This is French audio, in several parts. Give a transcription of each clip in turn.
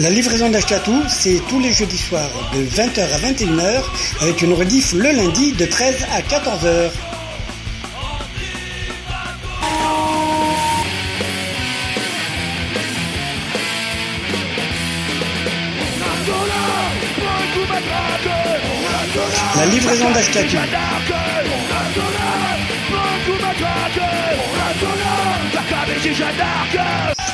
La livraison d'Achetatou, c'est tous les jeudis soirs de 20h à 21h avec une rediff le lundi de 13 à 14h. La livraison d'Achetatou.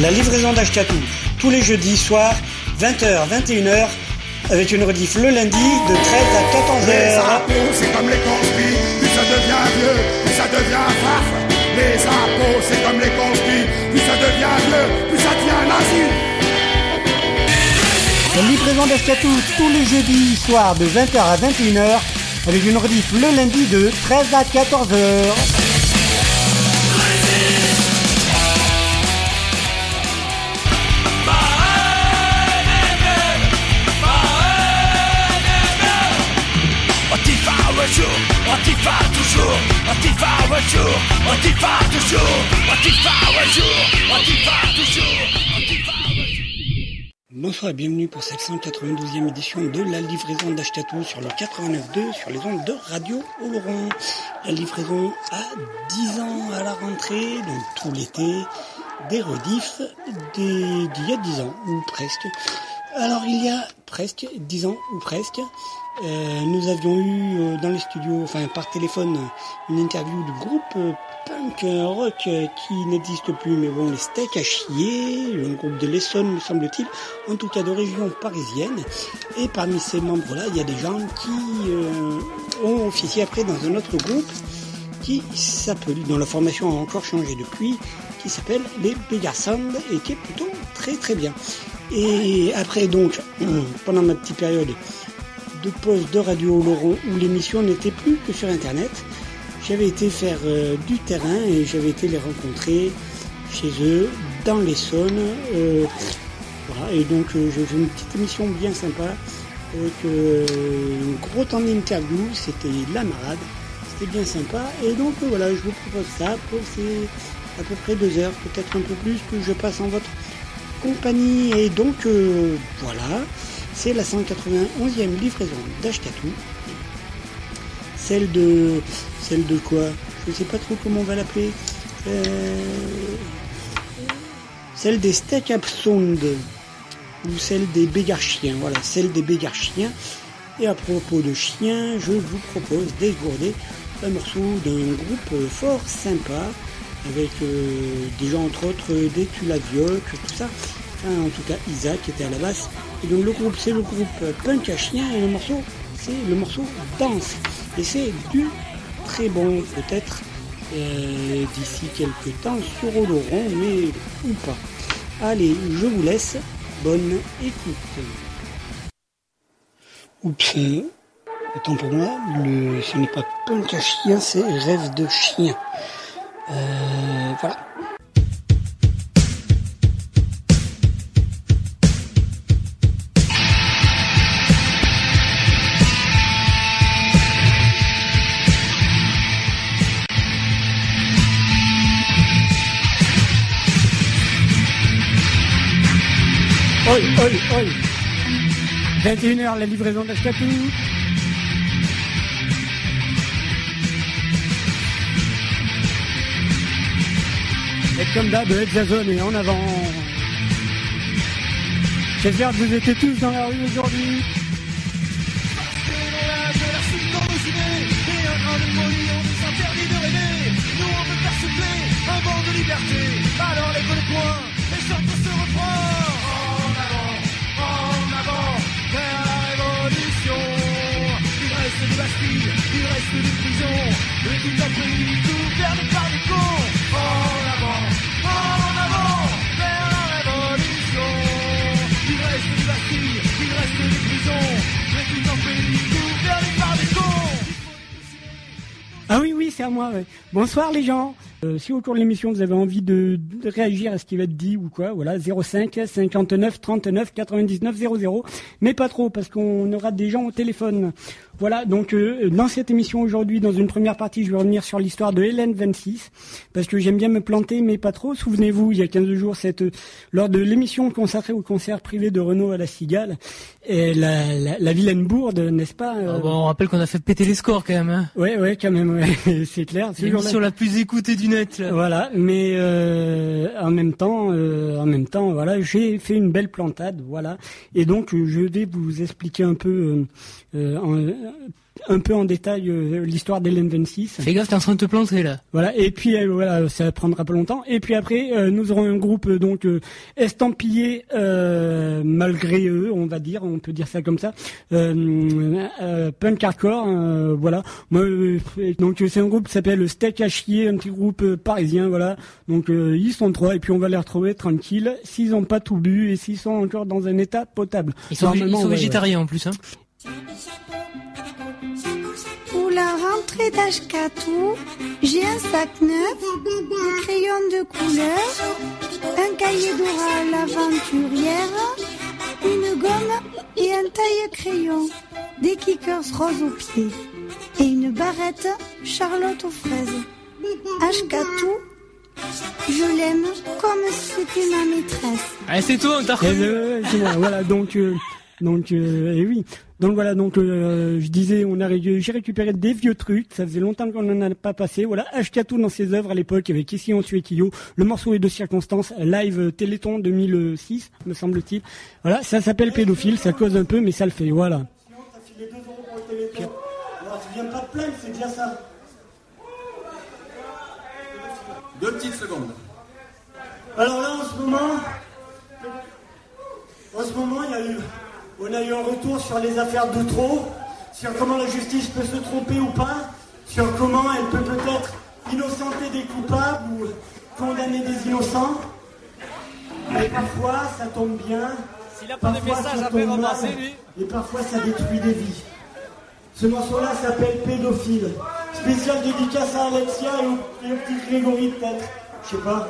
La livraison d'Ashkatou tous les jeudis soirs 20h 21h avec une rediff le lundi de 13 à 14h. Les impôts, c'est comme les conspires, plus ça devient vieux, plus ça devient farf. Les impôts, c'est comme les conspires, plus ça devient vieux, plus ça devient nazi. La livraison d'Ashkatou tous les jeudis soirs de 20h à 21h avec une rediff le lundi de 13 à 14h. Bonsoir et bienvenue pour cette 192e édition de la livraison d'Achetatou sur le 89.2 sur les ondes de Radio Oloron. La livraison à 10 ans à la rentrée, donc tout l'été, des rediffs des- d'il y a 10 ans, ou presque. Alors il y a presque 10 ans, ou presque, euh, nous avions eu euh, dans les studios, enfin par téléphone, une interview du groupe euh, punk rock euh, qui n'existe plus, mais bon, les steaks à chier, un groupe de l'Essonne, me semble-t-il, en tout cas de région parisienne. Et parmi ces membres-là, il y a des gens qui euh, ont officié après dans un autre groupe qui s'appelle, dont la formation a encore changé depuis, qui s'appelle les Begar Sound et qui est plutôt très très bien. Et après donc, pendant ma petite période de pause de Radio Oloron où l'émission n'était plus que sur Internet, j'avais été faire euh, du terrain et j'avais été les rencontrer chez eux, dans l'Essonne. Euh, voilà, et donc euh, j'ai fait une petite émission bien sympa avec euh, un gros temps d'interview, c'était la marade, c'était bien sympa. Et donc euh, voilà, je vous propose ça pour ces à peu près deux heures, peut-être un peu plus que je passe en votre compagnie. Et donc euh, voilà, c'est la 191e livraison d'Ashkatou. Celle de. Celle de quoi? Je sais pas trop comment on va l'appeler. Euh, celle des steaks absondes ou celle des bégarchiens. Voilà, celle des bégarchiens. Et à propos de chiens, je vous propose d'esgourder un morceau d'un groupe fort sympa avec euh, des gens entre autres des Tulavioc, tout ça. En tout cas, Isaac était à la basse. Et donc le groupe, c'est le groupe Punk à chien et le morceau, c'est le morceau Danse. Et c'est du très bon, peut-être euh, d'ici quelques temps sur Oloron, mais ou pas. Allez, je vous laisse. Bonne écoute. Oups, euh, autant pour moi, ce n'est pas punk à chien, c'est rêve de chien. Euh, voilà. Oi, oi, oi. 21h, la livraison d'Ashkatou. Et comme d'hab, Hexazone est en avant. J'espère que vous étiez tous dans la rue aujourd'hui. un vent de liberté. Alors les le point Ah oui, oui, c'est à moi. Bonsoir les gens. Euh, si au cours de l'émission vous avez envie de, de réagir à ce qui va être dit ou quoi, voilà, 05 59 39 99 00. Mais pas trop parce qu'on aura des gens au téléphone. Voilà, donc euh, dans cette émission aujourd'hui, dans une première partie, je vais revenir sur l'histoire de Hélène 26 parce que j'aime bien me planter, mais pas trop. Souvenez-vous, il y a 15 jours, cette, lors de l'émission consacrée au concert privé de Renault à la Cigale, et la, la, la vilaine bourde, n'est-ce pas euh, Ah on rappelle qu'on a fait péter les scores quand même. Hein. Ouais, ouais, quand même, ouais. c'est clair. ce jour-là. L'émission la plus écoutée du net. Là. Voilà, mais euh, en même temps, euh, en même temps, voilà, j'ai fait une belle plantade, voilà, et donc euh, je vais vous expliquer un peu, euh, euh, en, un peu en détail euh, l'histoire d'Hélène 26. Fais gaffe, t'es en train de te planter là. Voilà, et puis euh, voilà, ça prendra pas longtemps. Et puis après, euh, nous aurons un groupe donc estampillé euh, malgré eux, on va dire, on peut dire ça comme ça, punk hardcore. euh, voilà, donc c'est un groupe qui s'appelle Steak à chier, un petit groupe parisien. Voilà, donc ils sont trois et puis on va les retrouver tranquilles s'ils ont pas tout bu et s'ils sont encore dans un état potable. Ils sont, ils sont ouais, ouais. végétariens en plus. Hein. Pour la rentrée d'Ashkatou, j'ai un sac neuf, des crayons de couleur, un cahier d'oral aventurière, une gomme et un taille-crayon, des kickers roses aux pieds et une barrette Charlotte aux fraises. Ashkatou, je l'aime comme si c'était ma maîtresse. Allez, c'est tout, on t'a Eh reconnu. voilà, donc, euh, donc, euh, et oui. Donc voilà, donc euh, je disais, on a j'ai récupéré des vieux trucs. Ça faisait longtemps qu'on n'en a pas passé. Voilà, Ashkatou dans ses œuvres à l'époque avec Ici on tuait Kyo. Le morceau est de circonstance, live Téléthon 2006, me semble-t-il. Voilà, ça s'appelle pédophile. Ça cause un peu, mais ça le fait. Voilà. Alors, tu viens pas de plaindre, c'est déjà ça. Deux petites secondes. Alors là, en ce moment, en ce moment, il y a eu, on a eu un retour sur les affaires d'Outreau, sur comment la justice peut se tromper ou pas, sur comment elle peut peut-être innocenter des coupables ou condamner des innocents. Mais parfois, ça tombe bien. S'il a pas de message à faire lui. Et parfois, ça détruit des vies. Ce morceau-là s'appelle Pédophile. Spécial dédicace à Alexia et au, et au petit Grégory, peut-être. Je sais pas.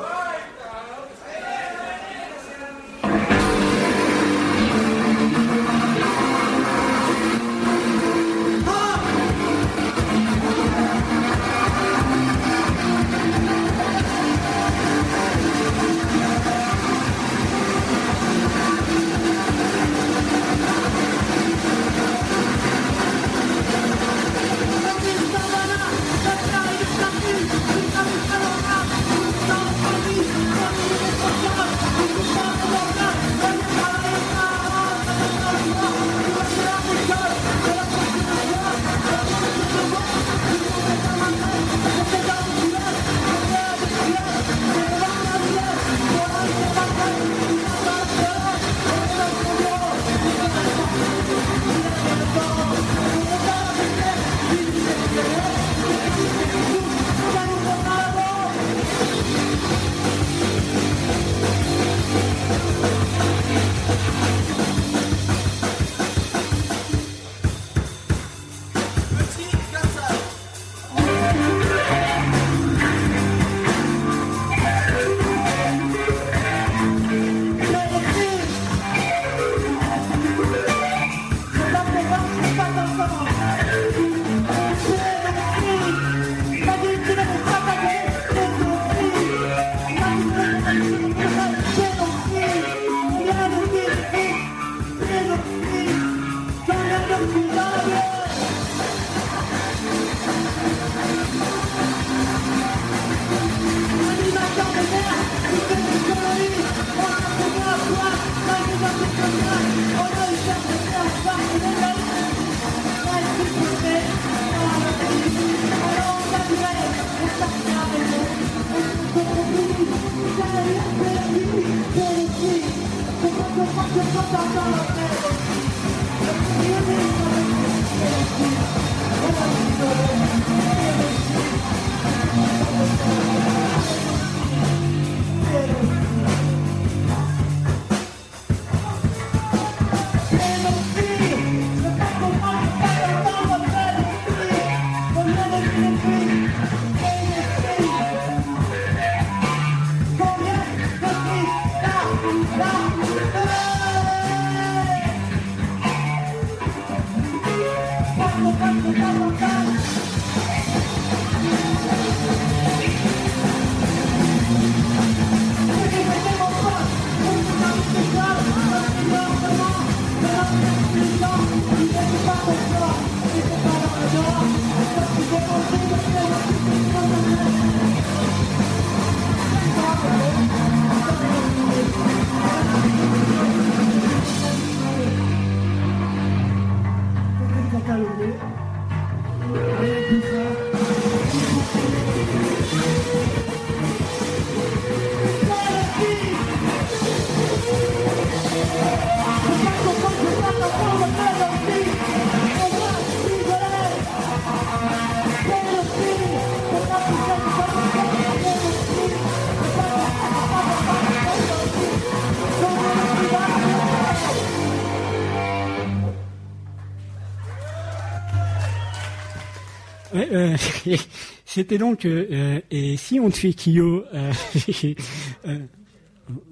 C'était donc euh, euh, et si on te fait Kyo, euh,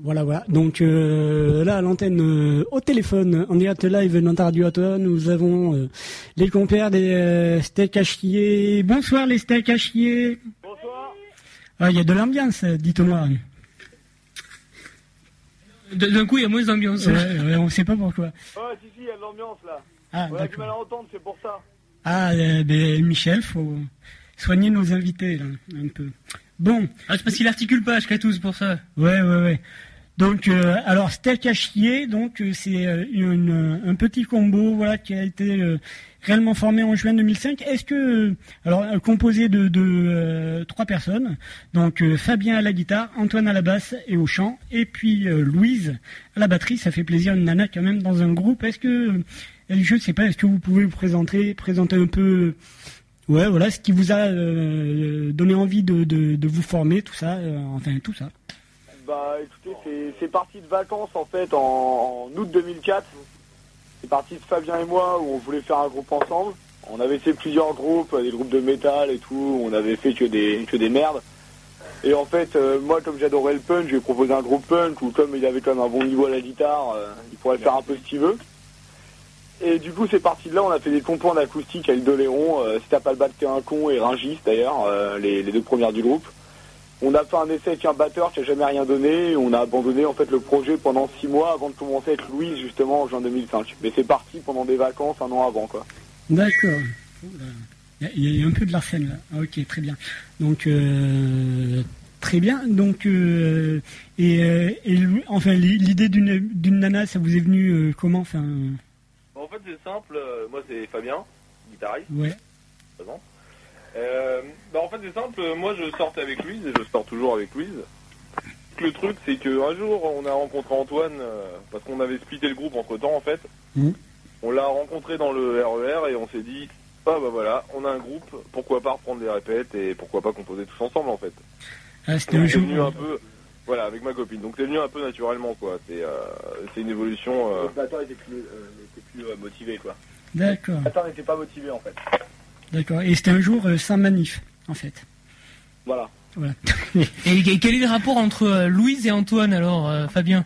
voilà voilà. Donc euh, là à l'antenne euh, au téléphone en direct live dans ta radio à toi, nous avons euh, les compères des euh, steaks à chier. Bonsoir les steaks à chier. Bonsoir. Ah, il y a de l'ambiance, dites-moi. D'un coup, il y a moins d'ambiance. Ouais, ouais, on sait pas pourquoi. Ouais, si, si, il y a de l'ambiance là. Ah, On a du mal à entendre, c'est pour ça. Ah, euh, ben, Michel, faut soigner nos invités là, un peu. Bon, Ah, c'est parce qu'il articule pas, je tous pour ça. Ouais, ouais, ouais. Donc, euh, alors, steak à chier, donc euh, c'est euh, un petit combo, voilà, qui a été euh, réellement formé en juin 2005. Est-ce que, alors, composé de, de euh, trois personnes, donc Fabien à la guitare, Antoine à la basse et au chant, et puis Louise à la batterie. Ça fait plaisir une nana quand même dans un groupe. Est-ce que, je ne sais pas, est-ce que vous pouvez vous présenter, présenter un peu, ouais, voilà, ce qui vous a euh, donné envie de, de, vous former, tout ça, euh, enfin tout ça. Bah écoutez, c'est- parti de vacances en fait en, août 2004. C'est parti de Fabien et moi où on voulait faire un groupe ensemble. On avait fait plusieurs groupes, des groupes de métal et tout. On avait fait que des, que des merdes. Et en fait, euh, moi comme j'adorais le punk, je lui ai proposé un groupe punk où comme il avait quand même un bon niveau à la guitare, euh, il pourrait faire un peu ce qu'il veut. Et du coup, c'est parti de là, on a fait des compos en acoustique avec Doléron, euh, Si pas le bat, t'es un con, et Ringis d'ailleurs, euh, les, les deux premières du groupe. On a fait un essai avec un batteur qui a jamais rien donné. On a abandonné en fait le projet pendant six mois avant de commencer avec Louise justement en juin 2005. Mais c'est parti pendant des vacances un an avant quoi. D'accord. Il y a- un peu de l'arsène là. Ah, Ok, très bien. Donc euh, très bien. Donc euh, et, enfin l'i- l'idée d'une nana, ça vous est venu comment En fait, c'est simple. euh, moi, c'est Fabien, guitariste, ouais. présent. Euh, bah, en fait, c'est simple. Moi, je sortais avec Louise et je sors toujours avec Louise. Le truc, c'est qu'un jour, on a rencontré Antoine euh, parce qu'on avait splitté le groupe entre temps, en fait. Mhm. On l'a rencontré dans le RER et on s'est dit, ah bah voilà, on a un groupe, pourquoi pas reprendre les répètes et pourquoi pas composer tous ensemble, en fait. Ah, c'était un c'est jour. venu un peu, voilà, avec ma copine. Donc c'est venu un peu naturellement, quoi. C'est, euh, c'est une évolution. euh, Le batteur était plus, plus motivé quoi. D'accord, Le n'était pas motivé en fait. d'accord. Et c'était un jour euh, sans manif, en fait. Voilà. Voilà. Et, et quel est le rapport entre euh, Louise et Antoine alors, euh, Fabien?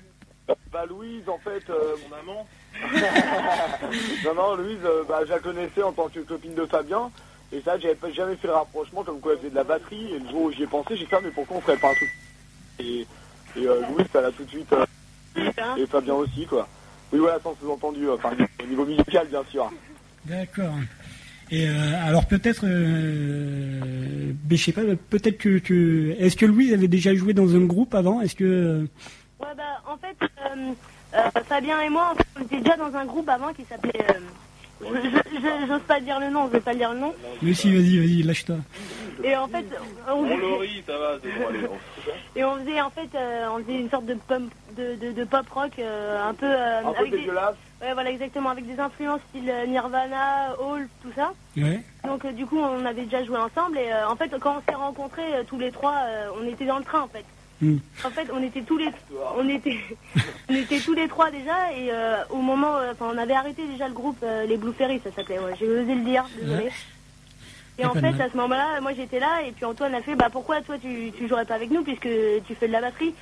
Bah Louise en fait, euh, mon amant. non non Louise, euh, bah, je la connaissais en tant que copine de Fabien. Et ça, j'avais pas- jamais fait le rapprochement comme quoi elle faisait de la batterie. Et le jour où j'y ai pensé, j'ai fait ah, mais pourquoi on ferait pas un truc? Et, et euh, Louise, ça l'a tout de suite. euh, et Fabien aussi quoi. Oui voilà, sans sous-entendu. Enfin au niveau musical bien sûr. D'accord. Et euh, alors peut-être, euh, je sais pas, peut-être que, que est-ce que Louise avait déjà joué dans un groupe avant? Est-ce que euh, Ouais, bah, en fait, euh, euh, Fabien et moi, en fait, on était déjà dans un groupe avant qui s'appelait. Je- J'ose pas dire le nom, je vais pas dire le nom. Mais si, vas-y, vas-y, lâche-toi. Et en fait, on, Bon, Laurie, ça va, c'est bon, allez, on- et on faisait en fait, euh, on faisait une sorte de punk, de, de, de pop rock euh, un peu euh, Un peu avec des, ouais, voilà exactement avec des influences style Nirvana, Hall, tout ça. Ouais. Donc euh, du coup on avait déjà joué ensemble et euh, en fait quand on s'est rencontrés euh, tous les trois, euh, on était dans le train en fait. En fait on était tous les on était on était tous les trois déjà et euh, au moment euh, enfin on avait arrêté déjà le groupe euh, les Blue Fairies ça s'appelait ouais j'ai osé le dire désolé. Ouais. Et en fait, à ce moment-là, moi j'étais là, et puis Antoine a fait, bah pourquoi toi tu, tu jouerais pas avec nous, puisque tu fais de la batterie?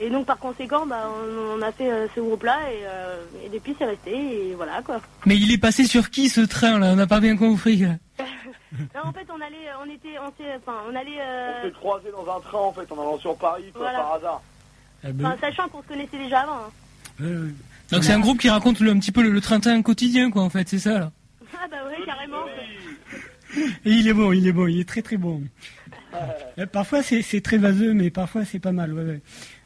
Et donc par conséquent, bah on, on a fait euh, ce groupe-là, et, euh, et depuis c'est resté, et voilà quoi. Mais il est passé sur qui ce train là On n'a pas bien compris. là. Non, en fait, on allait, euh, on était, on s'est, enfin, on allait, euh, On s'est croisés dans un train en fait en allant sur Paris quoi, Voilà. par hasard. Ah ben, enfin, sachant qu'on se connaissait déjà avant. hein. Donc c'est un groupe qui raconte le- un petit peu le, le train-train quotidien quoi en fait, c'est ça là. Ah bah ouais, carrément. Et il est bon, il est bon, il est très très bon. Euh, Parfois c'est c'est très vaseux, mais parfois c'est pas mal. Ouais, ouais.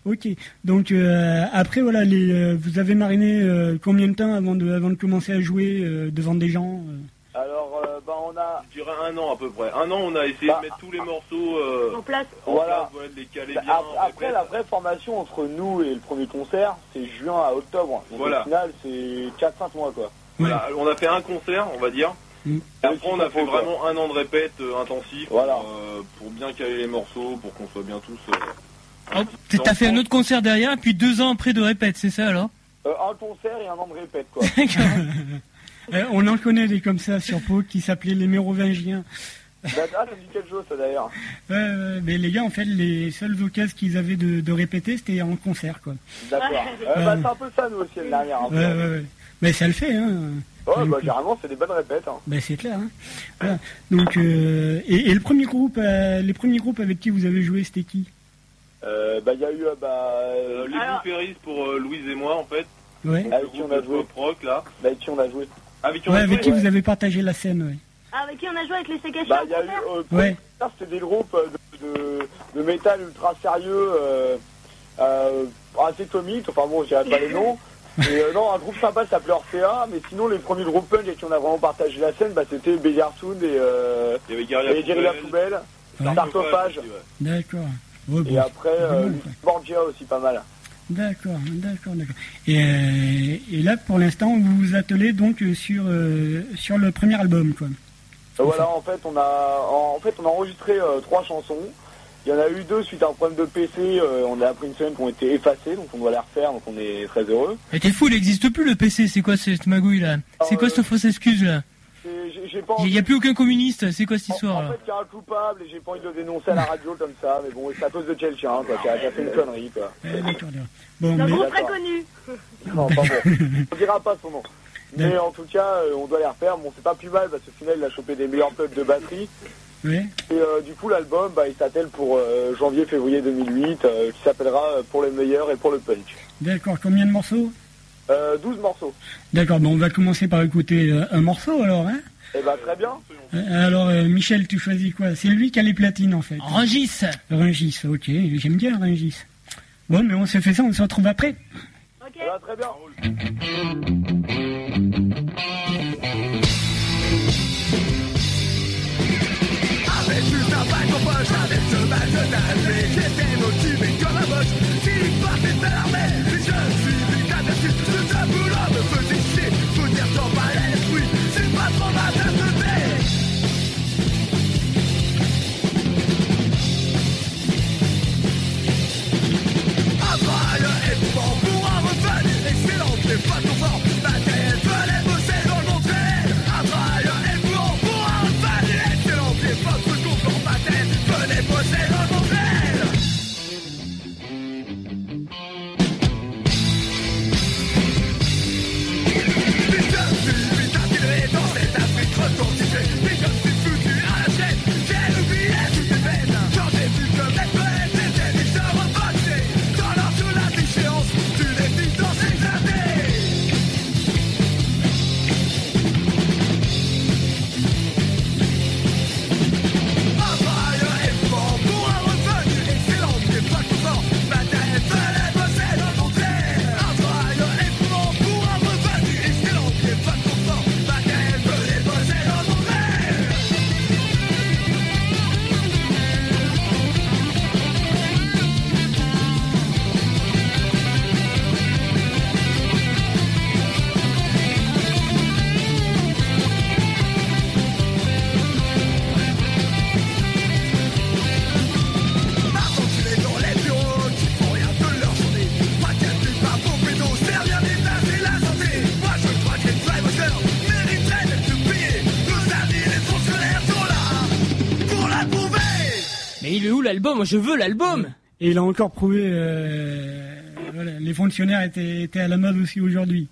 Ok. Donc euh, après voilà, les, euh, vous avez mariné euh, combien de temps avant de avant de commencer à jouer euh, devant des gens euh Alors euh, bah on a Je dirais un an à peu près. Un an, on a essayé Bah, de mettre tous les morceaux euh, En place. en Voilà. place, voilà, de les caler bah, bien. ap- en après la vraie formation entre nous et le premier concert, c'est juin à octobre. Donc Voilà. au final c'est 4-5 mois quoi. Voilà, on a fait un concert, on va dire. Mm. Et après, on a fait vraiment un an de répète euh, intensif Voilà. pour, euh, pour bien caler les morceaux, pour qu'on soit bien tous. euh, Hop, T'as fait un autre concert derrière, puis deux ans après de répète, c'est ça alors? Euh, un concert et un an de répète quoi. Euh, On en connaît des comme ça sur Pau qui s'appelaient les Mérovingiens. bah, ah, ça me dit quelque chose ça d'ailleurs. Ouais, ouais, mais les gars, en fait, les seules occasions qu'ils avaient de, de répéter, c'était en concert, quoi. D'accord. Euh, bah, c'est un peu ça nous aussi. Ouais, ouais, ouais. Mais ça le fait, hein. Ouais, bah carrément c'est des bonnes répètes. Hein. Ben, c'est clair. Hein. Voilà. Donc, euh, et, et le premier groupe, euh, les premiers groupes avec qui vous avez joué, c'était qui? Euh, bah il y a eu euh, bah, euh, euh, les Alors- pour euh, Louise et moi, en fait. Ouais. avec qui on a joué. Pop rock, là. Bah, avec qui on a joué. Avec qui on Ouais, a avec qui joué, vous avez partagé la scène, ouais. Ah, avec qui on a joué avec les Sekashi Bah en il y a eu concert euh, Ouais. Ça, c'était des groupes euh, de, de, de métal ultra sérieux, euh, euh, assez comiques, enfin bon, je dirais pas les noms. Et euh, non, un groupe sympa s'appelait Orphea, mais sinon les premiers groupes punk avec qui on a vraiment partagé la scène, bah, c'était Béliartoon et, euh, et Poubelle. Sarcophage, ouais. D'accord. Ouais, bon, et après euh. Borgia aussi pas mal. D'accord, d'accord, d'accord. Et, euh, et là, pour l'instant, vous vous attelez donc euh, sur euh, sur le premier album, quoi. Voilà, en fait, on a, en fait, on a enregistré euh, trois chansons. Il y en a eu deux suite à un problème de PC. euh, on a appris une semaine qui ont été effacées, donc on doit les refaire, donc on est très heureux. Mais t'es fou, il n'existe plus le PC, c'est quoi cette magouille là? C'est quoi cette fausse excuse là? Il n'y a plus aucun communiste, c'est quoi cette histoire en là fait, il y a un coupable et j'ai pas envie de le dénoncer à la radio comme ça, mais bon, c'est à cause de quelqu'un, quoi, qui a, qui a fait une connerie, quoi. Euh, d'accord. Bon, mais, groupe très connu. Non, pas bon. On dira pas son nom. Mais en tout cas, euh, on doit les refaire. Bon, c'est pas plus mal parce que final, il a chopé des meilleurs plugs de batterie. ouais. Et euh, du coup, l'album, bah, il s'attelle pour euh, janvier-février 2008, euh, qui s'appellera Pour les meilleurs et pour le punk. D'accord. Combien de morceaux? Euh, 12 morceaux. D'accord. Bon, on va commencer par écouter euh, un morceau alors, hein? Et bah, très bien. Euh, Alors, euh, Michel, tu choisis quoi? C'est lui qui a les platines en fait. Rangis Rungis, ok. J'aime bien Rungis. Bon, mais on se fait ça, on se retrouve après. Ok. Et bah, très bien. Avec juste un bac en poche, avec ce match de nager J'étais motivé comme un boss, s'il partait de l'armée l'album, moi je veux l'album Et il a encore prouvé, euh, voilà, les fonctionnaires étaient, étaient à la mode aussi aujourd'hui.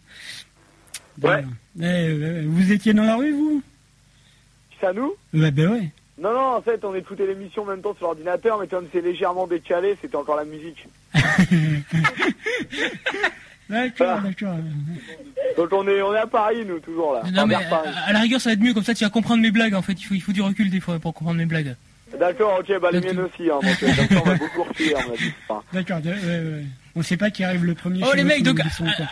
Ouais. Voilà. Eh, euh, vous étiez dans la rue, vous? C'est à nous? Ouais, ben ouais. Non, non, en fait, on écoutait l'émission en même temps sur l'ordinateur, mais comme c'est légèrement décalé, c'était encore la musique. D'accord, d'accord. Donc on est, on est à Paris, nous, toujours là. Non mais à, à la rigueur ça va être mieux, comme ça tu vas comprendre mes blagues en fait, il faut, il faut du recul des fois pour comprendre mes blagues. D'accord, ok, bah les miennes aussi, hein, donc euh, comme ça on va beaucoup reculer, on a dit. Enfin, D'accord, ouais, ouais. On sait pas qui arrive le premier. Oh les mecs, donc à,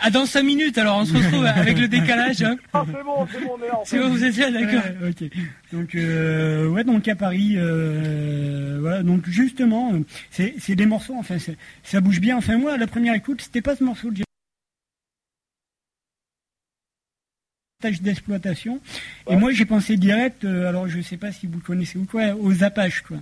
à dans 5 minutes alors on se retrouve avec le décalage. Hein. Ah, c'est bon, c'est bon, on est en C'est bon, vous êtes là, d'accord Ouais, ok. Donc euh, ouais, donc à Paris, euh, voilà. Donc justement, euh, c'est c'est des morceaux. Enfin, ça bouge bien. Enfin moi, à la première écoute, c'était pas ce morceau que tâche d'exploitation. Et moi, j'ai pensé direct. euh, alors, je sais pas si vous connaissez ou quoi, aux Apaches, quoi.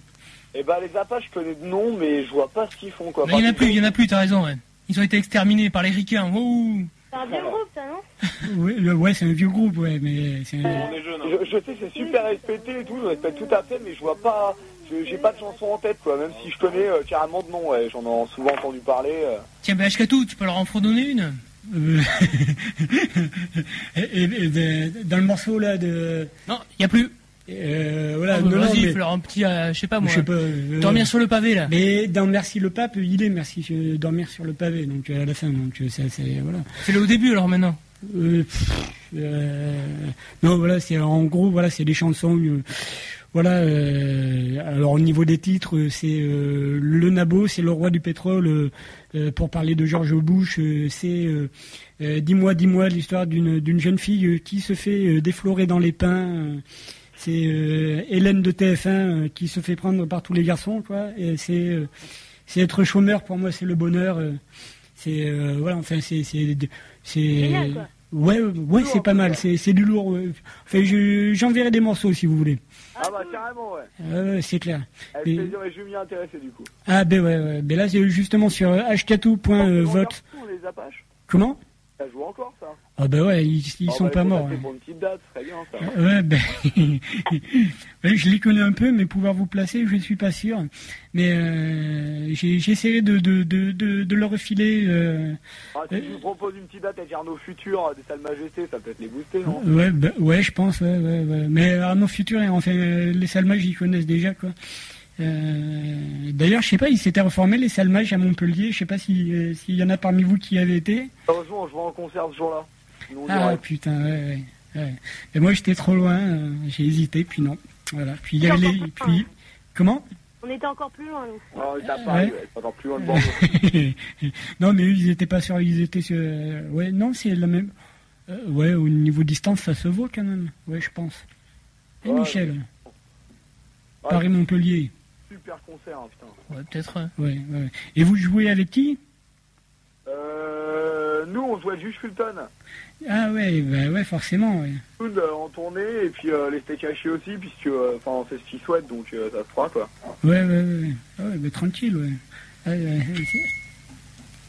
Et bah les Apaches, je connais de nom, mais je vois pas ce qu'ils font, quoi. Il y en a plus, il y en a plus, t'as raison. Ouais. Ils ont été exterminés par les ricains. Wouh C'est un vieux groupe, ça, non? Ouais, le- ouais, c'est un vieux groupe, ouais, mais c'est. On est jeunes. hein. Je, je sais, c'est super respecté et tout, je respecte tout à fait, mais je vois pas, j'ai pas de chanson en tête, quoi. Même si je connais euh, carrément de nom, ouais, j'en ai souvent entendu parler. euh. Tiens, ben Ashkatou, tu peux leur en fredonner une? et, et- et de- dans le morceau là de. Non, il y a plus. Euh, voilà, Ah, non, mais- fais leur un petit, euh, je sais pas moi. Sais pas. euh, Dormir sur le pavé là. Mais dans Merci le Pape, il est Merci euh, dormir sur le pavé, donc euh, à la fin, donc euh, ça, voilà. C'est le au début alors maintenant. Euh, pff, euh, non, voilà, c'est en gros, voilà, c'est des chansons. euh, voilà. euh, alors au niveau des titres, euh, c'est euh, le Nabo, c'est le roi du pétrole. Euh, pour parler de George Bush, euh, c'est euh, dis-moi, dis-moi l'histoire d'une d'une jeune fille qui se fait déflorer dans les pins. c'est Hélène de TF1 euh, qui se fait prendre par tous les garçons, quoi. Et c'est c'est être chômeur pour moi, c'est le bonheur. c'est euh, voilà, enfin c'est c'est ouais ouais c'est pas mal, c'est c'est du lourd. Enfin je- j'enverrai des morceaux si vous voulez. Ah bah carrément, ouais. Euh, ouais, c'est clair. Avec Et- plaisir, et je vais m'y intéresser du coup. Ah ben ouais, ouais. Ben là c'est justement sur euh. Pour les Apaches, Comment? Ça joue encore ça. Ah ben ouais, ils, ils Oh, sont bah, pas morts. hein. Pour une petite date, très bien ça. Ouais, ben, je les connais un peu, mais pouvoir vous placer, je ne suis pas sûr. Mais euh, j'ai essayé de, de, de, de, de leur refiler. euh, Ah, si je vous propose une petite date avec Arnaud Futur, euh, des salles ça peut être les booster, non? Ouais, ben, ouais, je pense. Ouais, ouais, ouais. Mais Arnaud Futur, enfin, euh, les salmages, ils connaissent déjà, quoi. Euh, D'ailleurs, je sais pas, ils s'étaient reformés les salmages à Montpellier. Je sais pas si, euh, s'il y en a parmi vous qui y avaient été. Heureusement, je vois en concert ce jour-là. Sinon, Ah aurait- putain, ouais, ouais, ouais. Et moi, j'étais trop loin. euh, j'ai hésité, puis non. Voilà. Puis il y avait les. Puis comment On était encore plus loin, nous. Ah, Ouais. encore plus loin non, mais eux, ils étaient pas sur. Ils étaient sur. Ouais, non, c'est la même. euh, ouais, au niveau distance, ça se vaut quand même. Ouais, je pense. Et Ouais, Michel, Ouais, Paris-Montpellier. Super concert, hein, putain. Ouais, peut-être. euh. Ouais, ouais. Et vous jouez avec qui? Euh, nous, on jouait Juge Fulton. Ah ouais, bah ouais, forcément. Ouais. Euh, en tournée, et puis euh, les steaks hachés aussi, puisque euh, enfin c'est ce qu'ils souhaitent, donc euh, ça se fera, quoi. Ouais, ouais, ouais. ouais. Ah ouais, bah, tranquille, ouais. Ah, ouais,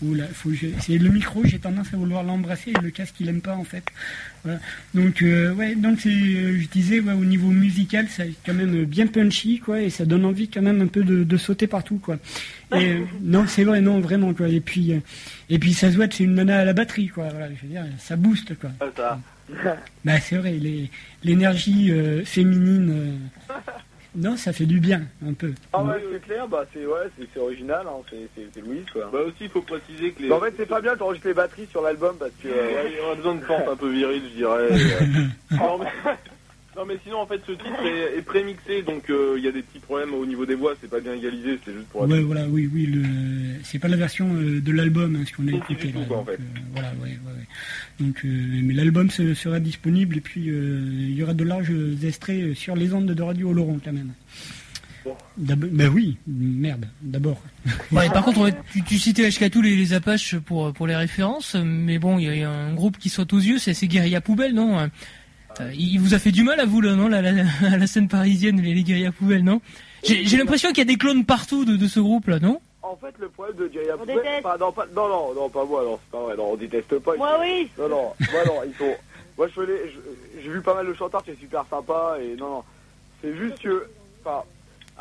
c'est- Oula, faut que je... c'est le micro, j'ai tendance à vouloir l'embrasser et le casque il aime pas en fait. Voilà. Donc euh, ouais, donc c'est, euh, je disais ouais, au niveau musical, c'est quand même bien punchy quoi et ça donne envie quand même un peu de, de sauter partout quoi. Et euh, non, c'est vrai, non vraiment quoi. Et puis euh, et puis ça se voit que c'est une nana à la batterie quoi. Voilà, je veux dire, ça booste quoi. Ah, ça. Bah c'est vrai, l'énergie euh, féminine, euh, non, ça fait du bien un peu. Ah ouais, c'est clair, bah c'est ouais, c'est c'est original, hein, c'est Louise, quoi. Bah aussi, il faut préciser que les. Bah, en fait, c'est pas bien quand enregistres les batteries sur l'album parce que. euh, Ouais, il y aura besoin de force un peu virile, je dirais. euh. non, mais... non, mais sinon, en fait, ce titre est, est prémixé, donc euh, il y a des petits problèmes au niveau des voix, c'est pas bien égalisé, c'est juste pour Ouais, voilà, oui, oui, le... c'est pas la version euh, de l'album, hein, ce qu'on a écouté. tout, quoi, en donc, fait. euh, voilà, ouais, ouais, ouais. Donc, euh, mais l'album se- sera disponible et puis euh, il y aura de larges extraits sur les ondes de Radio Oloron quand même. Bon. Ben oui, merde, d'abord. Ouais, par contre, tu, tu citais Ashkatou les, les Apaches pour, pour les références, mais bon, il y a un groupe qui saute aux yeux, c'est ces guérillas poubelles, non Euh, Il vous a fait du mal à vous, là, non, la, la, à la scène parisienne, les, les guérillas poubelles, non J'ai l'impression qu'il y a des clones partout de, de ce groupe-là, non En fait, le problème de On Poubelle- enfin, non, pas, non, non, non, pas moi, non, c'est pas vrai, non, on déteste pas. Moi, oui. Non, non, moi, non, ils sont. Moi, je faisais- je- j'ai vu pas mal de chanteurs qui est super sympa et non, non. C'est juste que, enfin,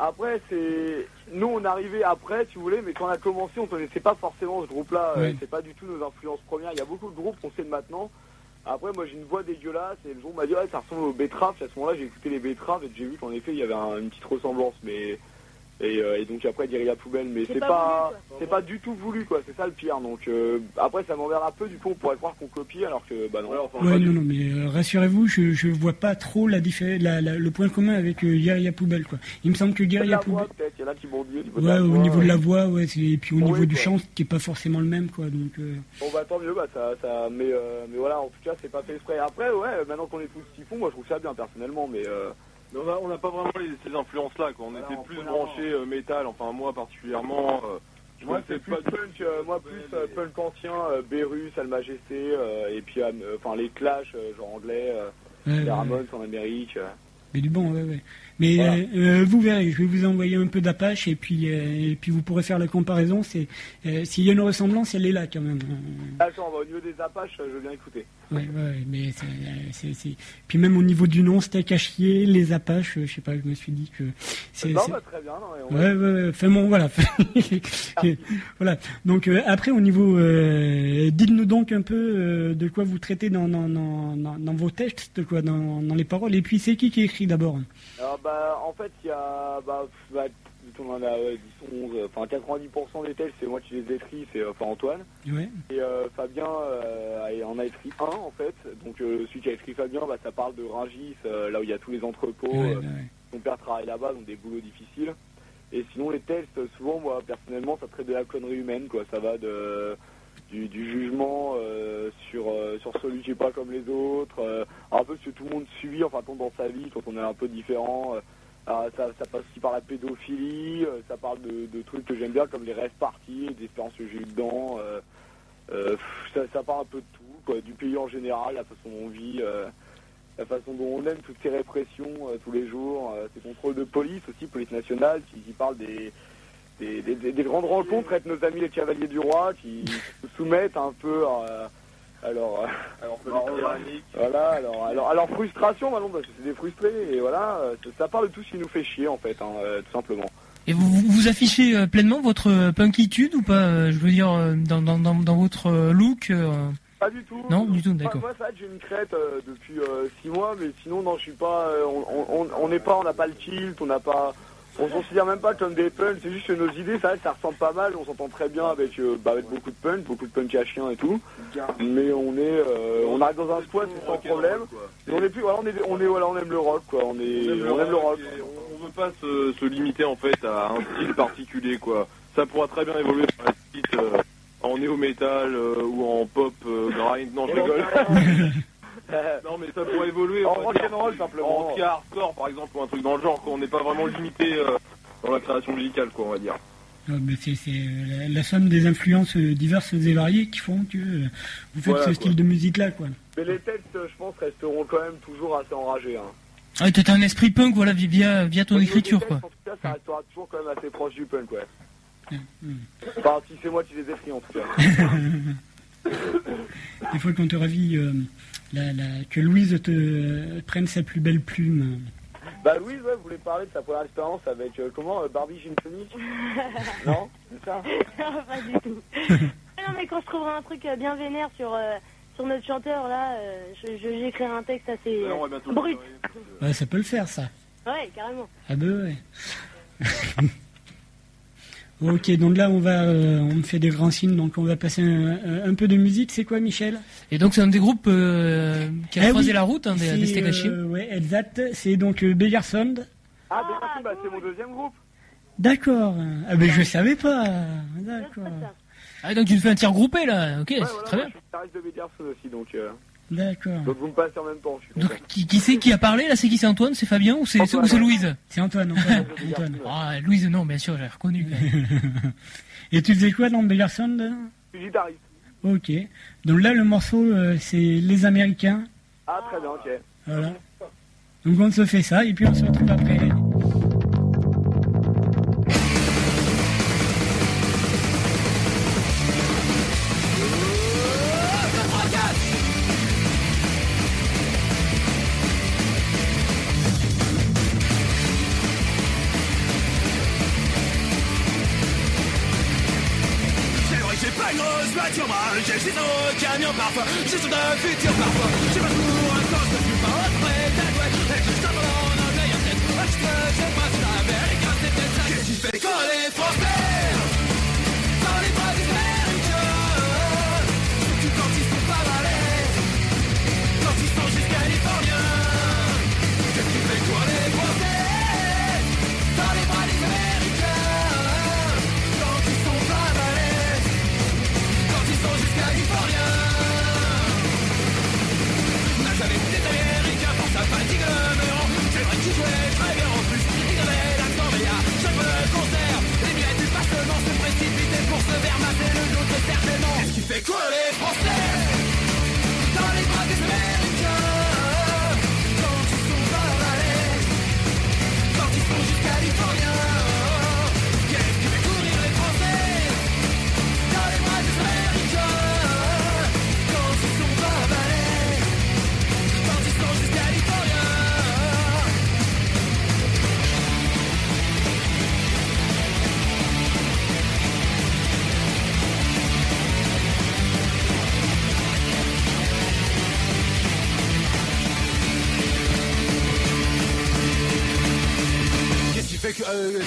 Après, c'est nous, on arrivait après, si vous voulez, mais quand on a commencé, on connaissait pas forcément ce groupe-là. euh, Ouais. C'est pas du tout nos influences premières. Il y a beaucoup de groupes qu'on sait de maintenant. Après, moi, j'ai une voix dégueulasse et le jour, on m'a dit, ouais, ça ressemble aux betteraves. À ce moment-là, j'ai écouté les betteraves et j'ai vu qu'en effet, il y avait un- une petite ressemblance. Mais et, euh, et donc après, dire la poubelle, mais C'est c'est pas c'est pas du tout voulu, quoi. C'est ça le pire. Donc euh, après, ça m'emmerde un peu. Du coup, on pourrait croire qu'on copie, alors que bah non. Ouais, non, non, mais euh, rassurez-vous, je, je vois pas trop la diffé- la, la- le point commun avec euh, Guerilla Poubelle, quoi. Il me semble que Guerilla Poubelle. Il y en a qui m'ont dit au niveau de Ouais, la au voix, niveau de la voix, ouais, c'est- et puis au niveau du quoi. chant, qui est pas forcément le même, quoi. Donc, euh, Bon bah tant mieux, bah ça, ça mais, euh, mais voilà, en tout cas c'est pas fait exprès. Après ouais, maintenant qu'on est tous typhons, moi je trouve ça bien personnellement, mais euh, Mais on a- on n'a pas vraiment les- ces influences-là, quoi. On Voilà, était plus première branchés euh, métal, enfin moi particulièrement. euh, je moi c'est plus punk, euh, moi plus euh, punk ancien, euh, Beerus, Al Majesté, euh, et puis euh, enfin les Clash, euh, genre anglais, euh, ouais, les ouais, Ramones en Amérique. euh. mais du bon, ouais, ouais. Mais Voilà. euh, euh, vous verrez, je vais vous envoyer un peu d'Apache et puis euh, et puis vous pourrez faire la comparaison. C'est euh, s'il y a une ressemblance, elle est là quand même. Ah bah, au niveau des Apaches, euh, je bien écouter. Ouais, ouais, mais c'est, Puis même au niveau du nom, steak à chier, les Apaches, euh, je sais pas, je me suis dit que c'est. non bah très bien, non, Ouais, ouais, ouais, bon, voilà. voilà. Donc euh, après, au niveau, euh, dites-nous donc un peu euh, de quoi vous traitez dans, dans, dans, dans, vos textes, quoi, dans, dans les paroles. Et puis c'est qui qui écrit d'abord? Alors bah en fait il y a bah, bah on en a ouais, 10, 11, euh, enfin 90% des textes c'est moi qui les écris, c'est euh, enfin Antoine. Et euh, Fabien euh, en a écrit un en fait. Donc euh, celui qui a écrit Fabien, bah, ça parle de Rungis, euh, là où il y a tous les entrepôts. Ouais, ouais. Mon père travaille là-bas, donc des boulots difficiles. Et sinon les textes, souvent moi personnellement, ça traite de la connerie humaine, quoi. Ça va de du, du jugement sur sur celui qui est pas comme les autres, un peu ce que tout le monde subit, enfin tombe dans sa vie quand on est un peu différent. Ah, ça, ça passe aussi par la pédophilie, euh, ça parle de, de trucs que j'aime bien comme les rêves partis, des expériences que j'ai eues dedans. euh, euh, ça, ça parle un peu de tout, quoi, du pays en général, la façon dont on vit, la façon dont on aime toutes ces répressions tous les jours, ces contrôles de police aussi, police nationale, qui, qui parle des, des, des- des- des grandes rencontres avec nos amis les cavaliers du roi, qui nous soumettent un peu à, Alors les tyranniques, voilà, alors, alors, alors frustration, maintenant, parce que c'est des frustrés, et voilà, euh, ça, parle de tout ce qui nous fait chier, en fait, hein, euh, tout simplement. Et vous, vous vous affichez euh, pleinement votre euh, punkitude ou pas euh, Je veux dire, euh, dans, dans, dans, dans votre euh, look euh, Pas du tout. Non, du tout, Enfin, d'accord. moi, ça, j'ai une crête euh, depuis 6 mois, mais sinon, non, je suis pas. euh, on- on on n'est pas, on n'a pas le tilt, on n'a pas. On se considère même pas comme des punks, c'est juste que nos idées, ça, ça ressemble pas mal, on s'entend très bien avec, euh, bah, avec beaucoup de punk, beaucoup de punk à chien et tout. Mais on est, euh, on arrive dans un squat c'est sans problème. Et on est plus, voilà, on est, on est, voilà, on aime le rock, quoi. On est, on aime le rock. on, on veut pas se, se limiter en fait à un style particulier quoi. Ça pourra très bien évoluer par la suite euh, en néo-metal euh, ou en pop grind. Non, je rigole. non, mais ça pourrait évoluer En on va rock dire, and roll, simplement. en ska hardcore par exemple ou un truc dans le genre. Quoi. On n'est pas vraiment limité euh, dans la création musicale quoi, on va dire. Ah, mais c'est, c'est la, la somme des influences euh, diverses et variées qui font que euh, vous faites Voilà, ce quoi. style de musique-là, quoi. Mais les textes, je pense, resteront quand même toujours assez enragés. Hein. Ah, un esprit punk, voilà, via, via ton Au des écriture, textes, quoi. En tout cas, ça restera toujours quand même assez proche du punk, ouais. Mm. Enfin, si c'est moi qui les écris, en tout cas. Il faut qu'on te ravie euh, la, la- que Louise te prenne sa plus belle plume. Bah Louise, ouais, vous voulez parler de sa première expérience avec, euh, comment, euh, Barbie Gin Tonic Non C'est ça pas du tout. Non, mais quand je trouverai un truc euh, bien vénère sur, euh, sur notre chanteur, là, euh, je, j'écrirai un texte assez Ouais, on va euh, bientôt le brut. Ouais, ça peut le faire, ça. Ouais, carrément. Ah ben ouais. ok, donc là, on va, euh, on me fait des grands signes, donc on va passer un, peu de musique. C'est quoi, Michel? Et donc, c'est un des groupes euh, qui a Eh croisé oui. la route, hein, des, des euh, Ouais, exact. C'est donc euh, Begersund. Ah, bien sûr, bah, c'est mon deuxième groupe. D'accord. Ah ben je savais pas. D'accord. Ah, donc tu nous fais un tir groupé, là. Ok, Ouais, c'est voilà, très bien. je suis de aussi, donc, euh, D'accord. donc vous me passez en même temps, je suis. Donc, qui, qui c'est qui a parlé, là C'est qui C'est Antoine C'est Fabien Ou c'est ou. Louise C'est Antoine. Antoine. Antoine. Ah, Louise, non, bien sûr, j'ai reconnu. Et tu faisais quoi dans Je suis guitariste. Ok. Donc là, le morceau, euh, c'est Les Américains. Ah, très bien, ok. Voilà. Donc on se fait ça et puis on se retrouve après. Parfois, j'ai sur de futur parfois, j'ai pas pour un temps, je pas retrouver ta douette, et je tape en pas les français euh,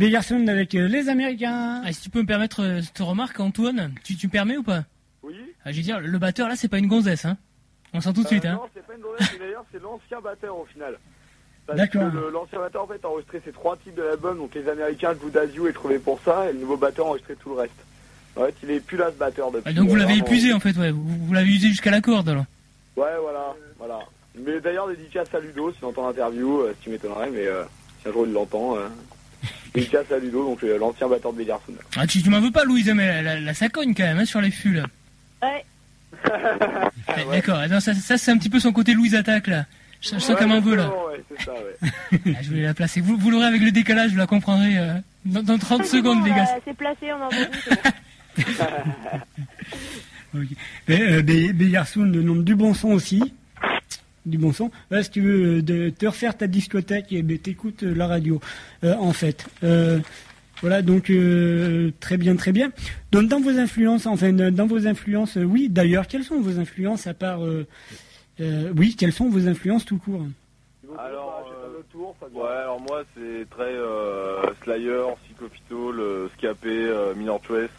Bellerson avec euh, les Américains. Ah, si tu peux me permettre euh, cette remarque, Antoine, tu, tu me permets ou pas? Oui. ah, Je veux dire, le batteur là, c'est pas une gonzesse, hein On sent tout de suite, Euh, hein Non, c'est pas une mais d'ailleurs, c'est l'ancien batteur au final. Parce D'accord. l'ancien batteur, en fait, a enregistré ces trois titres de l'album, donc les Américains, le Voodoo est trouvé pour ça, et le nouveau batteur a enregistré tout le reste. En fait, il est plus là, ce batteur, depuis. Ah, Donc vous l'avez épuisé en fait, ouais. Vous, vous l'avez usé jusqu'à la corde alors. Ouais, voilà, voilà. Mais d'ailleurs, dédicace à Ludo, si tu entends l'interview, euh, si tu m'étonnerais, mais euh, si un jour il l'entend, euh, dédicace à Ludo, donc euh, l'ancien batteur de Bellerson. Ah, tu, tu m'en veux pas, Louise, mais la, la, la sacogne quand même, hein, sur les fûts là. Ouais. Ah, D'accord, non, ça, ça c'est un petit peu son côté Louise attaque là. Je, je sens qu'elle m'en veut là. Ouais, c'est ça, ouais. Ah, je voulais la placer. Vous, vous l'aurez avec le décalage, vous la comprendrez euh, dans, dans 30 secondes, les gars. Euh, c'est placé, on en veut bon. Ok. Et, euh, le nom du bon son aussi. Du bon son. Là, si tu veux de, te refaire ta discothèque, eh ben, t'écoutes euh, la radio, euh, en fait. Euh, voilà, donc euh, très bien, très bien. Donc dans vos influences, enfin dans vos influences, oui. D'ailleurs, quelles sont vos influences à part, euh, euh, oui, quelles sont vos influences tout court? Alors, euh, ouais, alors moi c'est très euh, Slayer, Psychophyto, le Scapé, euh, Minor Trace,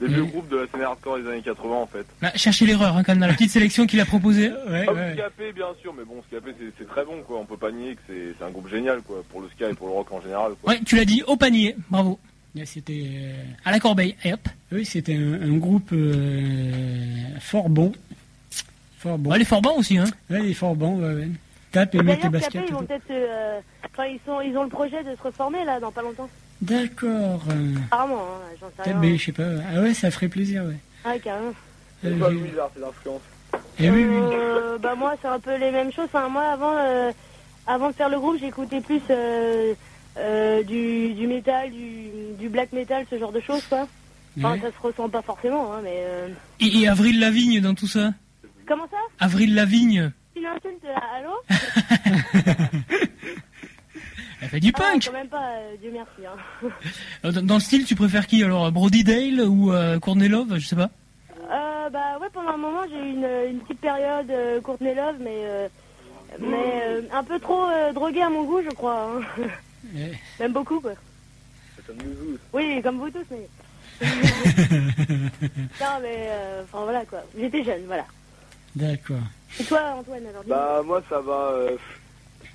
des vieux groupes de la scène hardcore des années 80 en fait. Bah, cherchez l'erreur hein, quand même dans la petite sélection qu'il a proposée. Ouais, Scapé bien sûr, mais bon Scapé c'est- c'est très bon quoi, on peut pas nier que c'est un groupe génial quoi, pour le ska et pour le rock en général quoi. Ouais, tu l'as dit au panier. Bravo. C'était, euh, À la corbeille. Et hop. oui, c'était un, un groupe euh, fort bon, fort bon. Ouais, les Forbans aussi, hein. Ouais, il est fort bon. Ouais, ouais. Tape et mets tes baskets. Ils et vont peut-être. euh, Enfin, ils, sont, ils ont le projet de se reformer là dans pas longtemps. D'accord. Apparemment, hein, j'en sais rien. mais je sais pas. Ah ouais, ça ferait plaisir, ouais. Ah, carrément. Euh, C'est pas bizarre, c'est l'influence. Eh oui, oui. Euh, bah moi c'est un peu les mêmes choses. Enfin moi avant euh, avant de faire le groupe j'écoutais plus euh, euh, du, du métal, du, du black metal, ce genre de choses quoi. Enfin Ouais. ça se ressent pas forcément hein, mais euh, Et, et Avril Lavigne dans tout ça? comment ça? Avril Lavigne. Une insulte euh, allô? Elle fait du Ah, punk. quand même pas euh, Dieu merci. Hein. Euh, Dans, dans le style, tu préfères qui alors Brody Dale ou euh, Courtney Love Je sais pas? Euh, bah ouais pendant un moment j'ai eu une, une petite période euh, Courtney Love mais euh, mais euh, un peu trop euh, droguée à mon goût je crois. Hein. Ouais. Même beaucoup quoi. Comme nous tous. Oui, comme vous tous, mais. non, mais. euh, Enfin, voilà, quoi. J'étais jeune, voilà. D'accord. Et toi, Antoine, alors Bah moi ça va.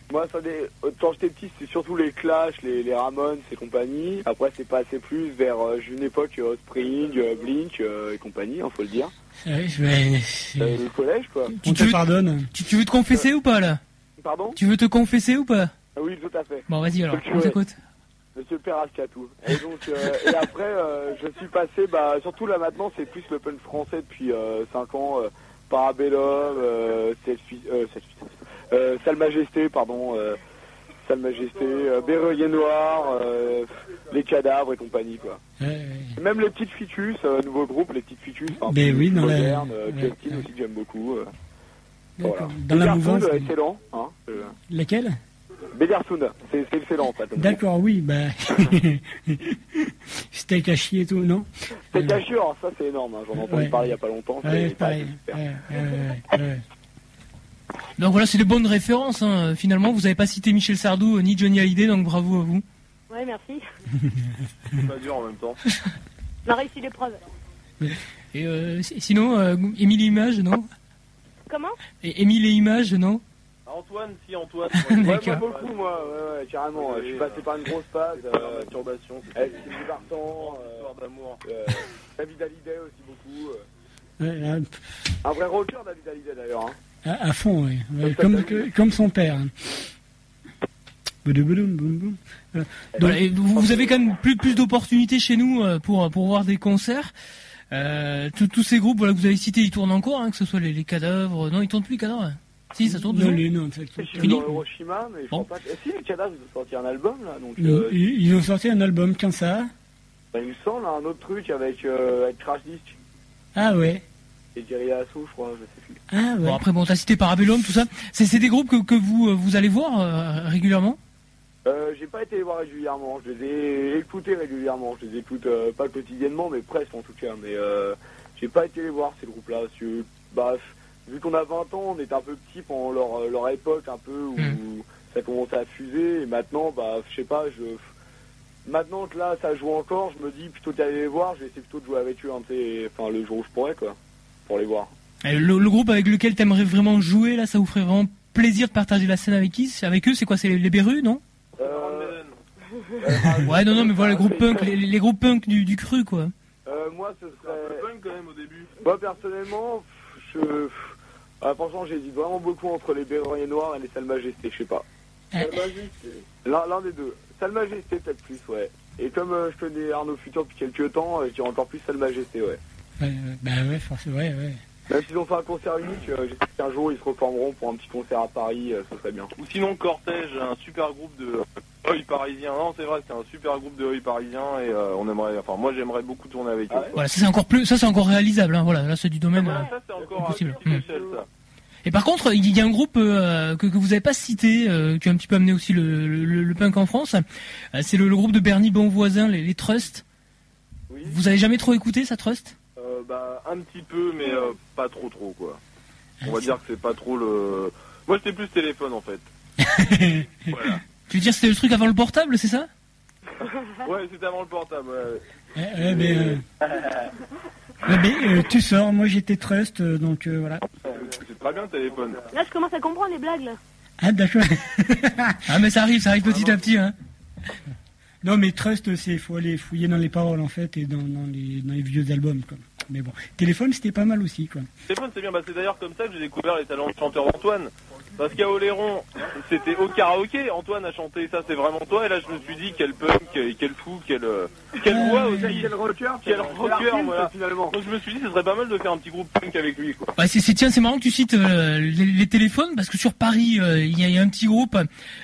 Euh, moi ça dé... euh, quand j'étais petit c'était surtout les Clash, les, les Ramones et compagnie. Après c'est passé plus vers euh, j'ai une époque euh, Spring, euh, Blink euh, et compagnie, hein, faut le dire. Ouais, je vais- Euh, le collège quoi. On te veux- pardonne. Tu, tu veux te confesser ou pas là? Pardon? Tu veux te confesser ou pas? Ah Oui tout à fait. Bon, vas-y alors, on ouais. t'écoute. Monsieur Perascatou. Et donc euh, et après euh, je suis passé bah surtout là maintenant c'est plus le punk français depuis 5 ans euh, Parabellum, euh, Selfie, euh, Selfie, euh, Sale Majesté pardon, euh, Sale Majesté, euh, Noir, euh, les cadavres et compagnie quoi. Ouais, ouais. Même les petites Ficus, euh, nouveau groupe, les petites Ficus, enfin, oui, dans la- moderne, euh, ouais, Justin aussi que j'aime beaucoup. euh, D'accord. voilà. Dans la mouvance. euh, excellent, hein. euh, Laquelle Bedersound, c'est c'est excellent en fait. D'accord, oui, bah. Steak à chier et tout, non? C'est caché, alors ça c'est énorme, hein, j'en ai entendu parler il y a pas longtemps. Ouais, c'est c'est pareil. super. Ouais, ouais, ouais, ouais. Donc voilà, c'est des bonnes références. Hein. Finalement, vous avez pas cité Michel Sardou euh, ni Johnny Hallyday, donc bravo à vous. Ouais, merci. C'est pas dur en même temps. On a réussi l'épreuve. Et euh, si- sinon, euh, Émile et Images, non Comment Et Émile et Images, non Ah, Antoine, si Antoine. Ouais, moi beaucoup, moi, ouais, ouais, carrément. Je suis passé par une grosse phase. Euh, Turbation, avec Sylvie Vartan, euh, histoire d'amour. euh, David Hallyday aussi beaucoup. euh. Ouais, là, Un vrai rocker, David Hallyday d'ailleurs. Hein. À, à fond, oui. Ouais, comme, que- comme son père. hein. Boum. Voilà. Donc, et vous, vous avez quand même plus, plus d'opportunités chez nous euh, pour, pour voir des concerts. Euh, tous- ces groupes voilà, que vous avez cités, ils tournent encore, hein, que ce soit les, les cadavres. Non, ils tournent plus les cadavres. Si, ça tourne non, les- non, ça- Fini dans Hiroshima, mais je Bon. crois pas. Eh, si, les cadavres, ils ont sorti un album là, donc... ils, Euh, ils- ont sorti un album, quand ça? Bah, il me semble, un autre truc avec, euh, avec Crash Disc Ah ouais. et Lasso, je crois, je sais. Ah ouais. Bon, après, bon, t'as cité Parabellum, tout ça. C'est des groupes que, que vous, euh, vous allez voir euh, régulièrement? Euh, j'ai pas été les voir régulièrement, je les ai écoutés régulièrement, je les écoute euh, pas quotidiennement, mais presque en tout cas, mais euh, j'ai pas été les voir ces groupes-là, bah, vu qu'on a 20 ans, on était un peu petits pendant leur, euh, leur époque un peu où Mm. ça commençait à fuser, et maintenant, bah, je sais pas, je... Maintenant que là, ça joue encore, je me dis, plutôt qu'aller les voir, je vais essayer plutôt de jouer avec eux, hein, enfin, le jour où je pourrais, quoi, pour les voir. Le, le groupe avec lequel t'aimerais vraiment jouer, là, ça vous ferait vraiment plaisir de partager la scène avec qui Avec eux, c'est quoi C'est les, les Berus, non Euh, Ouais, non, non, mais voilà, les groupes punk, les, les groupes punk du, du cru, quoi. Euh, moi, ce Un serait... peu punk quand même au début. Moi, personnellement, je... Ah, franchement, j'hésite vraiment beaucoup entre les Berruriers Noirs et les Sales Majestés, je sais pas. Eh. Sales Majestés. L'un des deux. Sales Majestés, peut-être plus, ouais. Et comme euh, je connais Arnaud Futur depuis quelques temps, je dirais encore plus Sales Majestés, ouais. Ouais, ouais, bah ouais, forcément, ouais, ouais. Même s'ils ont fait un concert unique, euh, j'espère qu'un jour ils se reformeront pour un petit concert à Paris, euh, ce serait bien. Ou sinon Cortège, un super groupe de Oi parisien. Non, c'est vrai, c'est un super groupe de Oi parisien et euh, on aimerait, enfin moi j'aimerais beaucoup tourner avec eux. Ah Voilà, ça c'est encore plus, ça c'est encore réalisable, hein, voilà, là c'est du domaine. Voilà, euh, ça c'est encore possible. Hmm. échelle ça. Et par contre, il y a un groupe euh, que, que vous avez pas cité, euh, qui a un petit peu amené aussi le, le, le punk en France. Euh, c'est le, le groupe de Bernie Bonvoisin, les, les Trust. Vous avez jamais trop écouté ça, Trust? Euh, bah, un petit peu, mais euh, pas trop trop, quoi. On va dire que c'est pas trop le... Moi, j'étais plus téléphone, en fait. voilà. Tu veux dire c'était le truc avant le portable, c'est ça? Ouais, c'était avant le portable, ouais. Eh, eh ben, euh, ben, euh, tu sors, moi j'étais trust, euh, donc euh, voilà. C'est très bien, le téléphone. Là, je commence à comprendre les blagues, là. Ah d'accord. Ah mais ça arrive, ça arrive petit à petit. Hein. non mais trust, c'est faut aller fouiller dans les paroles en fait et dans, dans les, dans les vieux albums quoi. Mais bon, téléphone c'était pas mal aussi quoi. Téléphone, c'est bien. Bah, c'est d'ailleurs comme ça que j'ai découvert les talents de chanteur d'Antoine. Parce qu'à Oléron, c'était au karaoké. Antoine a chanté ça, c'est vraiment toi. Et là, je me suis dit, quel punk, quel, quel fou, quel, euh, quelle voix aussi. Quel rocker, Quel quel rocker, voilà. finalement. Donc je me suis dit, ce serait pas mal de faire un petit groupe punk avec lui, quoi. Ouais, c'est, c'est- tiens, c'est marrant que tu cites euh, les, les téléphones parce que sur Paris, euh, il y, a- il y a un petit groupe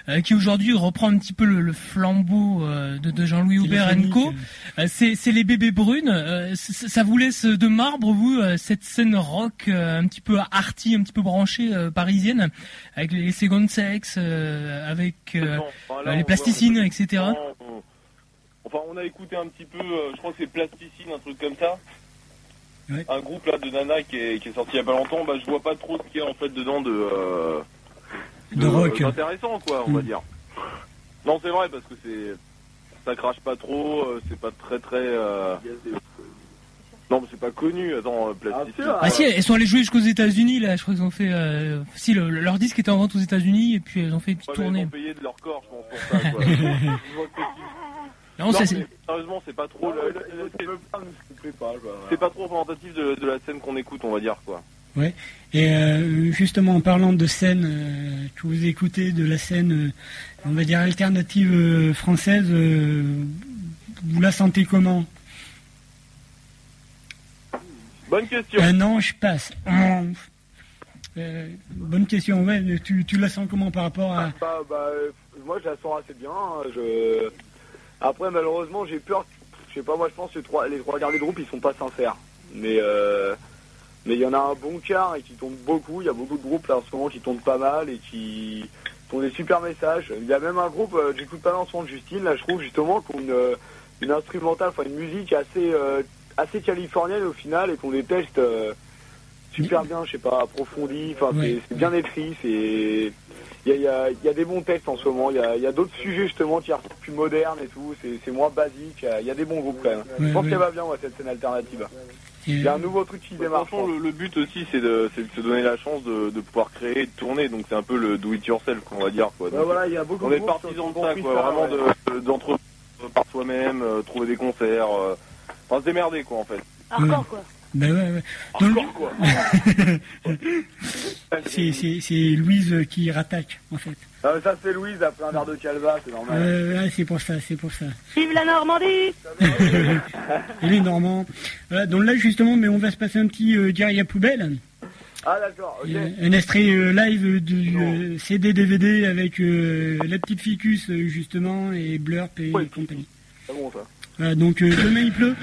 euh, qui aujourd'hui reprend un petit peu le, le flambeau euh, de, de Jean-Louis Aubert Co. Euh, c'est, c'est les bébés brunes. Euh, ça vous laisse de marbre, vous, euh, cette scène rock euh, un petit peu arty, un petit peu branchée euh, parisienne, avec les Second Sex, euh, avec euh, Enfin, là, euh, les plasticines, etc. on- Enfin, on a écouté un petit peu, euh, je crois que c'est Plasticine, un truc comme ça. Ouais. Un groupe là de Nana qui est, qui est sorti il y a pas longtemps. Bah, je vois pas trop ce qu'il y a en fait dedans de. euh, De rock. Intéressant, quoi, on va Mm. dire. Non, c'est vrai parce que c'est. Ça crache pas trop, c'est pas très très. euh, Non, mais c'est pas connu. Attends, euh, Plasticine. Ah si, elles sont allées jouer jusqu'aux États-Unis là. Je crois qu'ils ont fait. euh, si le- leur disque était en vente aux États-Unis et puis elles ont fait une petite Ouais, mais ils tournée. ont payé de leur corps, je pense, pour ça, quoi. Non, Non, ça, mais c'est- sérieusement, c'est pas trop. le- c'est- pas trop représentatif de, de la scène qu'on écoute, on va dire, quoi. Ouais. Et euh, justement, en parlant de scène euh, que vous écoutez, de la scène, euh, on va dire alternative française, euh, vous la sentez comment? Bonne question. Un an, je passe. Euh, bonne question, ouais. Tu, tu la sens comment par rapport à... Bah, bah, euh, moi, je la sens assez bien. hein, Je... Après, malheureusement, j'ai peur. Je sais pas, moi, je pense que les trois, les trois quarts des groupes, ils sont pas sincères. Mais euh, mais il y en a un bon quart et qui tombent beaucoup. Il y a beaucoup de groupes là en ce moment qui tombent pas mal et qui font des super messages. Il y a même un groupe, j'écoute pas moment de Justine, là, je trouve justement qu'on une, une instrumentale, enfin une musique assez assez californienne au final et qu'on déteste euh, super bien, je sais pas, approfondi. Enfin, Ouais. c'est- bien écrit, c'est il y a, il y, a, il y a des bons textes en ce moment. Il y a, il y a d'autres sujets justement qui sont plus modernes et tout. C'est c'est moins basique. Il y a- il y a des bons groupes quand même. Ouais, je pense ouais. qu'elle va bien, ouais, cette scène alternative. Il y a un nouveau truc qui démarre. Franchement, le, le but aussi, c'est de, c'est de se donner la chance de, de pouvoir créer et de tourner. Donc, c'est un peu le do it yourself, qu'on va dire, quoi. Voilà, il y a beaucoup on de est partisans de ça, quoi. ça, Vraiment ouais. de, de- d'entreprendre par soi-même, euh, trouver des concerts. euh, Enfin, se démerder, quoi, en fait. Hardcore, quoi. Ben ouais, ouais. Donc, Hardcore, quoi. c'est, c'est, c'est Louise qui rattaque, en fait. Ah, ça, c'est Louise après un verre de calva, c'est normal. Euh, ouais, c'est pour ça, c'est pour ça. Vive la Normandie Et les Normands. Voilà, donc là, justement, mais on va se passer un petit euh, Guerilla Poubelle. Ah, d'accord, ok. Euh, Un extrait euh, live du euh, CD DVD avec euh, la petite ficus, justement, et Blurp et Ouais. compagnie. C'est bon, ça. Voilà, donc euh, demain il pleut.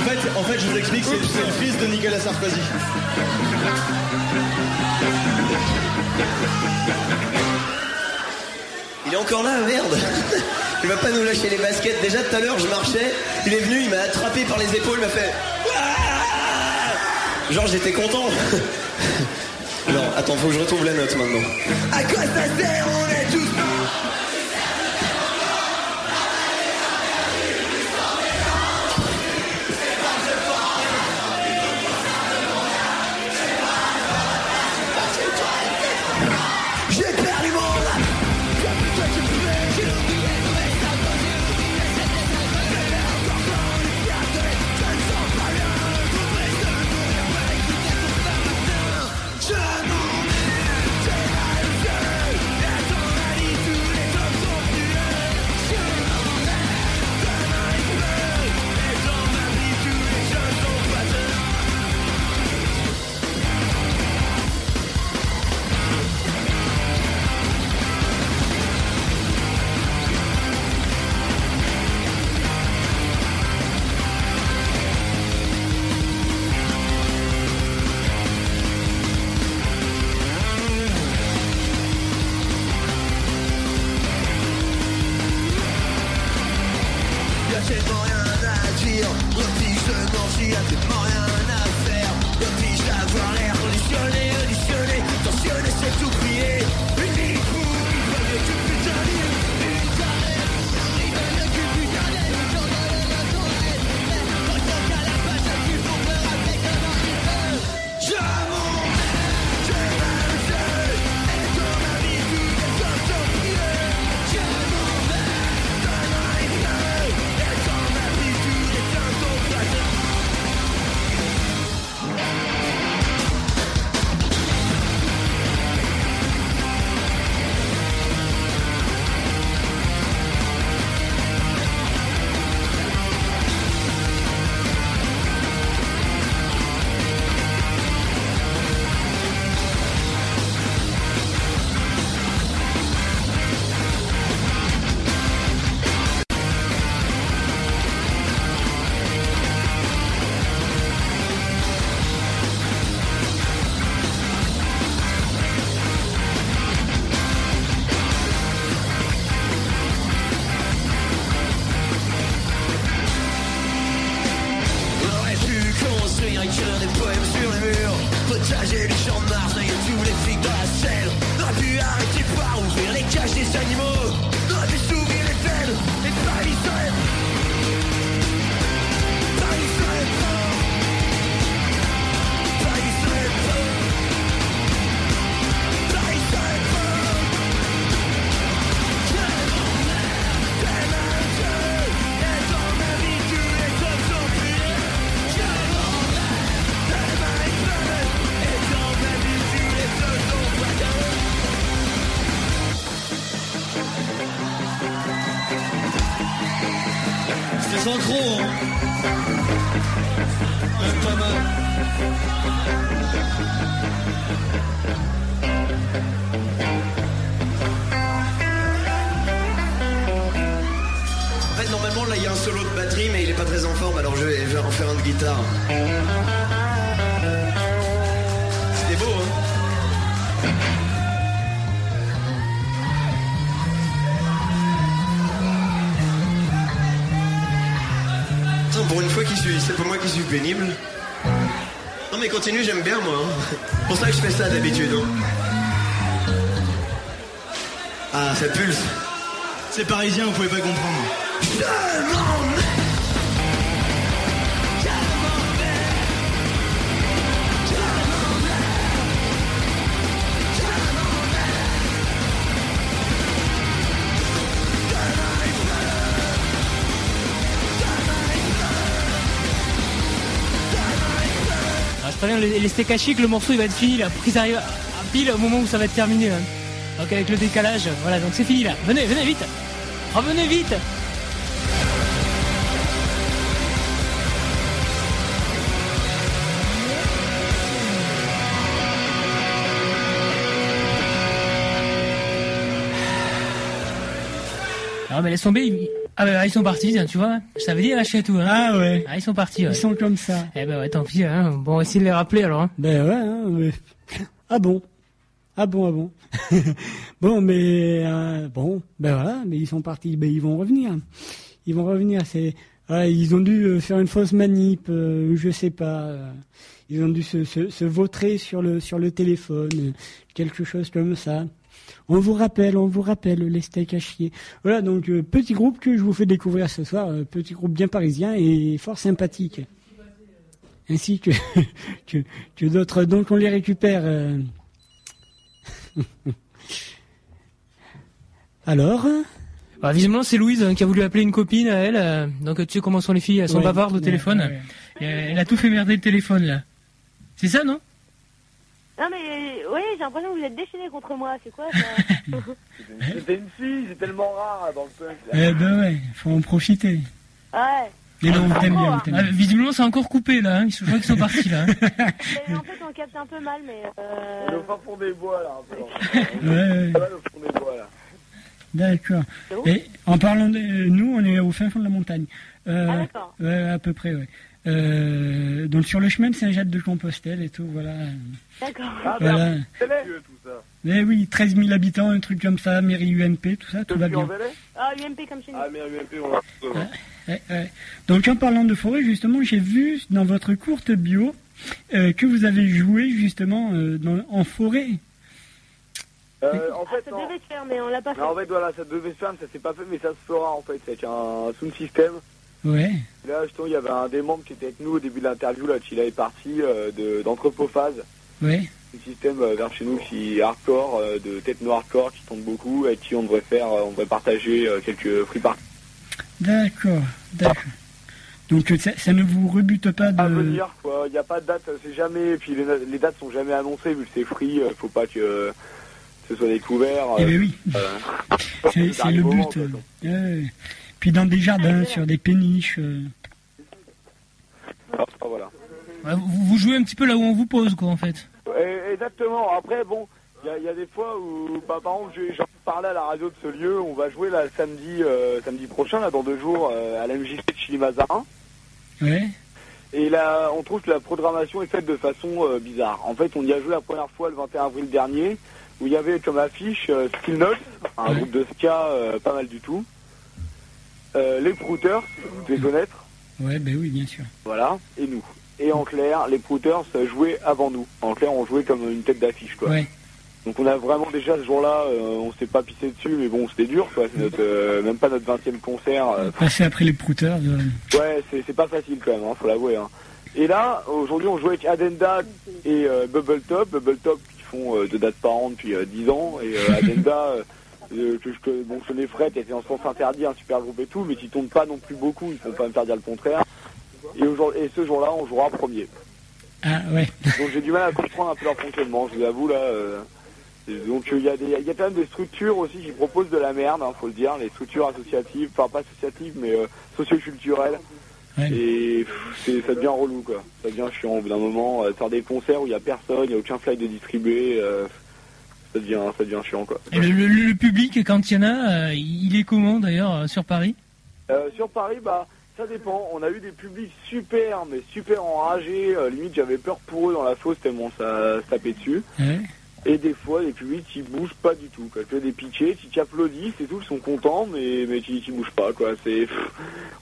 En fait, en fait, je vous explique, c'est le fils de Nicolas Sarkozy. Il est encore là, merde Il va pas nous lâcher les baskets. Déjà tout à l'heure, je marchais, il est venu, il m'a attrapé par les épaules, il m'a fait... Ah Genre j'étais content. Non, attends, faut que je retrouve la note maintenant. À quoi ça sert? On est tous pénible. Non, mais continue, j'aime bien, moi. hein. Pour ça que je fais ça d'habitude. hein. Ah, ça pulse. C'est parisien, vous pouvez pas comprendre. Les, les que le morceau il va être fini là, pour qu'ils arrivent à, pile au moment où ça va être terminé. hein. Donc avec le décalage, voilà, donc c'est fini là. Venez, venez vite Revenez vite Ah mais laisse tomber. Ah bah ils sont partis, tiens, tu vois. Je t'avais dit lâcher tout. Hein. Ah ouais. Ah ils sont partis. Ouais. Ils sont comme ça. Eh ben ouais, tant pis. Hein. Bon, on va essayer de les rappeler alors. Hein. Ben ouais, hein, mais- Ah bon Ah bon, ah bon. bon, mais euh, bon, ben voilà, mais ils sont partis, ben ils vont revenir. Ils vont revenir, c'est voilà, ils ont dû euh, faire une fausse manip, euh, je sais pas. euh, ils ont dû se, se, se vautrer sur le sur le téléphone, quelque chose comme ça. On vous rappelle, on vous rappelle les steaks à chier. Voilà, donc euh, petit groupe que je vous fais découvrir ce soir, euh, petit groupe bien parisien et fort sympathique ainsi que, que, que d'autres. Donc on les récupère. euh. Alors? Bah, visiblement, c'est Louise hein, qui a voulu appeler une copine à elle. euh, donc, tu sais comment sont les filles, elles sont Ouais, bavardes au ouais, téléphone. ouais. Elle a tout fait merder le téléphone, là. C'est ça, non? Non mais oui, j'ai l'impression que vous êtes déchaînés contre moi, c'est quoi ça C'était une fille, c'est tellement rare là, dans le punk. Eh ben ouais, faut en profiter. Ouais. Mais non, on t'aime bien, on t'aime Ah, bien. Visiblement, c'est encore coupé, là. hein. Je crois qu'ils sont partis, là. hein. En fait, on capte un peu mal, mais... Euh... On est au fin fond des bois là, un peu. Ouais, ouais. Au fond des bois là. D'accord. Et en parlant de nous, on est au fin fond de la montagne. Euh, Ah, d'accord. ouais, à peu près, ouais. Euh, donc sur le chemin de Saint-Jacques de Compostelle et tout, voilà. D'accord. Ah, Voilà. ça. Eh oui, 13 000 habitants, un truc comme ça, mairie UMP, tout ça, tout va bien. Ah, UMP comme chez nous. Ah, mais UMP, on a Ouais, ouais. Donc en parlant de forêt, justement, j'ai vu dans votre courte bio euh, que vous avez joué justement euh, dans- en forêt. Euh, en fait, Ça non. devait se faire, mais on l'a pas fait. Non, en fait, voilà, ça devait se faire, mais ça s'est pas fait, mais ça se fera en fait. C'est avec un sound system. Ouais. Là, justement, il y avait un des membres qui était avec nous au début de l'interview, là, qui est parti euh, d'Anthropophase. Ouais. Un système euh, vers chez nous qui est hardcore, euh, de techno hardcore, qui tombe beaucoup, avec qui on devrait faire, euh, on devrait partager quelques free parties D'accord, d'accord. Donc ça, ça ne vous rebute pas de... à venir, quoi. Il n'y a pas de date, c'est jamais, et puis les, les dates sont jamais annoncées, vu que c'est free, faut pas que ce soit découvert. Eh ben oui. euh, C'est le moment, but. quoi. Puis dans des jardins, sur des péniches. euh. Ah, voilà. Ouais, vous, vous jouez un petit peu là où on vous pose, quoi, en fait. Et- Exactement. Après, bon, il y a, il y a des fois où, bah, par exemple, j'ai j'ai parlé à la radio de ce lieu. On va jouer là samedi, euh, samedi prochain, là, dans deux jours, euh, à la MJC de Chili-Mazarin. Ouais. Et là, on trouve que la programmation est faite de façon euh, bizarre. En fait, on y a joué la première fois le 21 avril dernier, où il y avait comme affiche euh, Skill Notes, un groupe de ska euh, pas mal du tout. Euh, les Prouters, vous devez connaître. Ouais, ben oui, bien sûr. Voilà, et nous. Et en clair, les Prouters euh, jouaient avant nous. En clair, on jouait comme une tête d'affiche, quoi. Ouais. Donc on a vraiment déjà ce jour-là, euh, on s'est pas pissé dessus, mais bon, c'était dur, quoi. C'est notre, euh, même pas notre 20e concert. euh, Passer après les prouteurs. ouais, c'est c'est pas facile quand même, hein, faut l'avouer. Hein. Et là, aujourd'hui, on joue avec Adenda et Bubble Top. Bubble Top qui font deux dates par an depuis euh, 10 ans, et Adenda, euh, que bon, je Fred, qui était en sens interdit, un super groupe et tout, mais qui tourne pas non plus beaucoup, ils font pas me faire dire le contraire. Et, aujourd'hui- et ce jour-là, on jouera premier. Ah ouais. Donc j'ai du mal à comprendre un peu leur fonctionnement, je vous avoue là. euh, donc il y, a des- il y a quand même des structures aussi qui proposent de la merde, hein, faut le dire, les structures associatives, enfin pas associatives mais euh, socioculturelles. Et pff, c'est- ça devient relou quoi, ça devient chiant au bout d'un moment. faire des concerts où il y a personne, il y a aucun fly de distribuer, ça devient ça devient chiant quoi. Et le, le- public, quand il y en a, euh, il est comment, d'ailleurs, euh, sur Paris? Euh, sur Paris, bah, ça dépend. On a eu des publics super, mais super enragés. Limite, j'avais peur pour eux dans la fosse tellement ça se tapait dessus. Ouais. Et des fois, les publics qui bougent pas du tout. Quoi. Que des piquets, qui applaudissent et tout, qui sont contents, mais, mais qui, qui bougent pas. Quoi. C'est, pff,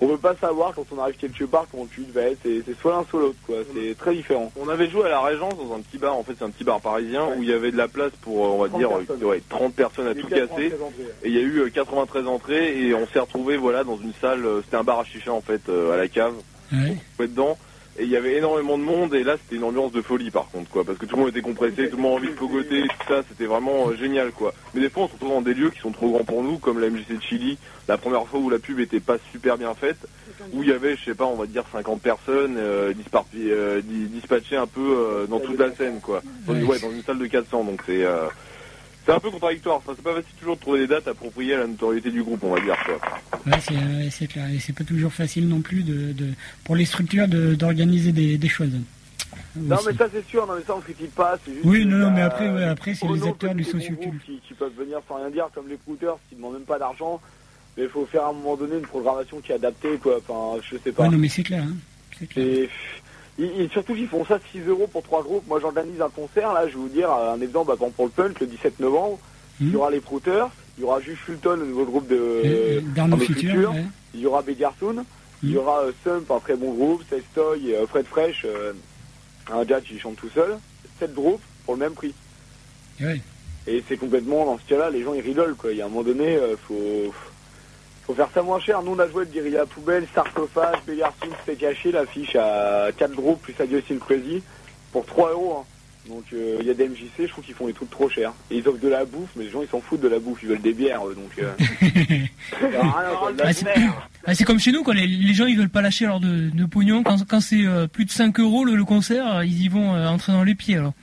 on peut pas savoir quand on arrive quelque part comment le public va être. C'est, c'est soit l'un, soit l'autre. Quoi. C'est très différent. On avait joué à la Régence dans un petit bar, en fait c'est un petit bar parisien où il y avait de la place pour, euh, on va 30 dire, personnes. euh, ouais, 30 personnes à tout 93 casser. Et il y a eu euh, 93 entrées et on s'est retrouvé voilà dans une salle, euh, c'était un bar à chicha en fait, euh, à la cave. Ouais. On dedans et il y avait énormément de monde et là c'était une ambiance de folie par contre quoi, parce que tout le monde était compressé, tout le monde envie de pogoter, tout ça, c'était vraiment euh, génial quoi. Mais des fois on se retrouve dans des lieux qui sont trop grands pour nous, comme la MJC de Chili, la première fois où la pub était pas super bien faite, où il y avait je sais pas on va dire 50 personnes euh, euh, di- dispatchées un peu euh, dans toute la scène quoi. Dans, ouais, dans une salle de 400 donc c'est c'est un peu contradictoire, enfin, c'est pas facile toujours de trouver des dates appropriées à la notoriété du groupe on va dire quoi. Ouais, c'est clair. Et c'est pas toujours facile non plus de, de pour les structures de- d'organiser des, des choses. Non, Aussi. mais ça, c'est sûr. Non, mais ça, on critique pas. C'est juste Oui, non, non, mais bah, après, ouais, après, c'est les acteurs du socioculture. Qui, qui peuvent venir sans rien dire, comme les prouteurs, qui demandent même pas d'argent. Mais il faut faire à un moment donné une programmation qui est adaptée, quoi. Enfin, je sais pas. Ouais, non, mais c'est clair. Hein. C'est clair. Et, et- surtout qu'ils font ça 6 euros pour trois groupes. Moi, j'organise un concert, là, je vais vous dire un exemple, bah, par exemple, pour le punk, le 17 novembre. Il y aura les Prouters, il y aura Jules Fulton, le nouveau groupe de Euh, d'Arnaud Arnaud Futur, ouais. il y aura Begarsoon, il y aura euh, Sump, un très bon groupe, Sestoy euh, Fred Fresh, euh, un gars qui chante tout seul. 7 groupes pour le même prix. Et c'est complètement, dans ce cas-là, les gens ils rigolent, quoi. Il y a un moment donné, euh, faut, faut faire ça moins cher. Nous, on a joué le Guerilla Poubelle, Sarcophage, Begarsoon, C'était caché, l'affiche à 4 groupes plus Sin Crazy pour 3 euros. hein. Donc, euh, il y a des MJC, je trouve qu'ils font des trucs trop chers. Et ils offrent de la bouffe, mais les gens ils s'en foutent de la bouffe, ils veulent des bières, donc. euh. La Ah, c'est ah, c'est comme chez nous, quoi. Les, les gens, ils veulent pas lâcher alors de, de pognon. Quand, quand c'est euh, plus de 5 euros le, le concert, euh, ils y vont euh, entrer dans les pieds, alors.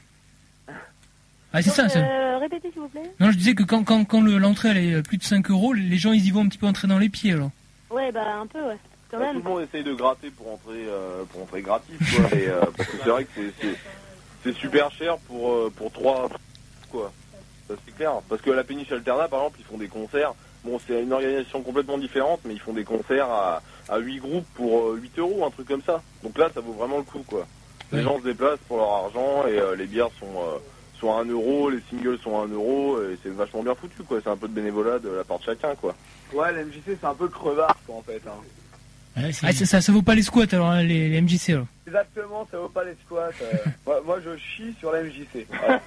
Ah, c'est ça, ça. Euh, répétez s'il vous plaît. Non, je disais que quand, quand, quand le- l'entrée elle est plus de 5 euros, les gens, ils y vont un petit peu entrer dans les pieds, alors. Ouais, bah un peu, ouais. Quand Ouais, même. Tout le monde essaye de gratter pour entrer, euh, pour entrer gratis, quoi. et, euh, parce que c'est vrai que c'est- super cher pour, euh, pour trois, quoi. Ça, c'est clair. Parce que à la péniche Alterna, par exemple, ils font des concerts. Bon, c'est une organisation complètement différente, mais ils font des concerts à, à 8 groupes pour euh, 8 euros, un truc comme ça. Donc là, ça vaut vraiment le coup, quoi. Les Ouais. gens se déplacent pour leur argent et euh, les bières sont, euh, sont sont à 1 euro, les singles sont à 1 euro, et c'est vachement bien foutu, quoi. C'est un peu de bénévolat de la part de chacun, quoi. Ouais, l'MJC c'est un peu crevard quoi en fait. Hein. Ah, ça, ça, ça vaut pas les squats alors, hein, les, les MJC alors. Exactement, ça vaut pas les squats. euh. moi, moi, je chie sur la MJC. Voilà.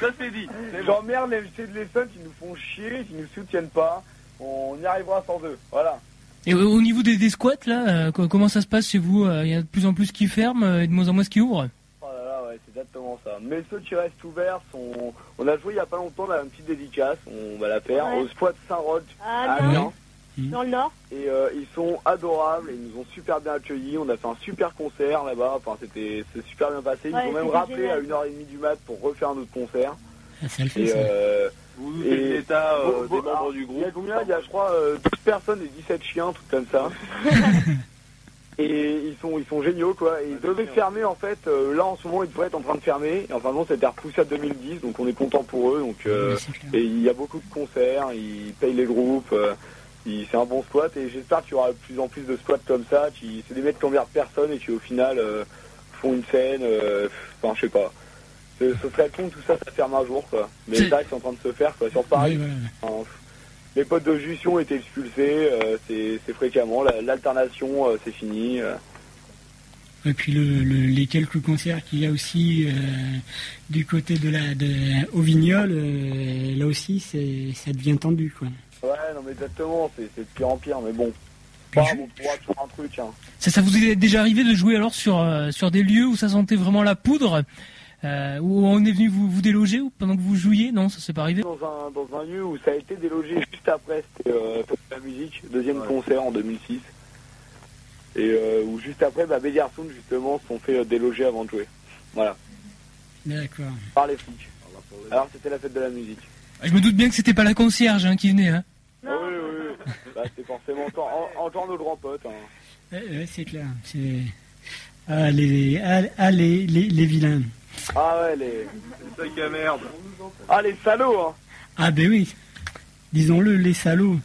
ça c'est dit. J'emmerde les MJC de l'Essonne qui nous font chier, qui nous soutiennent pas. On y arrivera sans eux. Voilà. Et au au niveau des, des squats là, euh, co- comment ça se passe chez vous Euh, Il y a de plus en plus qui ferment et de moins en moins qui ouvrent Oh là là, ouais, c'est exactement ça. Mais ceux qui restent ouverts sont. On a joué il y a pas longtemps là, une petite dédicace, on va la faire, Ouais. au squat Saint-Roch Ah, à. Amiens. Dans le nord Et euh, ils sont adorables, et ils nous ont super bien accueillis. On a fait un super concert là-bas. Enfin, c'était c'est super bien passé. Ils Ouais, nous ont même rappelé génial. à 1h30 du mat pour refaire notre concert. Ah, ça le fait, Et, ça. euh, Vous et- l'état euh, des membres alors, du Il y groupe. a combien? Il y a, je crois, euh, 12 personnes et 17 chiens, tout comme ça. et ils sont, ils sont géniaux, quoi. Et ils devaient fermer, en fait. euh, là, en ce moment, ils devraient être en train de fermer. Et enfin, non, c'était repoussé à 2010, donc on est content pour eux. Donc, euh, et il y a beaucoup de concerts, ils payent les groupes. euh, ils- c'est un bon squat. Et j'espère qu'il y aura de plus en plus de squats comme ça. Qui, c'est des mecs qui emmerdent personne et qui, au final, euh, font une scène. euh, Enfin, je sais pas. Ce, serait con tout ça, ça ferme un jour, quoi. Mais C'est- c'est en train de se faire, quoi. Sur Paris. Enfin, les potes de Jussion ont été expulsés, euh, c'est fréquemment. La- L'alternation, euh, c'est fini. euh. Et puis le, le- les quelques concerts qu'il y a aussi euh, du côté de la de, au Vignol, euh, là aussi c'est ça devient tendu quoi. Ouais, non, mais exactement, c'est de pire en pire, mais bon. Bah, on pourra toujours un truc, hein. ça, ça vous est déjà arrivé de jouer alors sur, sur des lieux où ça sentait vraiment la poudre? Euh, Où on est venu vous, vous déloger ou pendant que vous jouiez Non, ça s'est pas arrivé Dans un, dans un lieu où ça a été délogé juste après, c'était euh, la musique, deuxième concert en 2006. Et euh, où juste après, bah, Béliarson, justement, se sont fait euh, déloger avant de jouer. Voilà, D'accord. par les flics. Alors c'était la fête de la musique. Je me doute bien que c'était pas la concierge hein, qui venait. Hein. Ah oui, oui, oui. Bah, c'est forcément encore, en- encore nos grands potes. Hein. Ouais, ouais, c'est clair. C'est ah, les, ah, ah, les, les, les vilains. Ah ouais, les... Ça qui a merde. Ah, les salauds, hein Ah ben oui, disons-le, les salauds,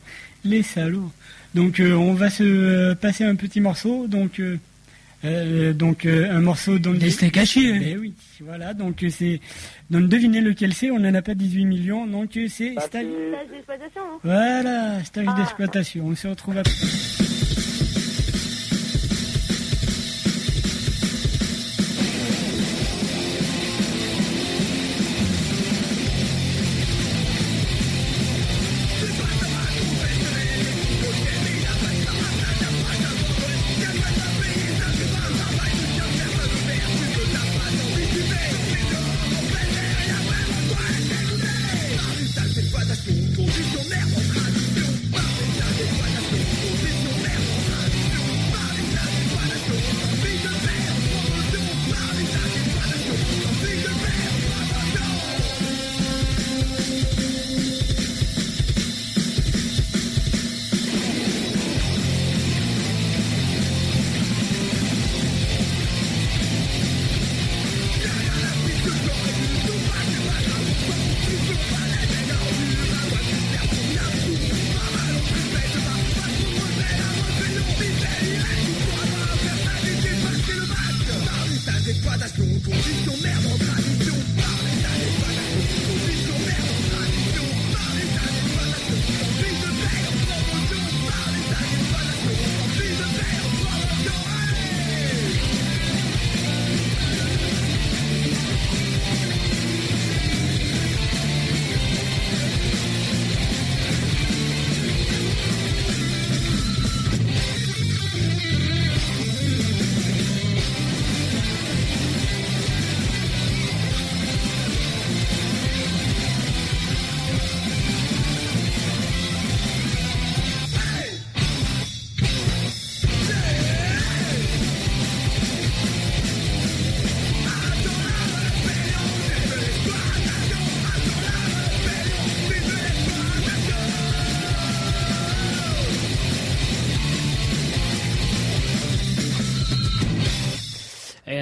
les salauds. Donc euh, on va se euh, passer un petit morceau, donc euh, euh, donc euh, un morceau dont Des steaks hachés. hein. Ben oui, voilà, donc euh, c'est donc devinez lequel c'est. On n'en a pas 18 millions, donc c'est Bah, stage. c'est- Stage d'exploitation, hein Voilà, stage Ah. d'exploitation. On se retrouve après.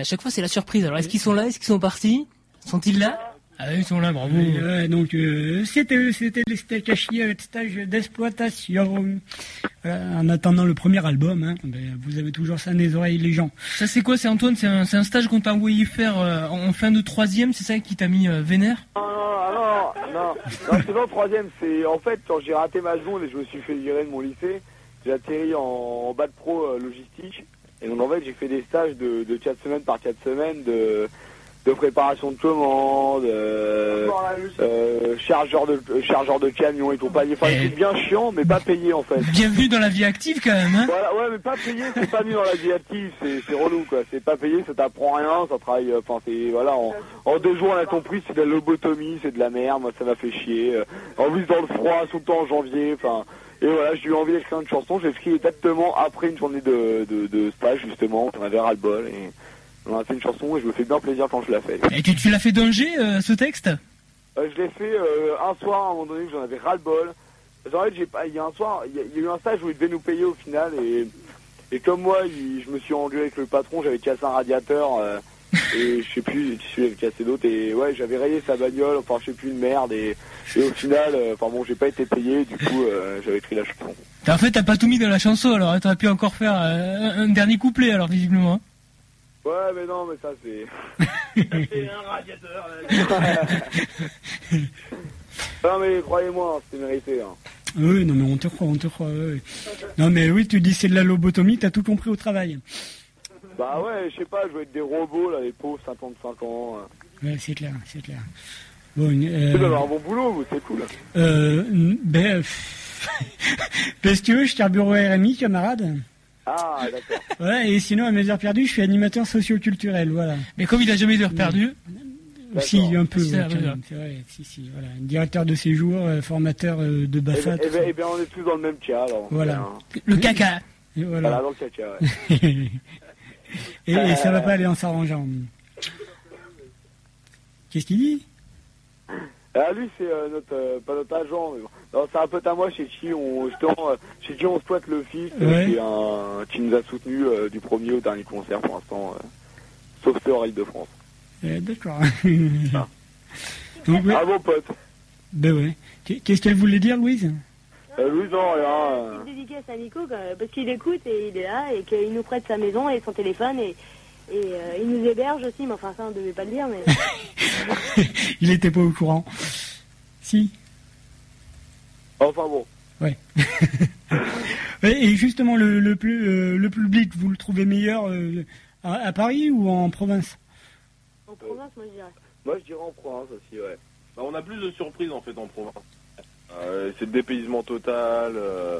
Chaque fois, c'est la surprise. Alors, est-ce qu'ils sont là? Est-ce qu'ils sont partis? Sont-ils là? Ah oui, ils sont là, bravo. Donc euh, c'était c'était les steaks à chier avec stage d'exploitation. Voilà, en attendant le premier album, hein, ben, vous avez toujours ça dans les oreilles les gens. Ça c'est quoi? C'est Antoine, c'est un, c'est un stage qu'on t'a envoyé faire euh, en fin de troisième, c'est ça qui t'a mis euh, vénère? Non, non, non, non, non, c'est pas le troisième, c'est en fait quand j'ai raté ma seconde et je me suis fait virer de mon lycée, j'ai atterri en, en bac pro euh, logistique et donc en fait j'ai fait des stages de, de 4 semaines par 4 semaines de, de préparation de commandes, euh, euh, chargeur de chargeur de camion et compagnie, enfin trucs bien chiant mais pas payé en fait. Bienvenue dans la vie active quand même, hein Voilà, ouais, mais pas payé, c'est pas mis dans la vie active, c'est, c'est relou, quoi. C'est pas payé, ça t'apprend rien, ça travaille, euh, enfin, c'est, voilà, en, en deux jours, on a compris, c'est de la lobotomie, c'est de la merde, moi, ça m'a fait chier. euh. En plus, dans le froid, tout le temps en janvier, enfin, et voilà, j'ai eu envie d'écrire une chanson, j'ai écrit exactement après une journée de, de, de stage, justement, on avait ras-le-bol, et on a fait une chanson, et je me fais bien plaisir quand je la fais. Et tu, tu l'as fait d'un G, euh, ce texte? Euh, je l'ai fait euh, un soir à un moment donné j'en avais ras le bol. En fait, il y a un soir, il y, a- il y a eu un stage où il devait nous payer au final et, et comme moi, il- je me suis engueulé avec le patron, j'avais cassé un radiateur euh, et je sais plus si j'avais cassé d'autres et ouais, j'avais rayé sa bagnole, enfin je sais plus une merde et, et au final, euh, enfin bon, j'ai pas été payé, du coup euh, j'avais écrit la chanson. En fait, t'as pas tout mis dans la chanson, alors hein, t'aurais pu encore faire euh, un, dernier couplet, alors visiblement. hein. Ouais, mais non, mais ça c'est. Un radiateur. non mais croyez-moi, hein, c'était mérité. Hein. Oui, non mais on te croit, on te croit. ouais. Non mais oui, tu dis c'est de la lobotomie, t'as tout compris au travail. Bah ouais, je sais pas, je vais être des robots là, les pauvres 55 ans. euh. Ouais, c'est clair, c'est clair. Bon, Vous euh, avez un bon boulot, vous, c'est cool. euh, ben, parce que je carbure au RMI, camarade. Ah, d'accord. Ouais, et sinon, à mes heures perdues, je suis animateur socio-culturel, voilà. Mais comme il a jamais d'heure perdue, Si, un peu, C'est ouais, vrai, si, si, voilà. Directeur de séjour, euh, formateur euh, de Eh BAFA, ben, eh tout ben- ça. eh ben, on est tous dans le même cas alors. Voilà. Hein. le caca. Voilà, voilà. dans le caca, ouais. et, et ça va pas aller en s'arrangeant. Qu'est-ce qu'il dit Ah, lui, c'est euh, notre, euh, pas notre agent, mais bon. Non, c'est un pote à moi chez qui on, justement, euh, chez qui on le fils, euh, Ouais. qui, est un, qui nous a soutenu euh, du premier au dernier concert pour l'instant, euh, sauf ce hors Île-de-France. Euh, D'accord. Donc, ouais. Ah bon pote. Ben ouais. Qu'est- Qu'est-ce qu'elle voulait dire, Louise? Euh, Louis, non, rien. euh, Une dédicace à Nico parce qu'il écoute et il est là et qu'il nous prête sa maison et son téléphone et, et euh, il nous héberge aussi, mais enfin ça on devait pas le dire, mais Il était pas au courant. Si. Enfin bon. Ouais. Et justement, le, le, plus, euh, le public, vous le trouvez meilleur euh, à, à Paris ou en province? En province, moi je dirais. Moi, je dirais en province aussi, ouais. Bah, on a plus de surprises en fait en province. Euh, c'est le dépaysement total. euh,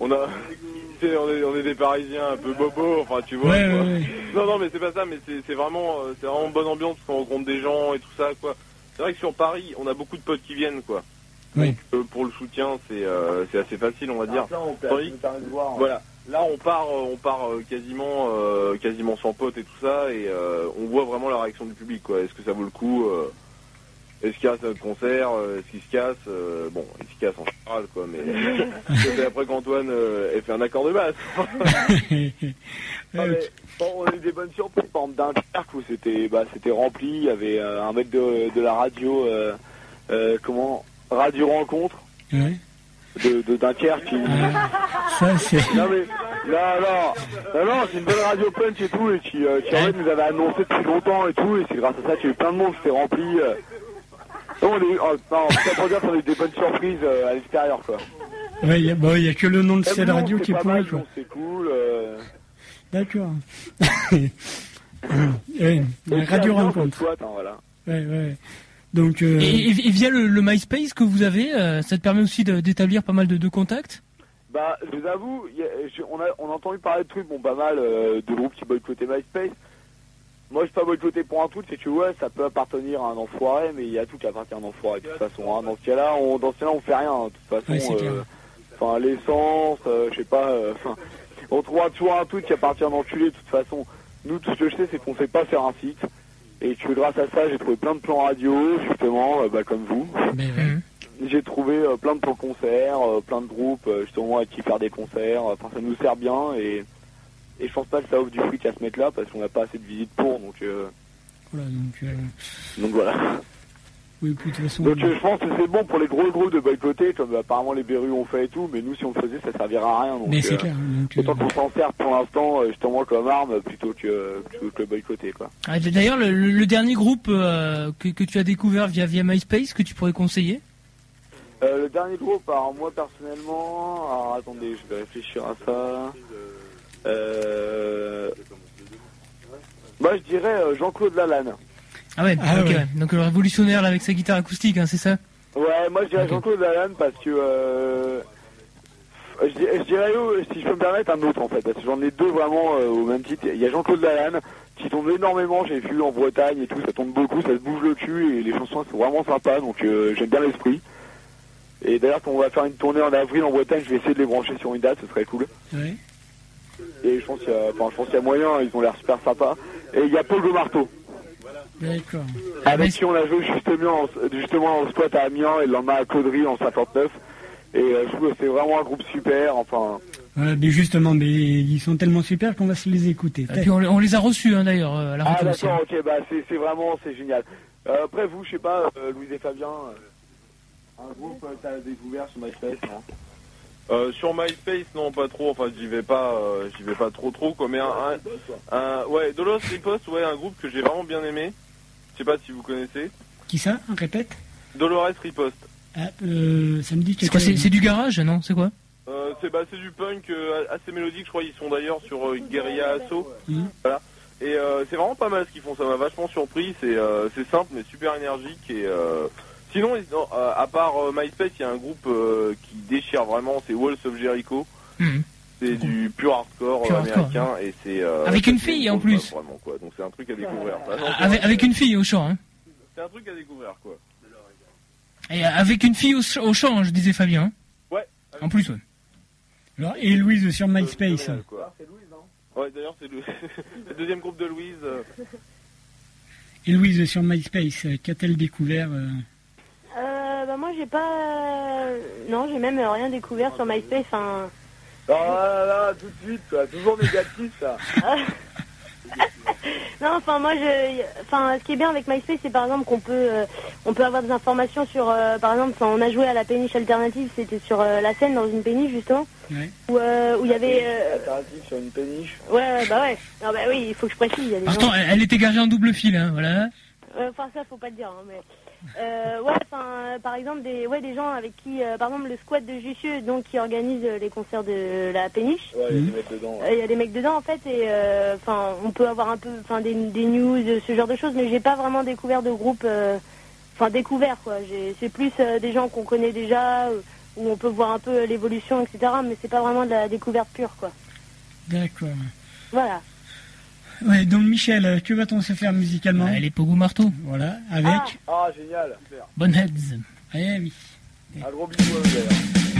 on a, on est, on est des Parisiens un peu bobos, enfin tu vois. Ouais, quoi. ouais, ouais. Non, non, mais c'est pas ça, mais c'est vraiment, euh, c'est vraiment bonne ambiance parce qu'on rencontre des gens et tout ça, quoi. C'est vrai que sur Paris, on a beaucoup de potes qui viennent, quoi. Oui. Donc euh, pour le soutien, c'est euh, c'est assez facile, on va dire. Ça, on peut Tandis- voir. hein. Voilà. Là, on part, on part quasiment, euh, quasiment sans potes et tout ça, et euh, on voit vraiment la réaction du public. Quoi. Est-ce que ça vaut le coup euh, Est-ce qu'il y a notre concert euh, Est-ce qu'il se casse Euh, Bon, il se casse en général, quoi. Mais c'est après qu'Antoine euh, ait fait un accord de basse. Ah, mais, bon, on a eu des bonnes surprises. Par exemple, Dunkerque où c'était bah, c'était rempli. Il y avait euh, un mec de, de la radio, euh, euh, comment Radio Rencontre Ouais. de, de Dunkerque. Qui... Ça, c'est. Non mais non non non, non c'est une bonne radio punch et tout et qui, euh, qui en fait nous avait annoncé depuis longtemps et tout et c'est grâce à ça qu'il y a eu plein de monde qui s'est rempli. euh. Non, on a eu, oh, non, pour dire qu'on a eu des bonnes surprises euh, à l'extérieur quoi. Ouais, il y, a- bon, il y a que le nom de Même cette radio qui est pas pourri, quoi. C'est cool. euh. D'accord. Ouais, radio rencontre. voilà. Ouais, ouais. Donc, euh, Et, via le, le MySpace que vous avez, euh, ça te permet aussi d'établir pas mal de, de contacts? Bah, je vous avoue, a- je- on, a, on a entendu parler de trucs, bon, pas mal, euh, de groupes qui boycottaient MySpace. Moi, je suis pas boycotté pour un truc, c'est que ouais, ça peut appartenir à un enfoiré, mais il y a tout qui appartient à un enfoiré, de toute façon. hein. Dans ce cas-là, on, dans ce cas-là, on fait rien, hein, de toute façon. euh, Enfin, l'essence, euh, je sais pas, euh, on trouvera toujours un truc qui appartient à un enculé, de toute façon. Nous, tout ce que je sais, c'est qu'on sait pas faire un site. Et que grâce à ça, j'ai trouvé plein de plans radio, justement, euh, bah, comme vous. ouais. J'ai trouvé euh, plein de plans concerts, euh, plein de groupes, justement, avec qui faire des concerts. Enfin, ça nous sert bien et, et je pense pas que ça offre du fric à se mettre là parce qu'on n'a pas assez de visites pour. Donc, euh, Voilà, donc, euh, donc voilà. Oui, puis de toute façon. Donc je pense que c'est bon pour les gros groupes de boycotter, comme apparemment les Berus ont fait et tout, mais nous si on le faisait ça servira à rien. Donc, Mais c'est euh, clair. donc, euh, Autant qu'on s'en sert pour l'instant justement comme arme plutôt que, plutôt que le boycotter quoi. Ah, D'ailleurs, le, le- le dernier groupe euh, que, que tu as découvert via, via MySpace, que tu pourrais conseiller? Euh, le dernier groupe, alors moi personnellement, alors attendez, je vais réfléchir à ça. Euh... Moi je dirais euh, Jean-Claude Lalanne. Ah ouais, Ah ok, ouais. donc le révolutionnaire là, avec sa guitare acoustique, hein, c'est ça? Ouais, moi je dirais. Jean-Claude Lalanne parce que euh, je, dirais- euh, si je peux me permettre un autre en fait, parce que j'en ai deux vraiment euh, au même titre. Il y a Jean-Claude Lalanne qui tombe énormément, j'ai vu en Bretagne et tout, ça tombe beaucoup, ça se bouge le cul et les chansons sont vraiment sympas, donc euh, j'aime bien l'esprit. Et d'ailleurs quand on va faire une tournée en avril en Bretagne, je vais essayer de les brancher sur une date, ce serait cool. Et je pense qu'il y a, enfin, je pense qu'il y a moyen, ils ont l'air super sympas. Et il y a Paul de Marteau, D'accord. avec qui on a joué justement, en- justement en squat à Amiens et le lendemain à Caudry en 59. Et euh, je trouve que c'est vraiment un groupe super, enfin... Voilà, mais justement, mais ils sont tellement super qu'on va se les écouter. Et puis on, on les a reçus hein, d'ailleurs euh, à la Ah d'accord, ok, bah c'est vraiment, c'est génial. Euh, après vous, je sais pas, euh, Louis et Fabien, euh, un groupe que t'as découvert sur MySpace, non? Euh, sur MySpace, non, pas trop. Enfin, j'y vais pas, euh, j'y vais pas trop, trop. Quoi. Mais un, un, un- ouais, Dolos Riposte, ouais, un groupe que j'ai vraiment bien aimé. Je sais pas si vous connaissez. Qui ça Répète? Dolores Riposte. Ah, euh, ça me dit C'est quoi C'est c'est du garage, non? C'est quoi? Euh, c'est bah, c'est du punk euh, assez mélodique. Je crois ils sont d'ailleurs sur euh, Guerilla Asso. Mhm. Voilà. Et euh, c'est vraiment pas mal ce qu'ils font. Ça m'a vachement surpris. C'est euh, c'est simple mais super énergique. Et euh, sinon, non, euh, à part euh, MySpace, il y a un groupe euh, qui déchire vraiment. C'est Walls of Jericho. Mhm. C'est du pur hardcore américain et c'est euh, Avec une c'est fille, une en plus. base, Vraiment quoi. Donc c'est un truc à découvrir. Ah, non, c'est avec, une fille au chant. Hein. C'est un truc à découvrir quoi. Et avec une fille au, ch- au chant, je disais Fabien. hein. Ouais. En plus, ouais. Alors, et Louise sur MySpace. Génial, quoi. Ouais, d'ailleurs c'est le... le deuxième groupe de Louise. euh, Et Louise sur MySpace, qu'a-t-elle découvert euh, Euh, bah moi j'ai pas... Non, j'ai même rien découvert sur MySpace. Enfin... Oh là là, tout de suite, quoi, toujours négatif ça. Non, enfin moi je, enfin ce qui est bien avec MySpace, c'est par exemple qu'on peut, euh, on peut avoir des informations sur, euh, par exemple, on a joué à la péniche alternative, c'était sur euh, la scène dans une péniche justement, Ouais. où euh, où il y avait, euh, Alternative sur une péniche. ouais, ouais, bah ouais, non bah oui, il faut que je précise, il y a des gens- Attends, elle, elle était garée en double fil, hein, voilà. Euh, Enfin, ça, faut pas le dire. hein, mais euh, ouais, enfin, euh, par exemple, des, ouais, des gens avec qui, euh, par exemple, le squat de Jussieu, donc qui organise euh, les concerts de la péniche. Ouais, il y a des mecs dedans. Euh, Il y a des mecs dedans en fait et euh, enfin on peut avoir un peu enfin des, des news ce genre de choses mais j'ai pas vraiment découvert de groupe euh, enfin découvert quoi c'est plus euh, des gens qu'on connaît déjà où on peut voir un peu l'évolution etc mais c'est pas vraiment de la découverte pure quoi D'accord. voilà Ouais, donc Michel, euh, que va-t-on se faire musicalement Elle est Pogo Marteau. Voilà, avec. Ah. Ah, génial. Super. Bonheads. Eh oui. Un gros bisou à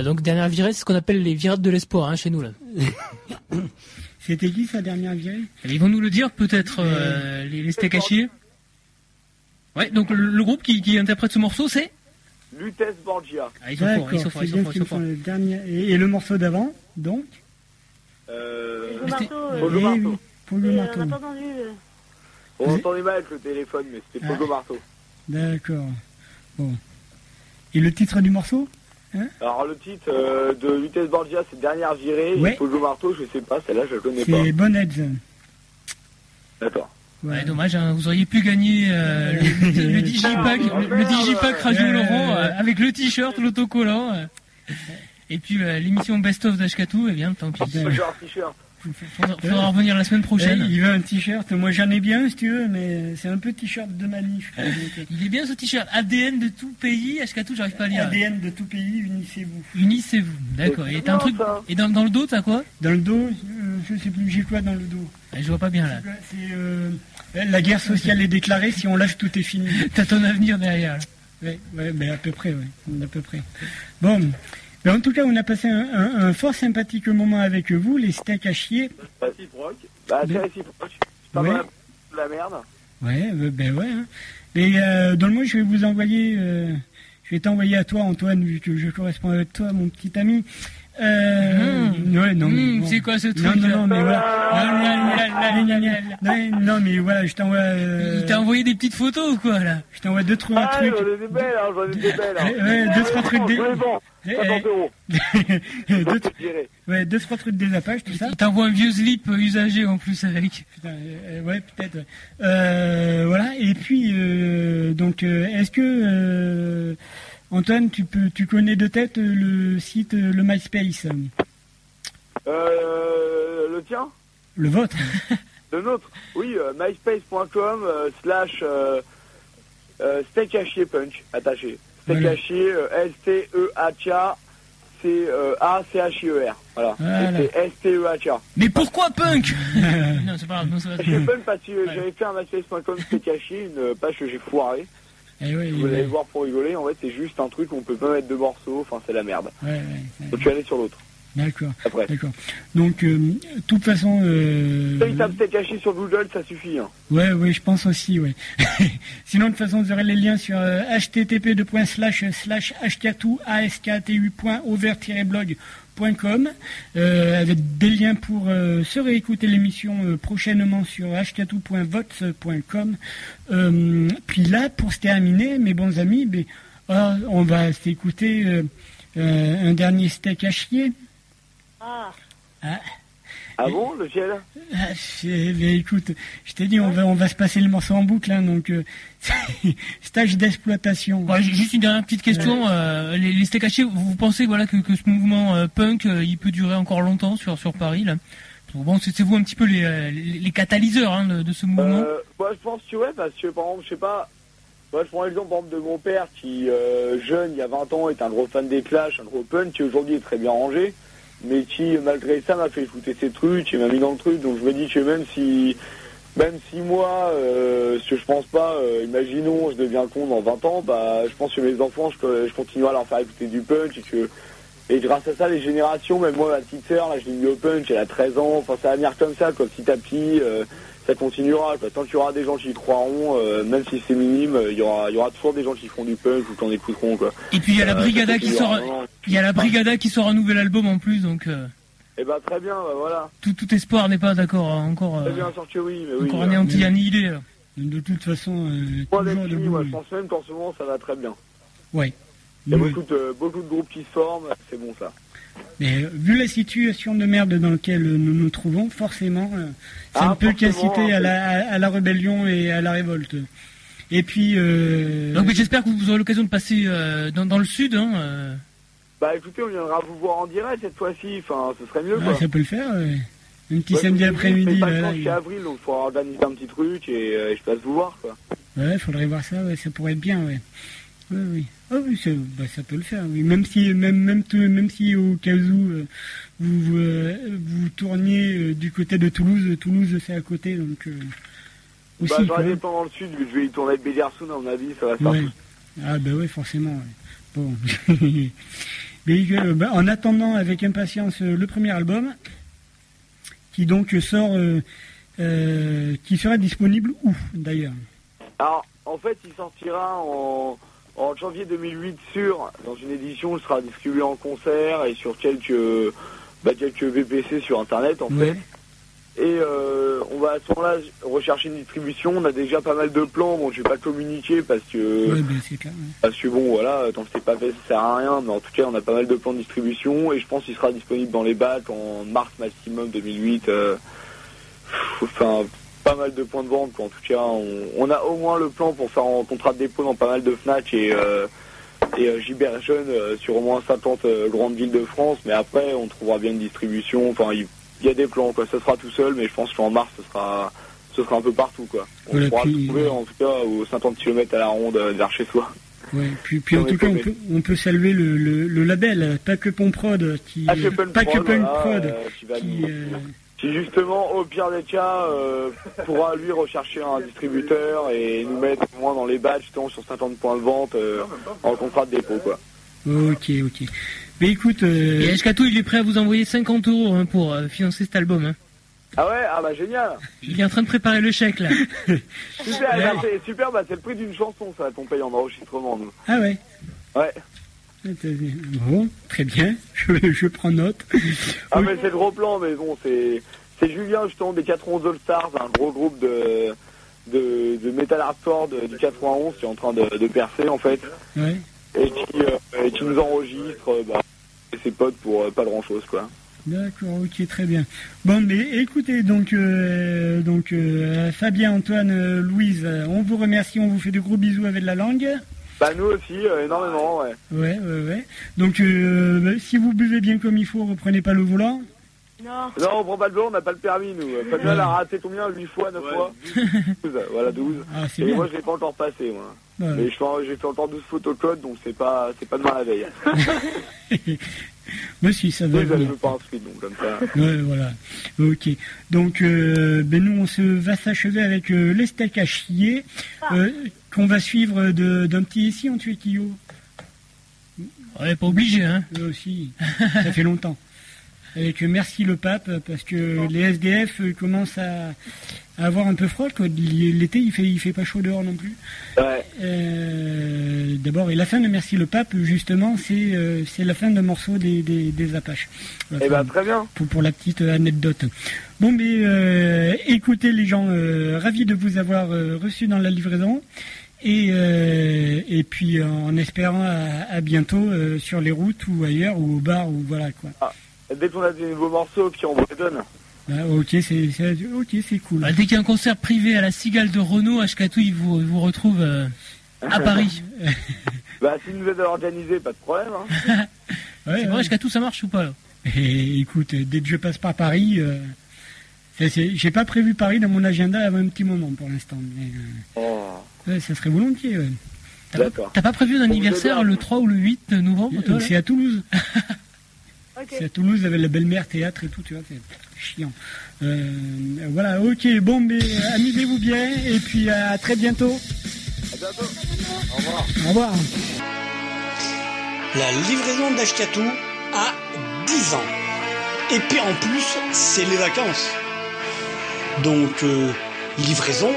Voilà, donc dernière virée, c'est ce qu'on appelle les virades de l'espoir hein, chez nous là. C'était qui sa dernière virée? Ils vont nous le dire peut-être euh, les, les steaks. Ouais, donc le, le groupe qui, qui interprète ce morceau, c'est? Lutes Borgia. Ah, ils sont forts, ils sont D'accord, forts, c'est ils sont bien forts, ce ils qu'ils sont font forts. le dernier. Et, et le morceau d'avant, donc? Euh, euh, Pogo Eh Marteau. oui, Pogo mais, euh, Marteau. on n'a pas entendu. euh. On entendait mal avec le téléphone, mais c'était Ah. Pogo Marteau. D'accord. Bon. Et le titre du morceau? Alors le titre euh, de Lutes Borgia, c'est Dernière virée. Ouais. Et Pogo Marteau, je sais pas, celle-là je la connais pas. C'est Bonheads. D'accord. Ouais, dommage, hein, vous auriez pu gagner euh, le, le digipack, le, le digipack Radio Ouais. Laurent euh, avec le t-shirt, l'autocollant. euh. Et puis euh, l'émission Best of d'Ashkatou, eh bien, tant pis. T-shirt. Faudra, faudra revenir la semaine prochaine. Eh, il veut un t-shirt. Moi j'en ai bien si tu veux, mais c'est un peu t-shirt de manif. Il est bien ce t-shirt ADN de tout pays, Ashkatou, j'arrive pas à lire. ADN de tout pays, unissez-vous. Unissez-vous, d'accord. Et t'as un truc. Et dans, dans le dos, t'as quoi Dans le dos, euh, je sais plus, j'ai quoi dans le dos Eh, Je vois pas bien là. C'est euh, la guerre sociale est déclarée, si on lâche tout est fini. T'as ton avenir derrière. là. Ouais, ouais, mais à peu près, ouais, à peu près. Bon, mais en tout cas, on a passé un, un- un fort sympathique moment avec vous, les steaks à chier. Bah, c'est réciproque. C'est pas Ouais. la merde. Ouais, euh, ben ouais. hein. Et euh, dans le mois, je vais vous envoyer, euh, je vais t'envoyer à toi, Antoine, vu que je corresponds avec toi, mon petit ami. Euh, ouais, non, mais Mmh, bon. c'est quoi ce truc Non, non, non, mais voilà. Ah, Non, non, non, non, mais voilà, je t'envoie. euh, Il t'a envoyé des petites photos ou quoi là Je t'envoie deux trois Ah, trucs. j'en ai des belles, hein, j'en ai des belles. Hein. Ouais, deux, trois trucs Je des- les vends. Eh, 50 euros. deux, Je dirais. ouais, deux, trois trucs des apaches, tout ça. Il t'envoie un vieux slip euh, usagé en plus avec. Putain, euh, ouais, peut-être. ouais. Euh, voilà. Et puis, euh, donc, euh, est-ce que euh, Antoine, tu peux, tu connais de tête euh, le site, euh, le MySpace, Euh, le tien? Le vôtre Le nôtre? Oui, euh, myspace.com slash steak à chier punch, attaché. Steak Voilà. à chier, euh, S-T-E-H-A, c'est euh, A-C-H-I-E-R. Voilà. Voilà. C'est S-T-E-H-A. Mais pourquoi punk? Non, c'est pas grave. Non, c'est pas Je grave. sais pas parce que j'avais fait un myspace.com chier, une page que j'ai foirée. Eh Vous allez voir pour rigoler, en fait c'est juste un truc où on peut pas mettre de morceaux, enfin c'est la merde. ouais, ouais, Donc suis allé sur l'autre. D'accord. Après. D'accord. Donc, euh, de toute façon, euh, tape steak à chier sur Google, ça suffit. Hein. Ouais, ouais, je pense aussi, ouais. Sinon, de toute façon, vous aurez les liens sur euh, http euh, avec des liens pour euh, se réécouter l'émission euh, prochainement sur hkatu.vox.com. Euh, puis là, pour se terminer, mes bons amis, ben, ah, on va s'écouter un dernier steak à chier. Ah, Ah. Ah bon, lequel Ah, c'est- mais écoute, je t'ai dit, on va, on va se passer le morceau en boucle, hein, donc euh, stage d'exploitation. Bon, juste une dernière petite question. euh, les, les steaks hachés, vous, pensez voilà que, que ce mouvement euh, punk, euh, il peut durer encore longtemps sur sur Paris là? Bon, c'est c'est vous un petit peu les, les, les catalyseurs hein, de, de ce mouvement. Euh, moi, je pense que ouais, parce que par exemple, je sais pas. Moi, je prends l'exemple par exemple, de mon père qui, euh, jeune, il y a 20 ans, est un gros fan des Clash, un gros punk, qui aujourd'hui est très bien rangé, mais qui, malgré ça, m'a fait écouter ses trucs, et m'a mis dans le truc. Donc, je me dis que même si, même si moi, euh, ce que je pense pas, euh, imaginons, je deviens con dans 20 ans, bah, je pense que mes enfants, je, je continuerai à leur faire écouter du punk, et que, et grâce à ça, les générations, même moi, ma petite sœur, là, je l'ai mis au punk, elle a 13 ans, enfin, ça va venir comme ça, quoi, petit à petit, euh, ça continuera, quoi. Tant qu'il y aura des gens qui y croiront, euh, même si c'est minime, euh, il y aura, il y aura toujours des gens qui feront du punk ou qui en écouteront, quoi. Et puis il y a la Euh, Brigada qui sort, il y a la Brigada qui sort un nouvel album en plus, donc euh, Eh ben, très bien, bah, voilà. tout, tout espoir n'est pas d'accord hein, encore Très euh, bien, sûr que oui, mais oui. encore euh, anéanti, annihilé. là. De toute façon, euh, Moi, moi, je pense même qu'en ce moment, ça va très bien. Ouais. Il y a Oui. beaucoup de, beaucoup de groupes qui se forment, c'est bon, ça. Mais euh, vu la situation de merde dans laquelle nous nous trouvons, forcément, euh, ça Ah, ne peut qu'inciter à hein, la, à, à la rébellion et à la révolte. Et puis, euh, Donc j'espère que vous aurez l'occasion de passer euh, dans, dans le sud. Hein, euh. Bah, écoutez, on viendra vous voir en direct cette fois-ci, enfin, ce serait mieux, ah, quoi. ça peut le faire. ouais. Un petit Ouais, samedi après-midi. C'est avril, donc il faudra organiser un petit truc et, euh, et je passe vous voir, quoi. Ouais, faudrait voir ça, ouais, ça pourrait être bien, ouais. Oui, oui. Ah oui, ça, bah, ça peut le faire, oui. Même si, même, même, même si au cas où euh, vous, vous, euh, vous tourniez euh, du côté de Toulouse, Toulouse c'est à côté, donc euh, aussi. bah, dans le sud, je vais y tourner avec Béliarsoun, à mon avis, ça va faire Ouais. Ah bah ouais, forcément. ouais. Bon. Mais bah, en attendant avec impatience le premier album, qui donc sort, qui sera disponible où d'ailleurs? Alors, en fait, il sortira en, en janvier 2008 sur, dans une édition, il sera distribué en concert et sur quelques, bah, quelques VPC sur Internet, en fait. Et euh, on va à ce moment-là rechercher une distribution. On a déjà pas mal de plans. Bon, je vais pas communiquer parce que ben, c'est clair. parce que bon, voilà, tant que c'est pas fait, ça sert à rien. Mais en tout cas, on a pas mal de plans de distribution et je pense qu'il sera disponible dans les bacs en mars maximum 2008. euh, enfin, pas mal de points de vente. quoi. En tout cas, on, on a au moins le plan pour faire un contrat de dépôt dans pas mal de Fnac et euh, et euh, Gilbert Jeune euh, sur au moins 50 euh, grandes villes de France. Mais après, on trouvera bien une distribution. Enfin, il y a des plans, quoi. Ça sera tout seul, mais je pense qu'en mars, ce sera, ce sera un peu partout, quoi. On Voilà, pourra puis- trouver, en tout cas, aux 50 km à la ronde vers chez soi. Ouais, puis, puis en tout cas, on peut, on peut saluer le, le, le label Pas que Punk Prod, qui, Punk Pas que voilà, qui qui, justement, au pire des cas, euh, pourra lui rechercher un distributeur et nous mettre au moins dans les badges, justement, sur 50 points de vente euh, en contrat de dépôt, quoi. Ok, ok. Mais écoute, euh, Et Ashkatou, il est prêt à vous envoyer 50 euros hein, pour euh, financer cet album. hein. Ah ouais, ah bah génial Il est en train de préparer le chèque là. Super, bah, c'est super, bah c'est le prix d'une chanson, ça, qu'on paye en enregistrement, nous. ah ouais. Ouais. Bon, très bien, je, je prends note. Ah mais c'est le gros plan, mais bon, c'est c'est Julien justement des 91 All Stars, un gros groupe de de, de metal hardcore de- du 91 qui est en train de, de percer en fait Ouais. et qui, euh, et qui nous enregistre euh, bah, et ses potes pour euh, pas grand chose quoi. D'accord, ok, très bien. Bon, mais écoutez, donc, euh, donc Fabien, Antoine, Louise, on vous remercie, on vous fait de gros bisous avec la langue. Bah nous aussi euh, énormément ouais. Ouais, ouais, ouais. Donc, euh, bah, si vous buvez bien comme il faut, reprenez pas le volant. Non. Non on prend pas le volant, on n'a pas le permis nous. Fabien elle a raté combien? 8 fois, 9 fois? 12, voilà 12. Ah, et bien. moi je l'ai pas encore passé moi. Ouais. Mais j'ai fait encore 12 photocodes donc c'est pas c'est pas demain la veille. Si, ça va Oui, je venir. veux pas inscrit donc comme ça. Ouais, voilà. Ok. Donc, euh, ben nous, on se va s'achever avec euh, les steaks à chier, euh, qu'on va suivre de- d'un petit ici en Tuéquillot. Ouais, pas obligé, hein. Eux aussi. Ça fait longtemps. Avec Merci le Pape, parce que les SDF euh, commencent à, à avoir un peu froid. quoi. L'été, il fait, il fait pas chaud dehors non plus. Ouais. Euh, D'abord, et la fin de Merci le Pape, justement, c'est euh, c'est la fin d'un morceau des, des, des Apaches. Voilà, Eh ben enfin, très bien. pour, pour la petite euh, anecdote. Bon, mais euh, écoutez les gens, ravis de vous avoir reçu dans la livraison. Et, euh, et puis en espérant à, à bientôt euh, sur les routes ou ailleurs ou au bar ou voilà quoi. Dès qu'on a des nouveaux morceaux, puis on vous les donne. Ah, ok, c'est c'est- ok, c'est cool. Bah, dès qu'il y a un concert privé à la Cigale de Renault, Ashkatou, il vous, vous retrouve euh, à Paris. Bah, si nous aide à l'organiser, pas de problème. Hein. Ouais, c'est ouais. vrai, Ashkatou, ça marche ou pas là Et écoute, dès que je passe par Paris, euh, j'ai pas prévu Paris dans mon agenda avant un petit moment pour l'instant. Mais Oh. euh, ouais, ça serait volontiers. ouais. T'as pas, prévu un anniversaire le 3 ou le 8 novembre C'est à Toulouse. Ok. C'est à Toulouse avec la belle-mère théâtre et tout, tu vois, c'est chiant. Euh, voilà, ok, bon, mais euh, amusez-vous bien et puis à très bientôt. À bientôt. Au revoir. Au revoir. La livraison d'Ashkatou a 10 ans. Et puis en plus, c'est les vacances. Donc, euh, livraison,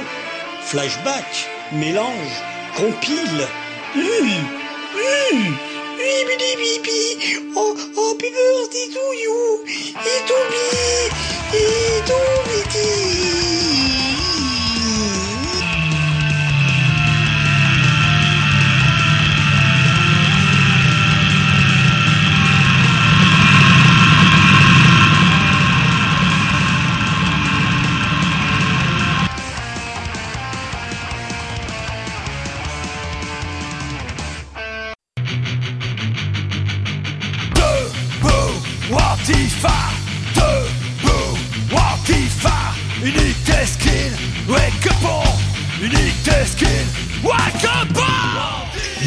flashback, mélange, compile. Hum, bidi bibi, oh, oh, birthday to you, Debout,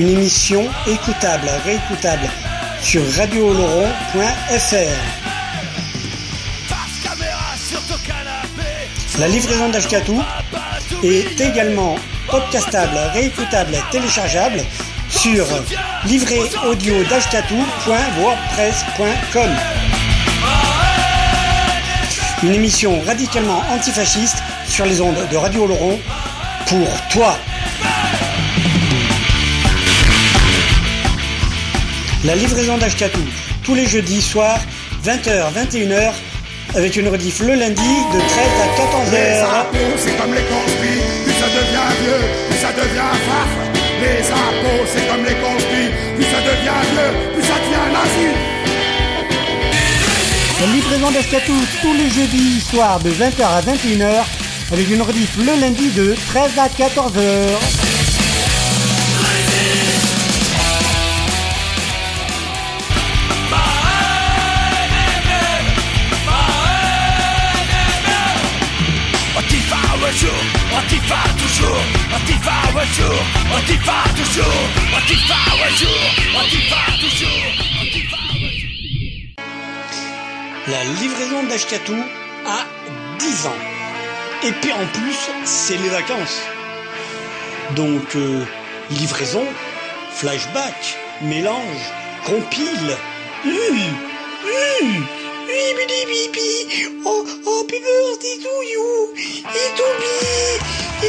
Une émission écoutable, réécoutable sur radiooloron.fr. La livraison d'Ashkatou est également podcastable, réécoutable, téléchargeable sur livréaudio.wordpress.com. Une émission radicalement antifasciste sur les ondes de Radio Oloron pour toi. La livraison d'Ashkatou, tous les jeudis soirs, 20h, 21h, avec une rediff le lundi de 13 à 14h. Les impôts, c'est comme les conspires, plus ça devient vieux, plus ça devient farf. Les impôts, c'est comme les conspires, plus ça devient vieux, plus ça devient nazi. La livraison d'Ashkatou, tous les jeudis soirs, de 20h à 21h, avec une rediff le lundi de 13 à 14h. Antifa La livraison d'Ashkatou a 10 ans. Et puis en plus, c'est les vacances. Donc, euh, livraison, flashback, mélange, compile. Oh, oh, to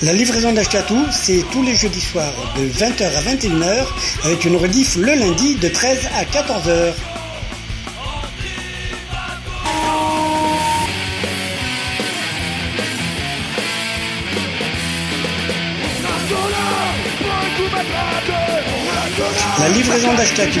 La livraison d'Ashkatou, c'est tous les jeudis soirs de 20h à 21h avec une rediff le lundi de 13 à 14h. La livraison d'Ashkatou.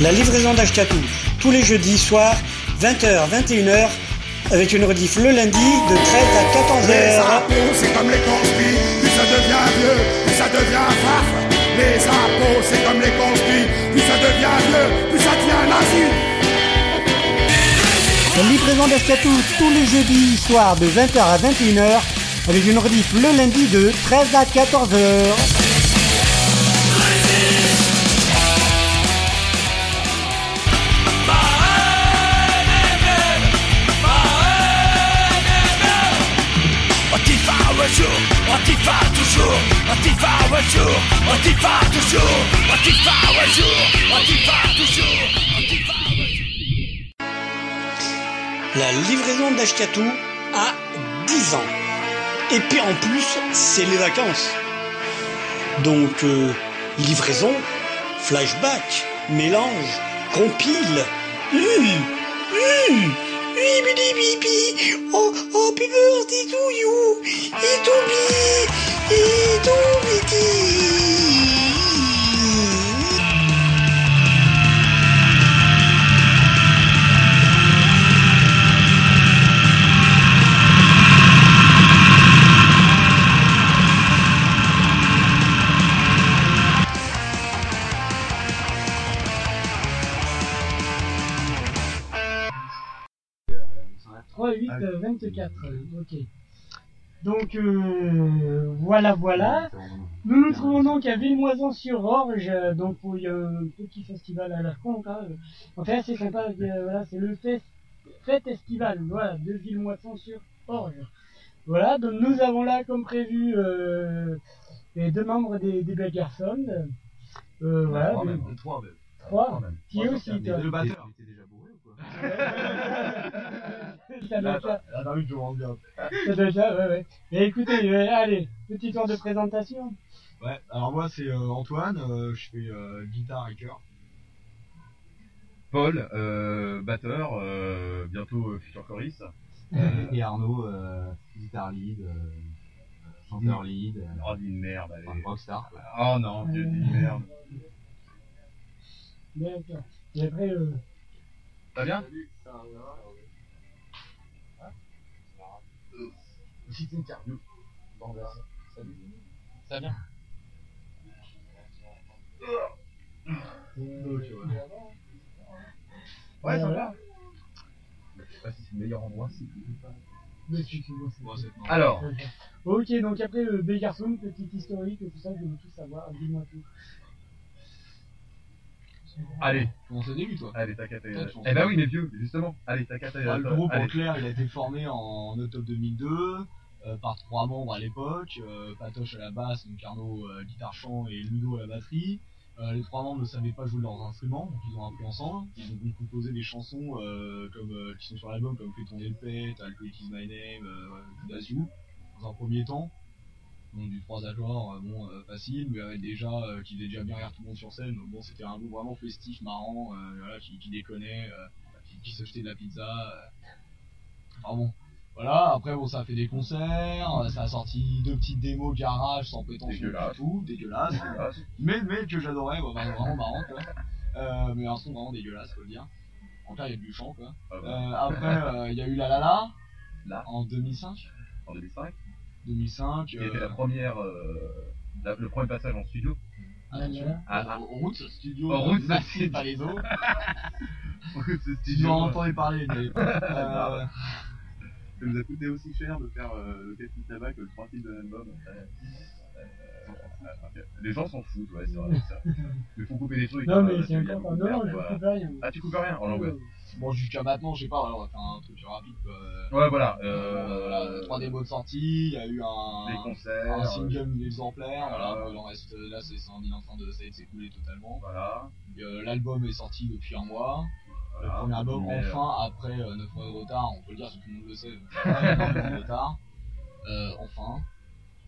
La livraison d'Ashkatou, tous les jeudis soirs, 20h, 21h, avec une rediff le lundi de 13 à 14h. Les c'est comme les conspires, plus ça devient vieux, plus ça devient farf. Les impôts, c'est comme les conspires, plus ça devient vieux, plus ça devient nazi. La livraison d'Ashkatou, tous les jeudis soirs, de 20h à 21h, avec une rediff le lundi de 13 à 14h. La livraison d'Ashkatou a 10 ans. Et puis en plus, c'est les vacances. Donc, euh, livraison, flashback, mélange, compile. Oh, oh, birthday to you. To Euh, 3, 8, euh, 24. euh, Ok. Donc euh, voilà, voilà. Nous nous trouvons donc à Villemoison-sur-Orge, euh, donc où il y a un petit festival à la con. Hein. euh. Enfin, c'est sympa. euh, voilà, c'est le fest, fête estivale, voilà, de Villemoison-sur-Orge. Voilà, donc nous avons là, comme prévu, euh, les deux membres des, des Belles Garçons. Euh, voilà, Trois des- même, trois même. Trois. Trois même. Qui Trois aussi, sur quatre. toi Mais le batteur. Il était déjà bourré ou quoi? Ça doit faire- Ah, oui, je m'en bien. Ça doit faire, ouais, ouais. Mais écoutez, euh, allez, petit tour de présentation. Ouais, alors moi c'est euh, Antoine, euh, je fais euh, guitare et chœur. Paul, euh, batteur, euh, bientôt euh, futur choriste. Euh, et Arnaud, euh, guitare lead, euh, chanteur lead. euh, Oh, dis une merde, allez. enfin, rockstar. quoi. Oh non, Dieu, dis une merde. D'accord. Et après, euh, Ça bien Si c'est interview. Bon, bah, salut. Ça vient Ouais, ça va. Je sais pas si c'est le meilleur endroit. si- mais tu- tu vois, c'est- Bon, c'est- Alors, Ok, donc après, euh, B garçon, petite historique, tout ça, je veux tout savoir, dis-moi tout. allez, Comment ça débute, toi? Allez, t'as qu'à Eh bah oui, mais vieux, justement. Allez, t'as qu'à. Ah, le groupe, en clair, il a été formé en octobre 2002 euh, par trois membres à l'époque. euh, Patoche à la basse, donc Arnaud euh, guitare chant et Ludo à la batterie. Euh, les trois membres ne savaient pas jouer leurs instruments, donc ils ont appris ensemble. Ils ont donc composé des chansons euh, comme, qui sont sur l'album, comme Fais tourner le pet, Alcohol is my name, euh, dans un premier temps. Donc du 3 accords, bon, facile, mais avec déjà, qui faisait déjà bien rire tout le monde sur scène. Bon, c'était un groupe vraiment festif, marrant, qui, qui déconnait, qui, se jetait de la pizza. Enfin bon, voilà, après bon, ça a fait des concerts, euh, ça a sorti deux petites démos garage sans prétention du tout, dégueulasse. Dégueulasse. mais, mais que j'adorais, bah, bah, vraiment marrant quoi. Euh, mais un son vraiment dégueulasse, faut le dire. En cas, il y a du chant quoi. Ah bah. Euh, après, euh, il y a eu La La La, Là, en 2005. en 2005, 2005. qui était la première, euh, la- le premier passage en studio. Ah, là. Ah, ah. Au route, studio, Roots, massif à les eaux. Ce Tu studio. en entendais parler, mais, euh, Ça nous a coûté aussi cher de faire euh, le Captain Tabac que le trois titres de l'album. Euh, euh, les gens s'en foutent, ouais, c'est vrai. vrai. Mais faut couper des trucs. Non, mais c'est encore Non, non, je coupe rien. Ah, tu coupes rien Oh. Bon, jusqu'à maintenant, je sais pas, alors on va faire un truc rapide quoi. Ouais, voilà. Euh, trois démos de sortie, il y a eu un, Des concerts, un euh, single exemplaire, voilà, il en reste, là c'est ça, en train de, ça s'écouler totalement. Voilà. L'album est sorti depuis un mois. Voilà, le premier album, mais, enfin, après euh, 9 mois de retard, on peut le dire, tout le monde le sait, euh, de retard. Euh, enfin,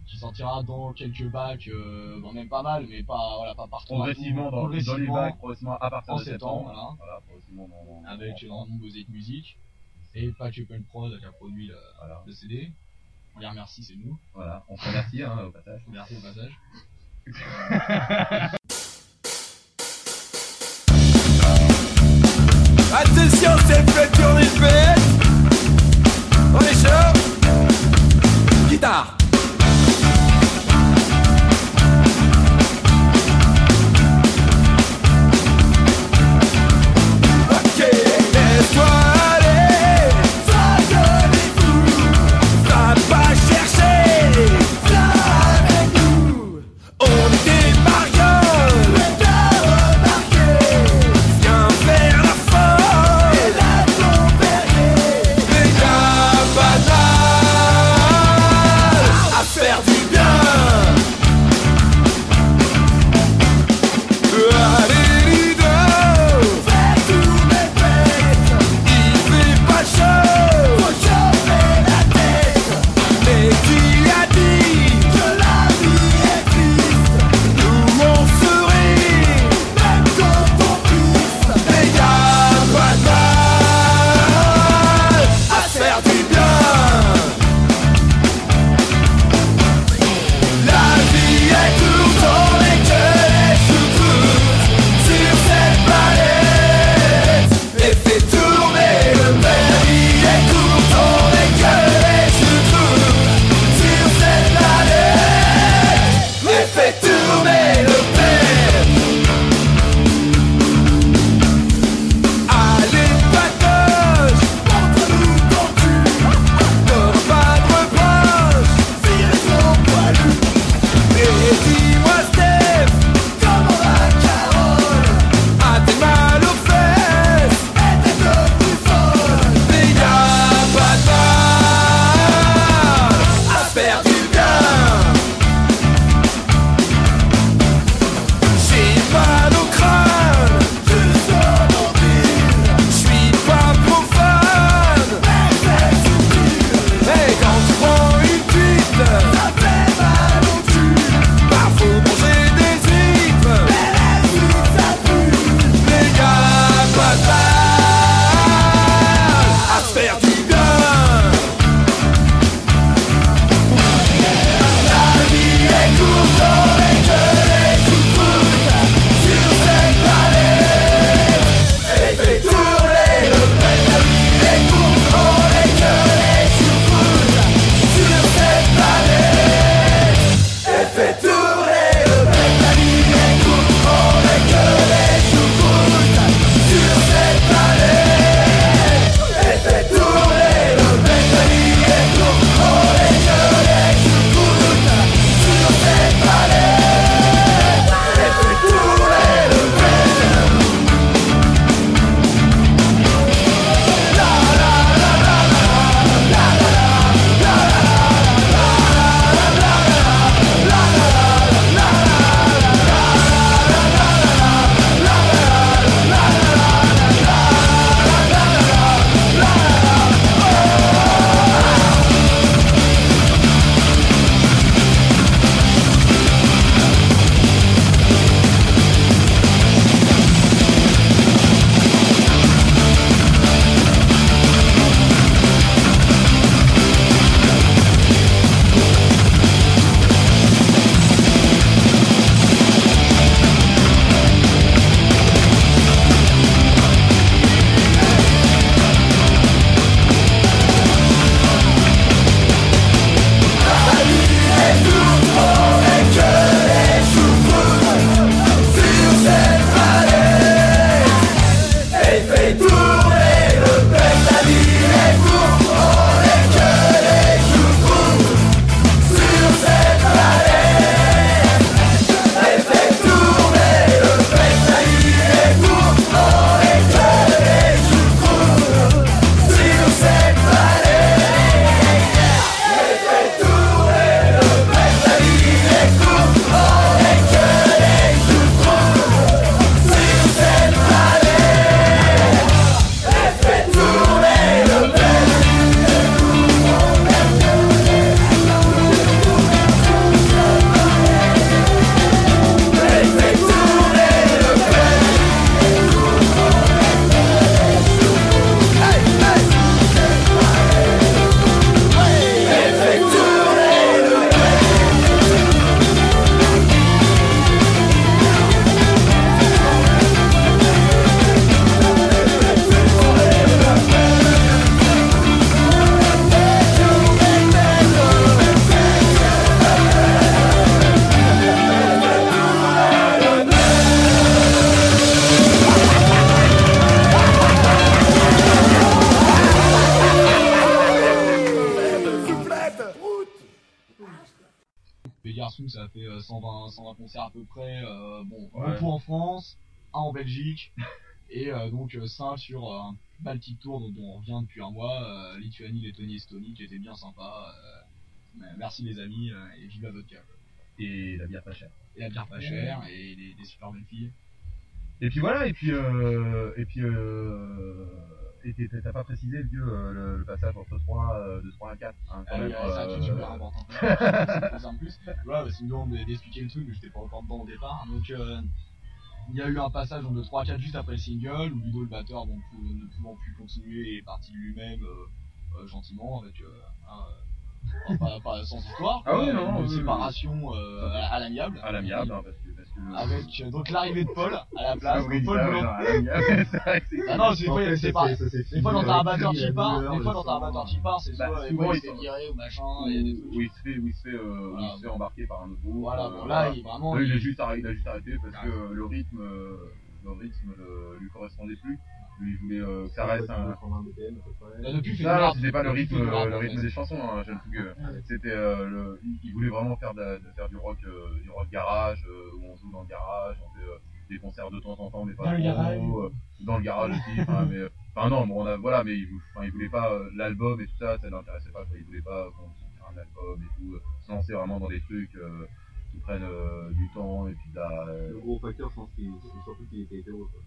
qui sortira dans quelques bacs, euh, bon, même pas mal, mais pas, voilà, pas partout. Progressivement dans, dans les progressivement, bacs, progressivement à partir en de septembre. septembre, voilà. progressivement dans, dans- avec Mosaic Music et Patch Open Prod qui a produit le, le CD. On les remercie, c'est nous. Voilà, on se remercie hein, au passage. Merci au passage. Attention, c'est le pet. On est chaud. Guitare. Donc 5 sur euh, un Baltic Tour dont on revient depuis un mois, euh, Lituanie, Lettonie, Estonie, qui était bien sympa. euh, merci les amis, euh, et vive la vodka. Et la bière pas chère. Et la bière pas chère, et des, des super belles filles. Et puis voilà, et puis euh, et puis euh, et t'as pas précisé le vieux euh, le, le passage entre 3 euh, de 3 à 4 hein, quand Ah même, ouais, c'est un truc euh, super important. Ça me concerne plus. Voilà, c'est une demande d'expliquer le truc, mais j'étais pas encore dedans au départ. Donc, euh, il y a eu un passage de 3-4 juste après le single, où Ludo, le batteur, donc, ne pouvant plus continuer, est parti de lui-même euh, euh, gentiment, avec. Euh, un, euh, pas, pas sans histoire. Ah oui, non, une séparation euh, à, l'amiable. à l'amiable hein, parce que parce que Avec euh, donc l'arrivée de Paul à la place. Ah oui, donc Paul que c'est- Ah non, c'est des fois, ça pas. Des fois, dans un la qui part, des fois, dans un sang. batteur qui part, c'est Bah, soit il s'est viré ou machin, il y a des trucs. où il se fait où il se fait euh, où il se fait embarquer par un autre groupe Voilà, euh, bon, là, il- vraiment, il, a juste arrêté, parce que euh, le rythme euh, le rythme lui correspondait plus lui il voulait euh, que ça reste un non, c'était pas le rythme le rythme des chansons hein, jeune fougueux c'était euh, le il, voulait vraiment faire de, la- de faire du rock euh, du rock garage euh, où on joue dans le garage on fait euh, des concerts de temps en temps mais pas Dans le garage. euh, dans le garage aussi enfin mais enfin non bon on a voilà mais il, vou- enfin, il voulait pas euh, l'album et tout ça ça l'intéressait pas il voulait pas qu'on fasse un album et tout se lancer vraiment dans des trucs euh, qui prennent euh, du temps et puis de la euh, Le gros facteur, je pense c'est surtout qu'il était hétéro. Quoi.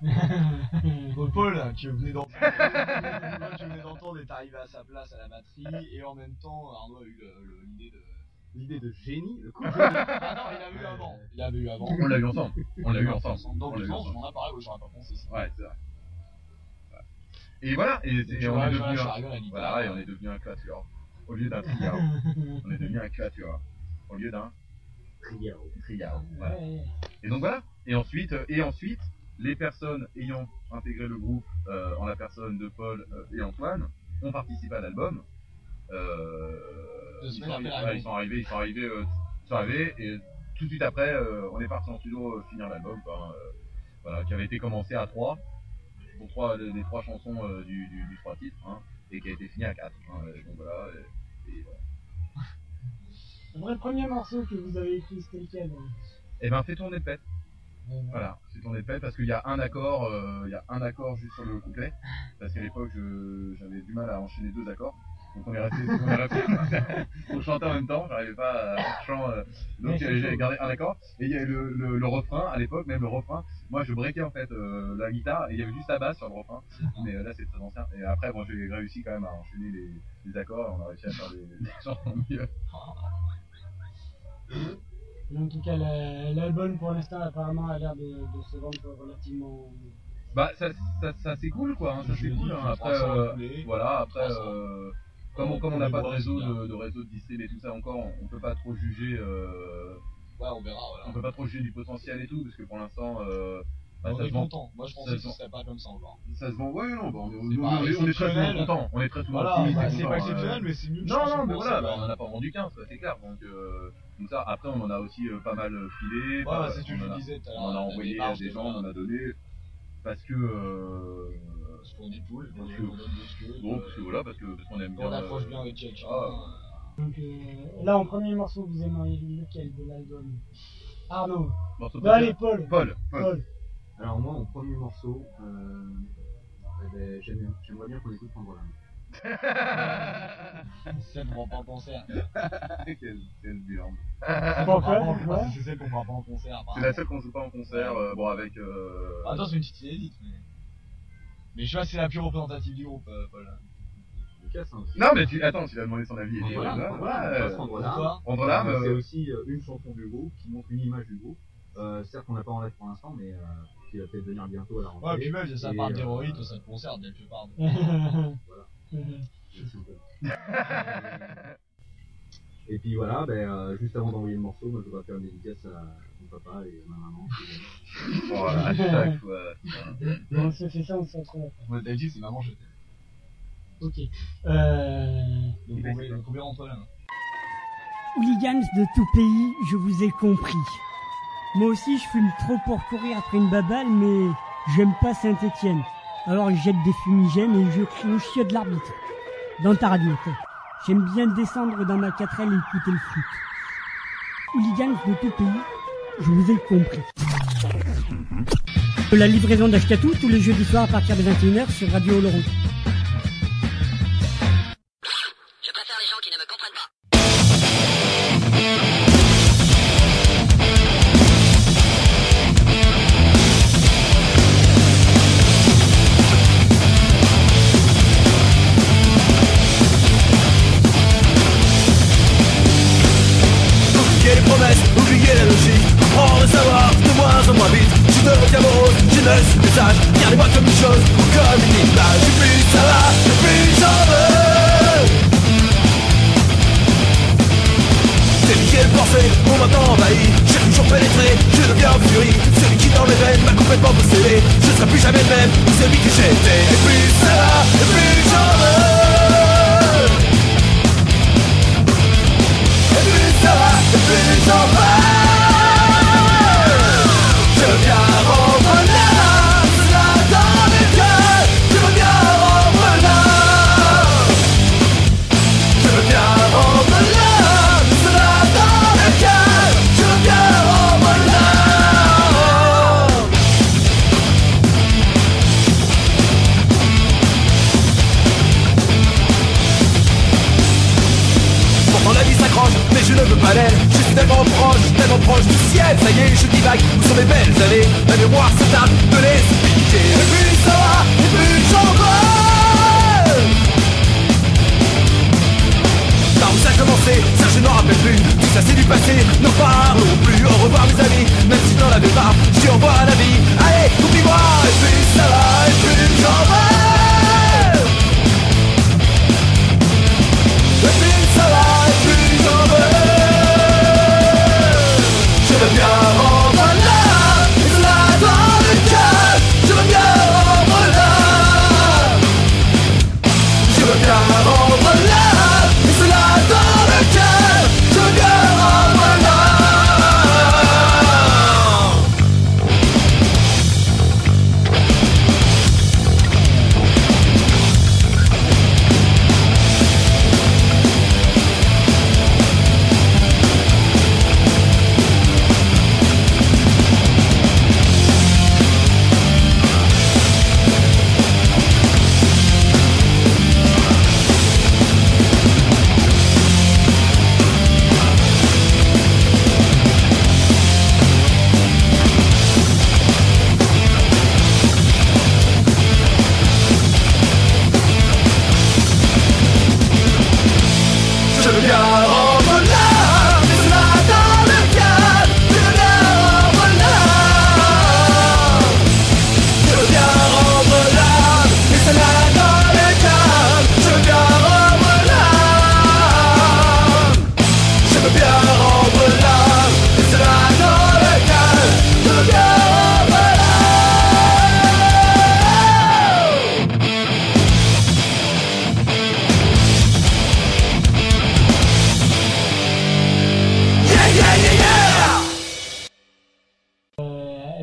Paul, tu venais d'entendre, tu venais d'entendre, est arrivé à sa place à la batterie, et en même temps, Arnaud a eu l'idée de. L'idée de génie, le coup de Ah non, il avait eu avant. Il avait eu avant. On l'a eu ensemble. On l'a eu ensemble. Donc, On l'a eu non, ensemble. j'en ai parlé, ouais, j'aurais pas pensé ça. Ouais, c'est vrai. Ouais. Et voilà, et, tu et on est devenu un, voilà, et on est devenu un quatuor. Au lieu d'un trio. on est devenu un quatuor. Au lieu d'un trio. trio. Voilà. Et donc voilà. Et ensuite, et ensuite, les personnes ayant intégré le groupe euh, en la personne de Paul euh, et Antoine ont participé à l'album. Euh, ils, sont arrivés, ouais, ils sont arrivés, ils sont arrivés, euh, ils sont arrivés, et tout de suite après, euh, on est parti en studio euh, finir l'album, hein, euh, voilà, qui avait été commencé à 3 pour trois, les, trois chansons euh, du, du, du trois titres, hein, et qui a été fini à 4 hein, et donc voilà. Et, et voilà. Le vrai premier morceau que vous avez écrit, c'était lequel Eh ben, fais tourner le Voilà, tourner le pet parce qu'il y a un accord, euh, il y a un accord juste sur le couplet. Parce qu'à l'époque, je- j'avais du mal à enchaîner deux accords. Donc on est resté, on est resté, on chantait en même temps, j'arrivais pas à faire chant, euh, donc c'est j'avais gardé un accord. Et il y avait le, le, le refrain, à l'époque, même le refrain, moi je breakais en fait euh, la guitare et il y avait juste la basse sur le refrain. Mais euh, là c'est très ancien. Et après, bon, j'ai réussi quand même à enchaîner les, les accords et on a réussi à faire des, des chansons mieux. Mais En tout cas, la- l'album pour l'instant apparemment a l'air de, de se vendre relativement. Bah ça, ça, ça c'est cool quoi, hein, ça c'est cool. hein. Après, euh, voilà, après, Vincent. euh, comme on comme on n'a pas de réseau de, de réseau de distrib et tout ça encore, on, on peut pas trop juger. Euh, Ouais, on verra, voilà. On peut pas trop juger du potentiel et tout parce que pour l'instant, euh, bah, On est content. Moi, je pensais que ce serait pas comme ça encore. Ça se vend, ouais, non, bah, on, est- on, pas on est très souvent contents. On est très souvent Voilà, bah, c'est pas euh, exceptionnel, mais c'est mieux que Non, non, mais voilà, bah, on en a pas vendu 15, ça c'est clair. Donc, euh, comme ça, après, on en a aussi euh, pas mal filé. Ouais, pas- bah, c'est ce que on je en a- disais tout à l'heure, On en a envoyé à des de- gens, on en a donné. Parce que. Euh, Parce qu'on est cool, parce on que- Bon, parce que voilà, parce que parce qu'on aime bien. On accroche euh, bien avec quelqu'un. Donc euh, là, en premier morceau, vous aimeriez lequel de l'album? Arnaud. Bah, allez. Paul. Paul, Paul. Alors moi, mon premier morceau, euh, eh ben, j'aime- j'aimerais bien qu'on écoute Pandora. C'est celle qu'on va pas en concert. quel, quel burn. Pourquoi C'est Pourquoi C'est celle qu'on fera pas en concert. la apparemment. seule qu'on joue pas en concert, euh, bon avec. Euh... Attends, c'est une petite inédite. Mais, mais je si c'est la plus représentative du groupe, euh, Paul. Non mais tu attends, tu as demandé son avis. Voilà, là, voilà, Euh, C'est aussi une chanson du groupe qui montre une image du groupe. Euh, certes, on n'a pas en live pour l'instant, mais euh, qui va peut-être venir bientôt à la rentrée. Ouais, puis même, ça parle euh, d'héroïne, ça te concerne quelque part. voilà. Et puis voilà, ben, euh, juste avant d'envoyer le morceau, moi, je voudrais faire une dédicace à mon papa et à ma maman. Voilà, à chaque fois. Bon, on se fait ça, on se retrouve. Moi, d'habitude, c'est maman, je t'aime. Ok. Euh... Donc, on verra- donc, on verra Antoine. Hooligans de tout pays, je vous ai compris. Moi aussi, je fume trop pour courir après une baballe, mais j'aime pas Saint-Étienne. Alors je jette des fumigènes et je crie au chien de l'arbitre. Dans ta radio. J'aime bien descendre dans ma 4L et écouter le foot. hooligans de tout pays, je vous ai compris. La livraison d'Ashkatou tous les jeudis soirs à partir de 21h sur Radio Oloron. Moins vite Je deviens morose, je ne suis plus sage Regardez-moi comme une chose ou comme une image Et plus ça va, et plus j'en veux Des milliers de pensées m'ont maintenant envahi. J'ai toujours pénétré, je deviens en furie. Celui qui dans mes veines m'a complètement possédé. Je serai plus jamais le même celui que j'étais Et plus ça va, et plus j'en veux Et plus ça va, et plus j'en veux tellement proche du ciel. Ça y est, je divague, où sont mes belles. Années La mémoire se tarde de les Et plus ça va, et j'en où ça a commencé, ça je n'en rappelle plus. Tout ça c'est du passé, n'en parlons plus. Au revoir mes amis, même si n'en avais pas Je au revoir à la vie, allez, oublie-moi. Et plus ça va, et plus j'en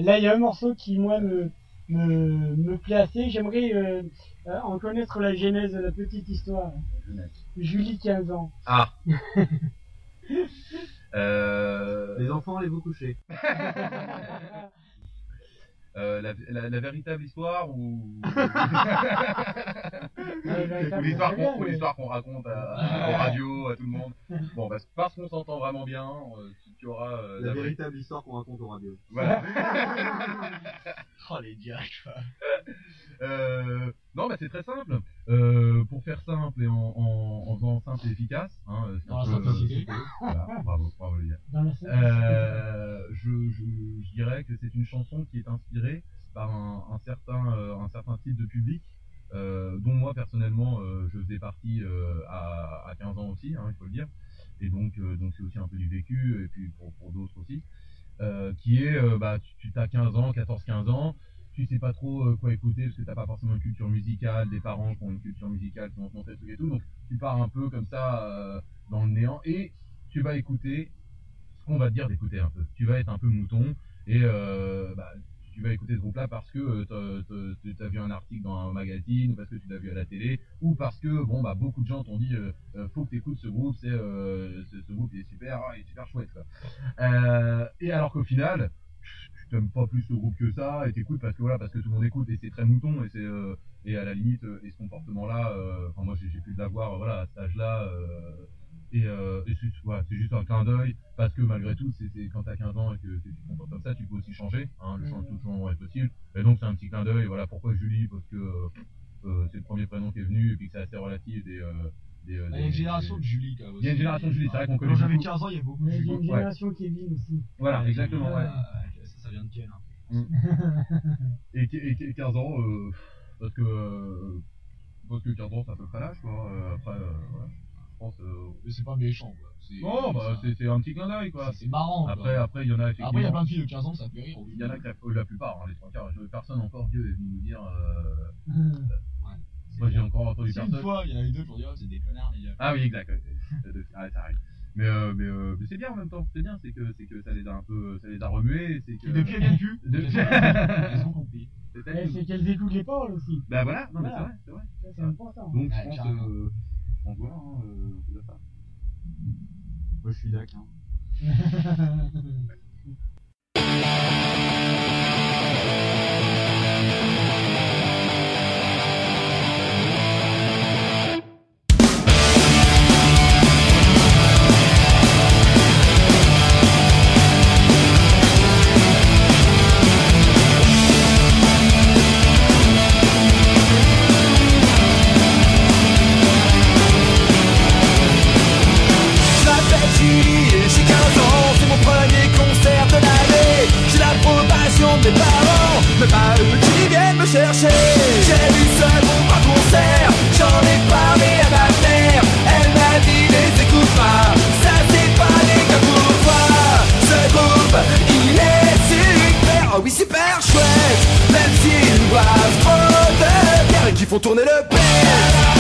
là, il y a un morceau qui, moi, me, me, me plaît assez. J'aimerais euh, euh, en connaître la genèse, la petite histoire. Julie, 15 ans. Ah. Euh... Les enfants, allez vous coucher. Euh, la, la- la véritable histoire ou, l'histoire qu'on mais- raconte à, à- aux radios, à tout le monde. Bon, bah, parce qu'on s'entend vraiment bien, euh, tu, tu auras euh, La véritable histoire qu'on raconte aux radios. Voilà. Oh les directs. Euh, non, bah c'est très simple. Euh, pour faire simple et en, en, en faisant simple et efficace, hein, euh, c'est Dans un la peu- simplicité. Voilà, bravo, bravo les gars. Dans la simplicité. Euh, je, je, je dirais que c'est une chanson qui est inspirée par un, un certain, un certain type de public, dont moi personnellement je faisais partie à, à 15 ans aussi, hein, il faut le dire. Et donc, donc c'est aussi un peu du vécu, et puis pour, pour d'autres aussi. Qui est, bah, tu, tu as 15 ans, 14-15 ans, tu sais pas trop euh, quoi écouter parce que t'as pas forcément une culture musicale, des parents qui ont une culture musicale, qui vont te montrer des trucs et tout, donc tu pars un peu comme ça euh, dans le néant et tu vas écouter ce qu'on va te dire d'écouter un peu. Tu vas être un peu mouton et euh, bah, tu vas écouter ce groupe-là parce que tu as vu un article dans un magazine, ou parce que tu l'as vu à la télé, ou parce que bon bah beaucoup de gens t'ont dit faut que tu écoutes ce groupe, c'est ce, groupe est super, est super chouette quoi. Et alors qu'au final, tu t'aimes pas plus ce groupe que ça, et t'écoutes parce que voilà, parce que tout le monde écoute et c'est très mouton et c'est euh, et à la limite euh, et ce comportement-là, euh, enfin moi j'ai j'ai pu l'avoir euh, voilà à cet âge-là. euh, et, euh, et c'est voilà, c'est juste un clin d'œil, parce que malgré tout, c'est c'est quand t'as 15 ans et que tu te comportes comme ça, tu peux aussi changer, hein, le changement, tout changement est possible. Et donc c'est un petit clin d'œil, voilà pourquoi Julie, parce que euh, euh, c'est le premier prénom qui est venu, et puis que c'est assez relatif des... euh, des, euh, Il y a une génération des- de Julie, quand même. Il y a une génération de Julie, c'est vrai qu'on connaît Quand j'avais beaucoup. 15 ans, il y a beaucoup de Il y a Julie. une Ouais. génération Kevin aussi. Voilà, exactement, ouais. Vient de Ken. hein. et, et, et 15 ans, euh, parce que euh, parce que 15 ans c'est à peu près l'âge quoi. Euh, après, euh, voilà, je pense. Euh... Mais c'est pas méchant, quoi. C'est- Non, bah c'est un petit clin d'œil quoi. C'est marrant. quoi. Après, après il y en a effectivement. Après, il y a plein de filles de 15 ans, ça fait rire. Il y en a que la, la plupart, hein, les trois quarts. Personne encore vieux est venu nous dire. Euh... Moi j'ai encore entendu personne. une fois, il y en a eu deux pour dire, oh, c'est des connards, les gars. Ah oui, exact. ouais. Ah, ça arrive. Mais, euh, mais, euh, mais c'est bien en même temps, c'est bien, c'est que, c'est que ça les a un peu, ça les a remués, c'est que. Et depuis, elles viennent plus. Depuis- Elles ont compris. C'est Eh. C'est qu'elles écoutent les paroles aussi. Bah voilà, non mais c'est Voilà. vrai, c'est vrai. C'est important. Donc Ouais, je pense, euh, donc voilà, hein, euh, on dire ça. Moi, je suis d'accord. Hein. Je font tourner le père.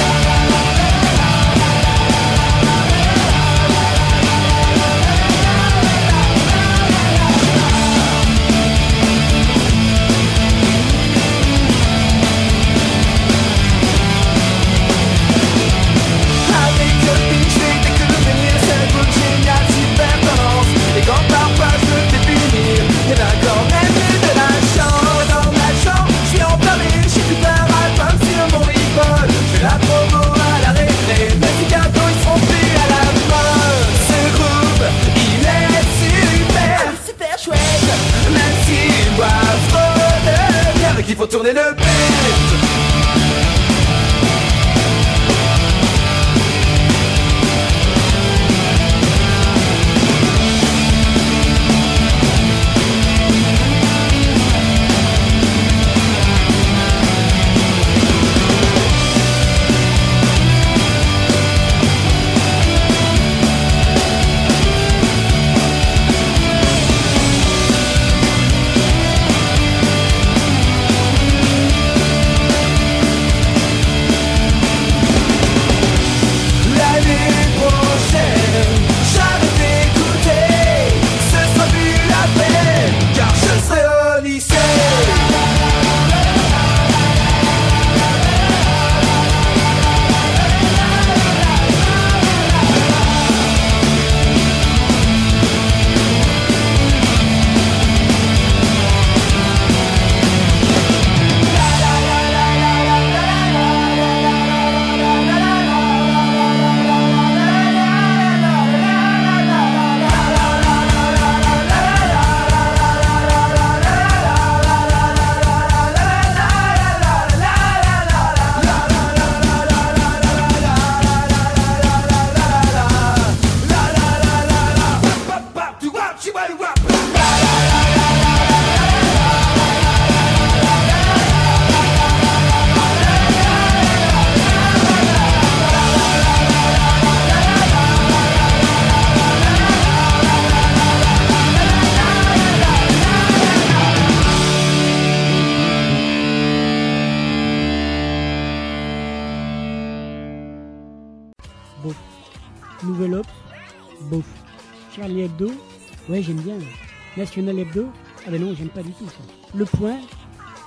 National Hebdo. Ah ben non, j'aime pas du tout ça. Le Point,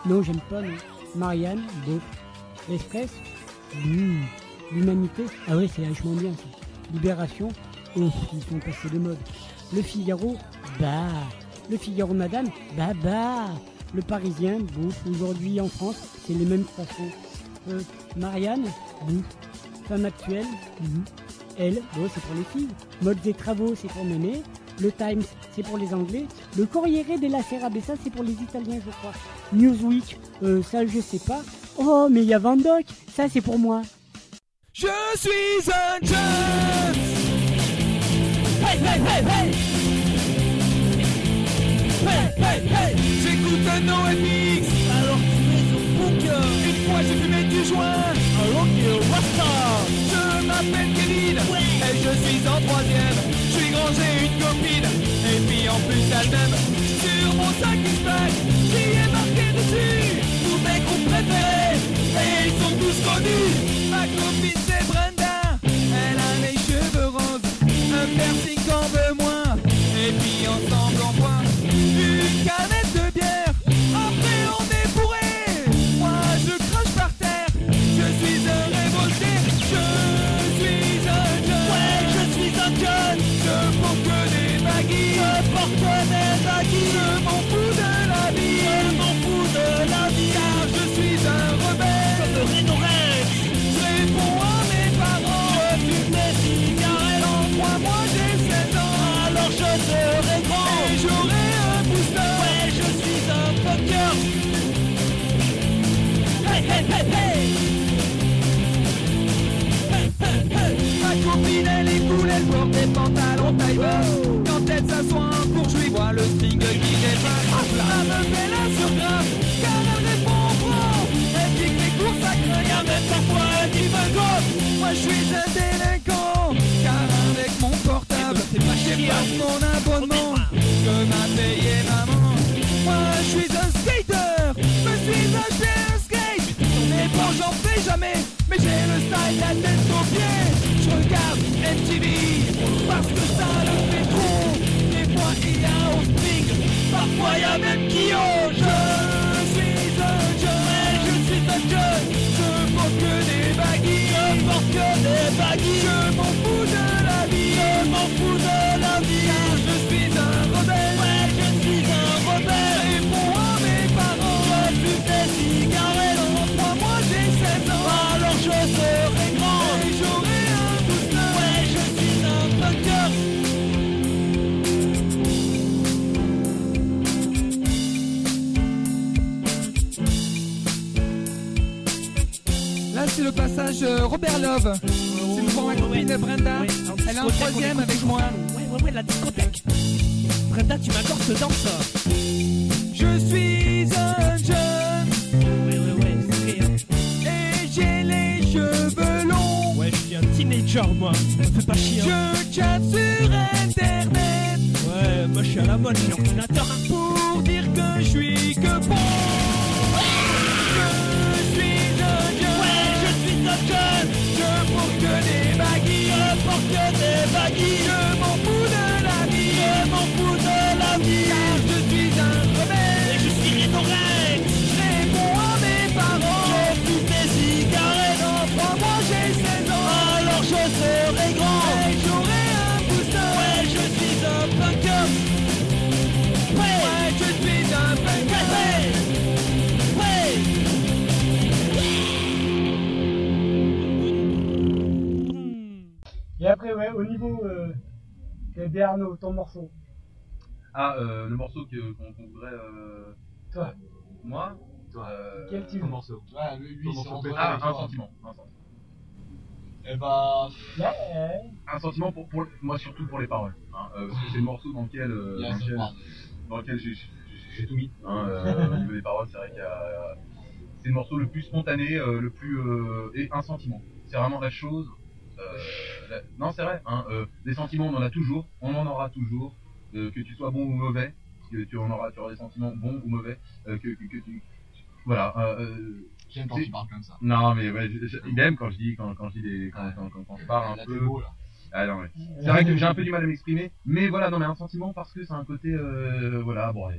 non, j'aime pas. Marianne, bof. L'Express, mmh. L'Humanité, ah ouais, c'est vachement bien ça. Libération, ouf, ils sont passés de mode. Le Figaro, bah. Le Figaro Madame, bah bah. Le Parisien, bouf. Aujourd'hui en France, c'est les mêmes façons. Euh, Marianne, bouf. Femme actuelle, mhm. Elle, bon, c'est pour les filles. Mode des travaux, c'est pour Mémé. Le Times, c'est pour les Anglais. Le Corriere della Sera, mais ça, c'est pour les Italiens, je crois. Newsweek, euh, ça, je sais pas. Oh, mais il y a Van Dock, ça, c'est pour moi. Je suis un Jones Hey, hey, hey, hey. Hey, hey, hey. J'écoute un NoFX Alors tu es au bunker Une fois j'ai fumé du joint. Alors tu es au Je m'appelle Kevin. Et je suis en troisième. Je suis grand, j'ai une Sur mon sac X-Pack Qui est marqué dessus. Tous mes groupes préférés Et ils sont tous connus. Ma copine pantalons taille basse. Quand elle s'assoit un lui vois le string qui dépasse La meuf elle a sur grave, car elle répond au Elle pique les cours sacrés, y'a même parfois un me gosse Moi je suis un délinquant, car avec mon portable J'ai pas mon abonnement que m'a payé maman. Moi je suis un skater, je me suis acheté un skate. Mais bon j'en fais jamais, mais j'ai le style la tête aux pieds Parce que ça le fait trop. Des fois il y a au spring, parfois il y a même Kyo Je suis un jeune, je suis un jeune Je porte que des baguilles, je porte que des baguilles. Je m'en fous de la vie, je m'en fous de passage euh, Robert Love. C'est pour ma copine Brenda. Elle est en troisième avec moi. Ouais, ouais, ouais, la discothèque. Brenda, tu m'accordes ce danse. Je suis un jeune Ouais, ouais, ouais, c'est hein. et j'ai les cheveux longs. Ouais, je suis un teenager, moi. Pas chier. hein. Je chatte sur internet Ouais, moi je suis à la mode, suis ordinateur. hein. pour dire que je suis que bon. Que des baguilles. Après, ouais, au niveau euh, des Arnaud, ton morceau. Ah, euh, le morceau que- qu'on qu'on voudrait. Euh... Toi. Moi Euh, Quel type? Ton morceau. Ouais, lui, lui morceau. Ah, un toi. sentiment. Un sentiment. Eh bah, Ouais. Un sentiment pour, pour moi surtout pour les paroles. hein, euh, parce que c'est le morceau dans lequel, euh, il y a dans lequel, dans lequel j'ai- j'ai j'ai tout mis. Hein, euh, au niveau des paroles, c'est vrai qu'il y a. C'est le morceau le plus spontané, euh, le plus euh, et un sentiment. C'est vraiment la chose. euh, la- Non, c'est vrai. Hein, euh, des sentiments, on en a toujours. On en aura toujours. euh, que tu sois bon ou mauvais, que tu en auras, tu auras des sentiments bons ou mauvais. euh, que, que, que tu. Voilà. J'aime quand tu parles comme ça. Non, mais ouais, je- je- il aime quand je dis, quand, quand je dis des, quand, quand, quand, quand je parle Là, un peu. beau, là. Ah non, mais c'est vrai que j'ai un peu du mal à m'exprimer, mais voilà, non, mais un sentiment parce que c'est un côté, euh, voilà, bon. allez.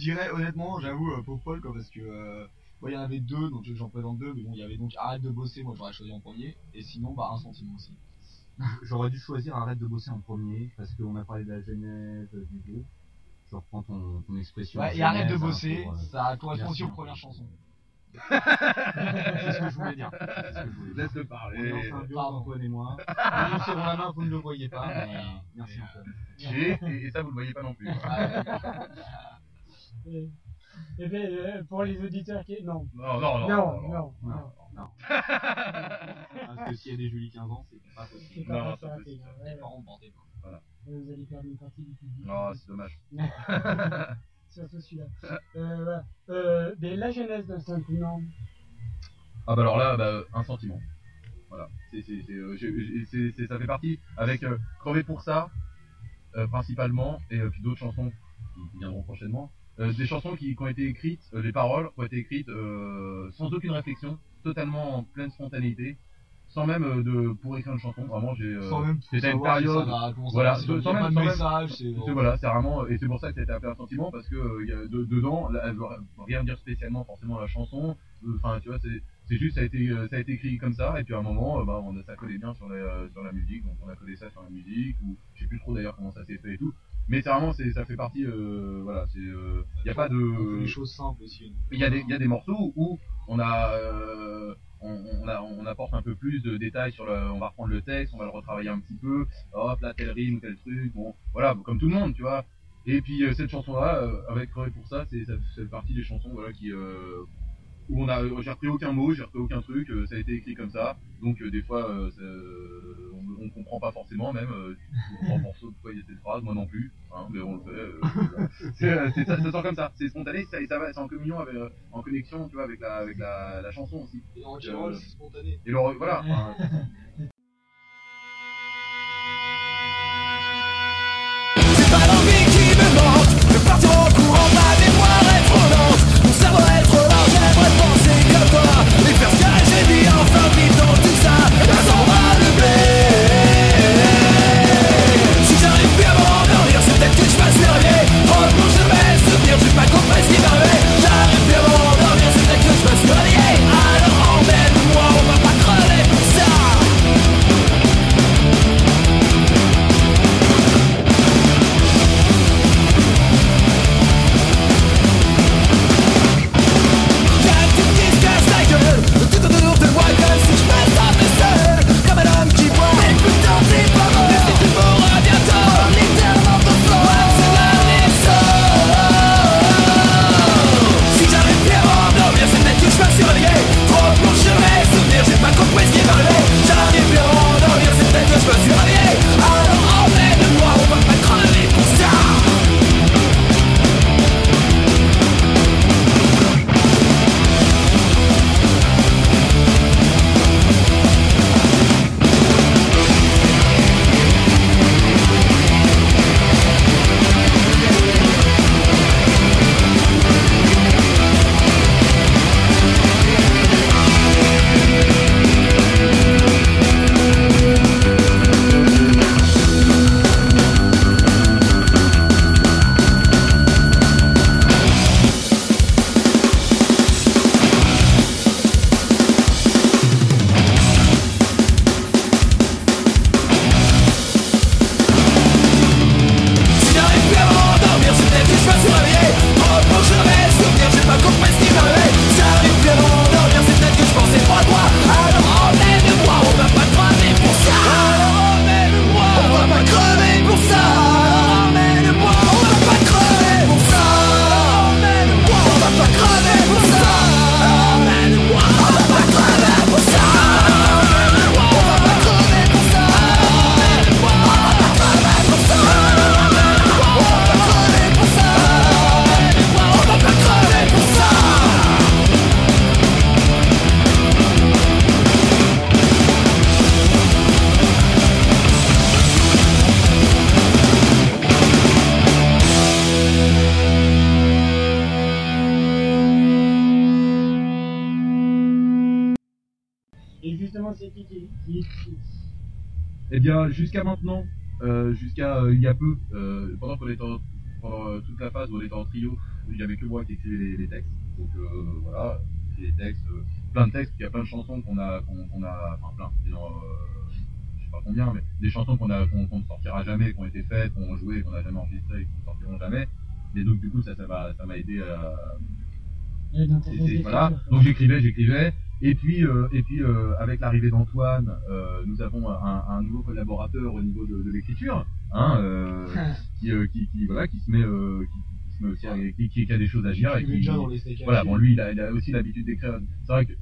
Dirais honnêtement, j'avoue, euh, pauvre Paul quoi, parce que euh, moi il y en avait deux, donc j'en présente deux, mais bon il y avait donc arrête de bosser, moi j'aurais choisi en premier, et sinon bah un sentiment aussi. J'aurais dû choisir arrête de bosser en premier parce qu'on a parlé de la genèse du groupe. Je reprends ton, ton expression. Ouais, et arrête de hein, bosser, pour, euh, ça correspond aussi aux premières chansons. C'est ce que je voulais dire. C'est ce que je voulais dire. Laisse-le parler. On est en Pardon. Antoine et moi. Serrons la main, vous ne le voyez pas, mais merci Antoine. Et, ça, vous le voyez pas non plus. Et, ben, euh, pour les auditeurs qui... Non. Non, non, non, Non, non, non, non. non. Non. Parce que s'il y a des Julie 15 ans, c'est pas C'est possible. pas Non, ça, possible. c'est- ouais, Les parents portaient pas. Voilà. Vous allez perdre une partie du public. Non, c'est dommage. Surtout celui-là. Euh, voilà. euh, mais la genèse d'un sentiment. Ah bah alors là, bah, un sentiment. Voilà. C'est, c'est, c'est, euh, j'ai- j'ai- c'est- c'est- ça fait partie avec euh, Crever pour ça, euh, principalement, et euh, puis d'autres chansons qui viendront prochainement. Euh, des chansons qui, qui ont été écrites, euh, les paroles qui ont été écrites euh, sans aucune réflexion, totalement en pleine spontanéité, sans même euh, de pour écrire une chanson. Vraiment, j'ai euh, même c'était une période. va- voilà, sans même, sans même- message, c'est- c'est- voilà, c'est vraiment et c'est pour ça que ça a été appelé un sentiment parce que euh, y a de- dedans, là, elle veut rien dire spécialement forcément la chanson. Euh, Enfin, tu vois, c'est c'est juste ça a été euh, ça a été écrit comme ça et puis à un moment, euh, bah, on a, ça collait bien sur la euh, sur la musique, donc on a collé ça sur la musique ou je sais plus trop d'ailleurs comment ça s'est fait et tout. Mais c'est vraiment c'est ça fait partie euh, voilà, c'est euh, il y a pas de des choses simples aussi. il y a des il y a des morceaux où on a euh, on, on, a, on apporte un peu plus de détails sur le, on va reprendre le texte, on va le retravailler un petit peu, hop là tel rime, tel truc, bon, voilà, comme tout le monde, tu vois. Et puis euh, cette chanson-là, euh, avec Crever pour ça, c'est ça fait partie des chansons, voilà, qui euh, où on a, j'ai repris aucun mot, j'ai repris aucun truc, euh, ça a été écrit comme ça, donc euh, des fois euh, ça- euh, on, on comprend pas forcément même, euh, on comprend pour pourquoi il y a cette phrase, moi non plus, hein, mais on le fait. euh, c'est, euh, ça, ça sort comme ça, c'est spontané, ça, et ça va, c'est en communion avec, euh, en connexion, tu vois, avec la, avec la, la chanson aussi. Et le rock'n'roll, Euh, c'est spontané. Et le, voilà. enfin, va justement, Eh bien, jusqu'à maintenant, euh, jusqu'à euh, il y a peu, euh, pendant qu'on était en, toute la phase où on était en trio, il y avait que moi qui écrivais les, textes. Donc voilà, les textes, plein de textes, il y a plein de chansons qu'on a, qu'on qu'on a, enfin plein, euh, je sais pas combien, mais des chansons qu'on a, qu'on qu'on ne sortira jamais, qui ont été faites, qu'on joué, qu'on a jamais enregistrées, qui ne sortiront jamais. Et donc du coup ça, ça m'a aidé à, voilà. Donc j'écrivais, j'écrivais. Et puis, euh, et puis euh, avec l'arrivée d'Antoine, euh, nous avons un, un nouveau collaborateur au niveau de, de l'écriture, hein, euh, qui, euh, qui, qui, voilà, qui se met, euh, qui, qui se met aussi, à- qui, qui, qui a des choses à dire. Et qui, voilà, bon lui, il a, il a aussi l'habitude d'écrire. C'est vrai que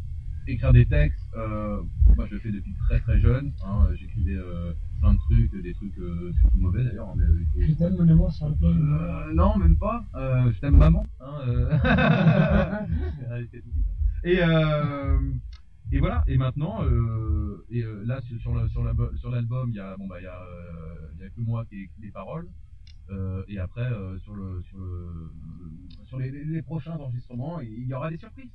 écrire des textes, euh, moi je le fais depuis très très jeune. Hein, J'écrivais euh, plein de trucs, des trucs euh, surtout mauvais d'ailleurs. mais faut- Je t'aime mon amour sur le plan. euh, non, même pas. Euh, je t'aime maman. Hein, euh. et, euh, et voilà. Et maintenant, euh, et euh, là sur sur le- sur l'album, sur l'album, il y a bon bah il y a, euh, il y a que moi qui ai écrit les paroles. Euh, et après euh, sur le sur le sur les, les- les prochains enregistrements, il y aura des surprises.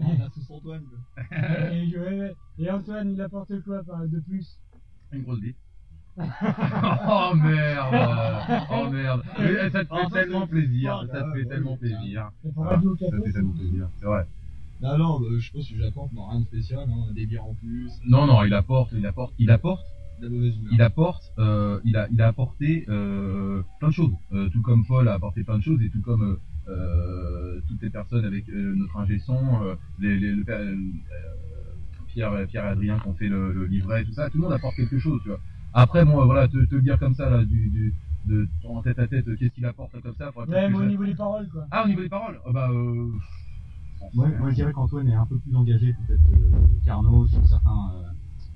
On a tous Antoine. et, et- ouais, ouais. Et Antoine, il apporte quoi de plus Une grosse bite. oh merde Oh merde Mais Ça te fait tellement plaisir, ça te fait tellement plaisir. Ah, Ça te fait tellement plaisir, c'est vrai. Non, non, bah, je sais pas si j'apporte, non, rien de spécial, hein, des bières en plus. Non, non, il apporte, il apporte, il apporte, De la mauvaise humeur. il apporte, euh, il a, il a apporté euh, plein de choses. Euh, tout comme Paul a apporté plein de choses et tout comme euh, euh, toutes les personnes avec euh, notre ingé son, euh, les, les, le père- euh, Pierre, Pierre et Adrien qui ont fait le, le livret, tout ça, tout le monde apporte quelque chose, tu vois. Après, moi, voilà, te, te le dire comme ça, là, du, du, de, en tête à tête, qu'est-ce qu'il apporte là, comme ça, Ouais, mais au niveau des paroles, quoi. Ah, au niveau des paroles Ah Bah, euh... Moi, moi, je dirais qu'Antoine est un peu plus engagé peut-être que qu'Arnaud sur certains, euh,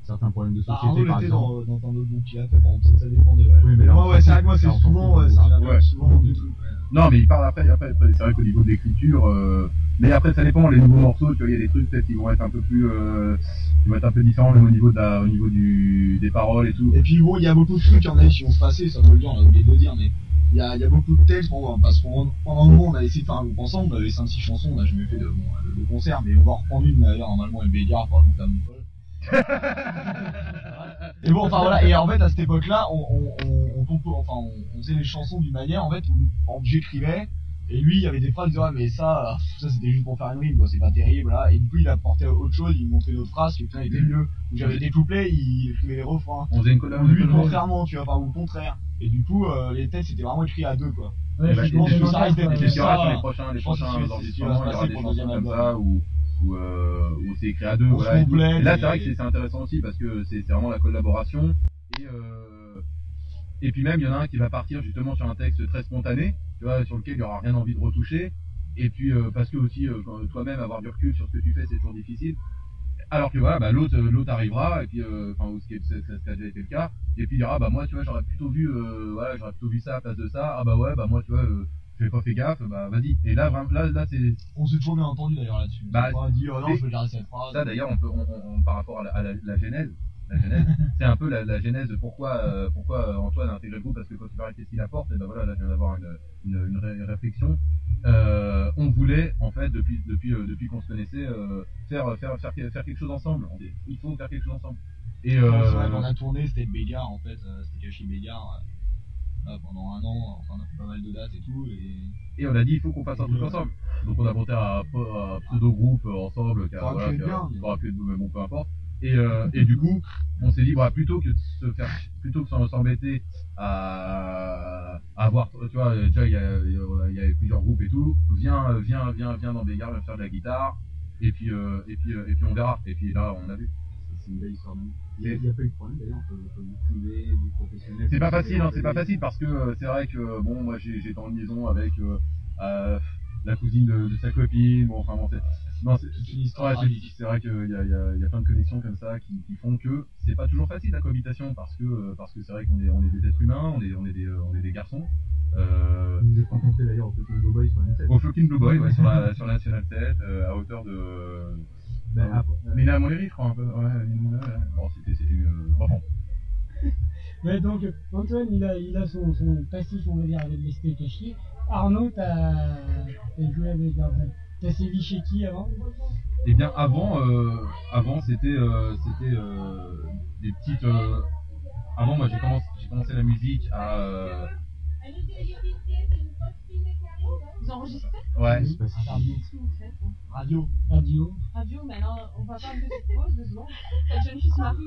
certains problèmes de Bah, société par exemple. dans, dans a fait, par exemple, ça dépendait, ouais. Oui, mais là, moi, ouais, c'est vrai que moi, c'est là, souvent, ça revient Ouais. souvent du truc, ouais. Non, mais il parle après, après, après, c'est vrai qu'au niveau de l'écriture, euh, mais après ça dépend, les nouveaux morceaux, tu vois, il y a des trucs peut-être qui vont être un peu plus, euh, qui vont être un peu différents même au niveau de la, au niveau du, des paroles et tout. Et puis bon, il y a beaucoup de trucs, en a qui vont se passer, ça faut le dire, on a oublié de le dire, mais il y a, il y a beaucoup de textes, bon, parce qu'on pendant un moment on a essayé de faire un groupe ensemble, on avait 5-6 chansons, on n'a jamais fait de, bon, de, de concert, mais on va reprendre une d'ailleurs, normalement, avec Bégard, par Montpellier. Et bon, enfin voilà, et en fait à cette époque-là, on, on, on, on, enfin, on, on faisait les chansons d'une manière en fait où j'écrivais, et lui il y avait des phrases, ouais, mais ça, euh, ça c'était juste pour faire une rime, quoi, c'est pas terrible, là. Et du coup il apportait autre chose, il montrait d'autres phrases, qui putain, était mieux. Où j'avais des couplets, il écrivait les refrains. On faisait une Ou collab. lui, contrairement, tu vois, enfin, ou le contraire. Et du coup, euh, les textes c'était vraiment écrit à deux, quoi. Ouais, bah, je pense que ça reste d'être ça, les prochains, les prochains va se il y aura des chansons comme ça où, euh, où c'est écrit à deux, voilà. et Et là, c'est vrai que c'est intéressant aussi parce que c'est c'est vraiment la collaboration et euh, et puis même il y en a un qui va partir justement sur un texte très spontané, tu vois, sur lequel il y aura rien envie de retoucher. Et puis euh, parce que aussi euh, toi-même avoir du recul sur ce que tu fais c'est toujours difficile. Alors que voilà, bah, l'autre l'autre arrivera et puis euh, enfin ou ce qui est- ça a déjà été le cas et puis il dira bah moi tu vois j'aurais plutôt vu euh, voilà j'aurais plutôt vu ça à la place de ça ah bah ouais bah moi tu vois euh, j'avais pas fait gaffe bah vas-y et là vraiment là là c'est On s'est toujours bien entendu d'ailleurs là-dessus. Bah, on a dit, oh non, je veux garder cette phrase. ça d'ailleurs, on peut, on, on- on- par rapport à la, à la- la genèse, la genèse, c'est un peu la, la genèse de pourquoi, euh, pourquoi euh, Antoine a intégré le groupe, parce que quand il parlait qu'est-ce qu'il apporte, et ben voilà, là je viens d'avoir une, une, une ré- réflexion. Euh, on voulait, en fait, depuis, depuis, euh, depuis qu'on se connaissait, faire, faire, faire, faire quelque chose ensemble. On il faut faire quelque chose ensemble. Et Quand qu'on a tourné, c'était Bégard en fait, c'était caché Bégard. là, pendant un an, enfin, on a fait pas mal de dates et tout. Et... Et on a dit il faut qu'on fasse un truc ensemble. Donc on a monté un, un pseudo groupe ensemble qui voilà, être bien, pu être mais bon peu importe. Et, euh, et du coup, on s'est dit bah, plutôt que de se faire plutôt que s'embêter à, à avoir tu vois déjà il y, y avait plusieurs groupes et tout, viens viens viens viens dans Bégard, viens faire de la guitare et puis euh, et puis euh, et puis on verra. Et puis là on a vu. C'est une belle histoire. Il n'y a, a pas eu de problème d'ailleurs entre. C'est pas facile, hein, c'est pas facile parce que euh, c'est vrai que bon, moi j'étais en liaison avec euh, euh, la cousine de, de sa copine, bon, enfin bon, c'est non, c'est une histoire c'est- vrai qu'il y y, a, il y a plein de connexions comme ça qui, qui font que c'est pas toujours facile la cohabitation parce que euh, parce que c'est vrai qu'on est on est des êtres humains, on est on est des euh, on est des garçons. Euh, Vous vous êtes rencontrés d'ailleurs au Fucking Blue Boy sur la 7. au Fucking Blue Boy, ouais, sur la sur la National 7, euh, à hauteur de Ben, euh, après- Lina Montlhéry, je crois un peu. Ouais. Bon, c'était c'était euh, bon, Ouais, donc Antoine, il a, il a son, son passif, on va dire, avec les steaks hachés. Arnaud, t'as joué avec. enfin, T'as sévi chez qui avant Eh bien, avant, euh, avant c'était euh, c'était euh, des petites. euh, avant, moi, j'ai commencé, j'ai commencé la musique à, euh, Vous enregistrez Ouais. Radio. Radio. Radio, mais alors on va faire une petite pause de secondes. Cette jeune fille se marie.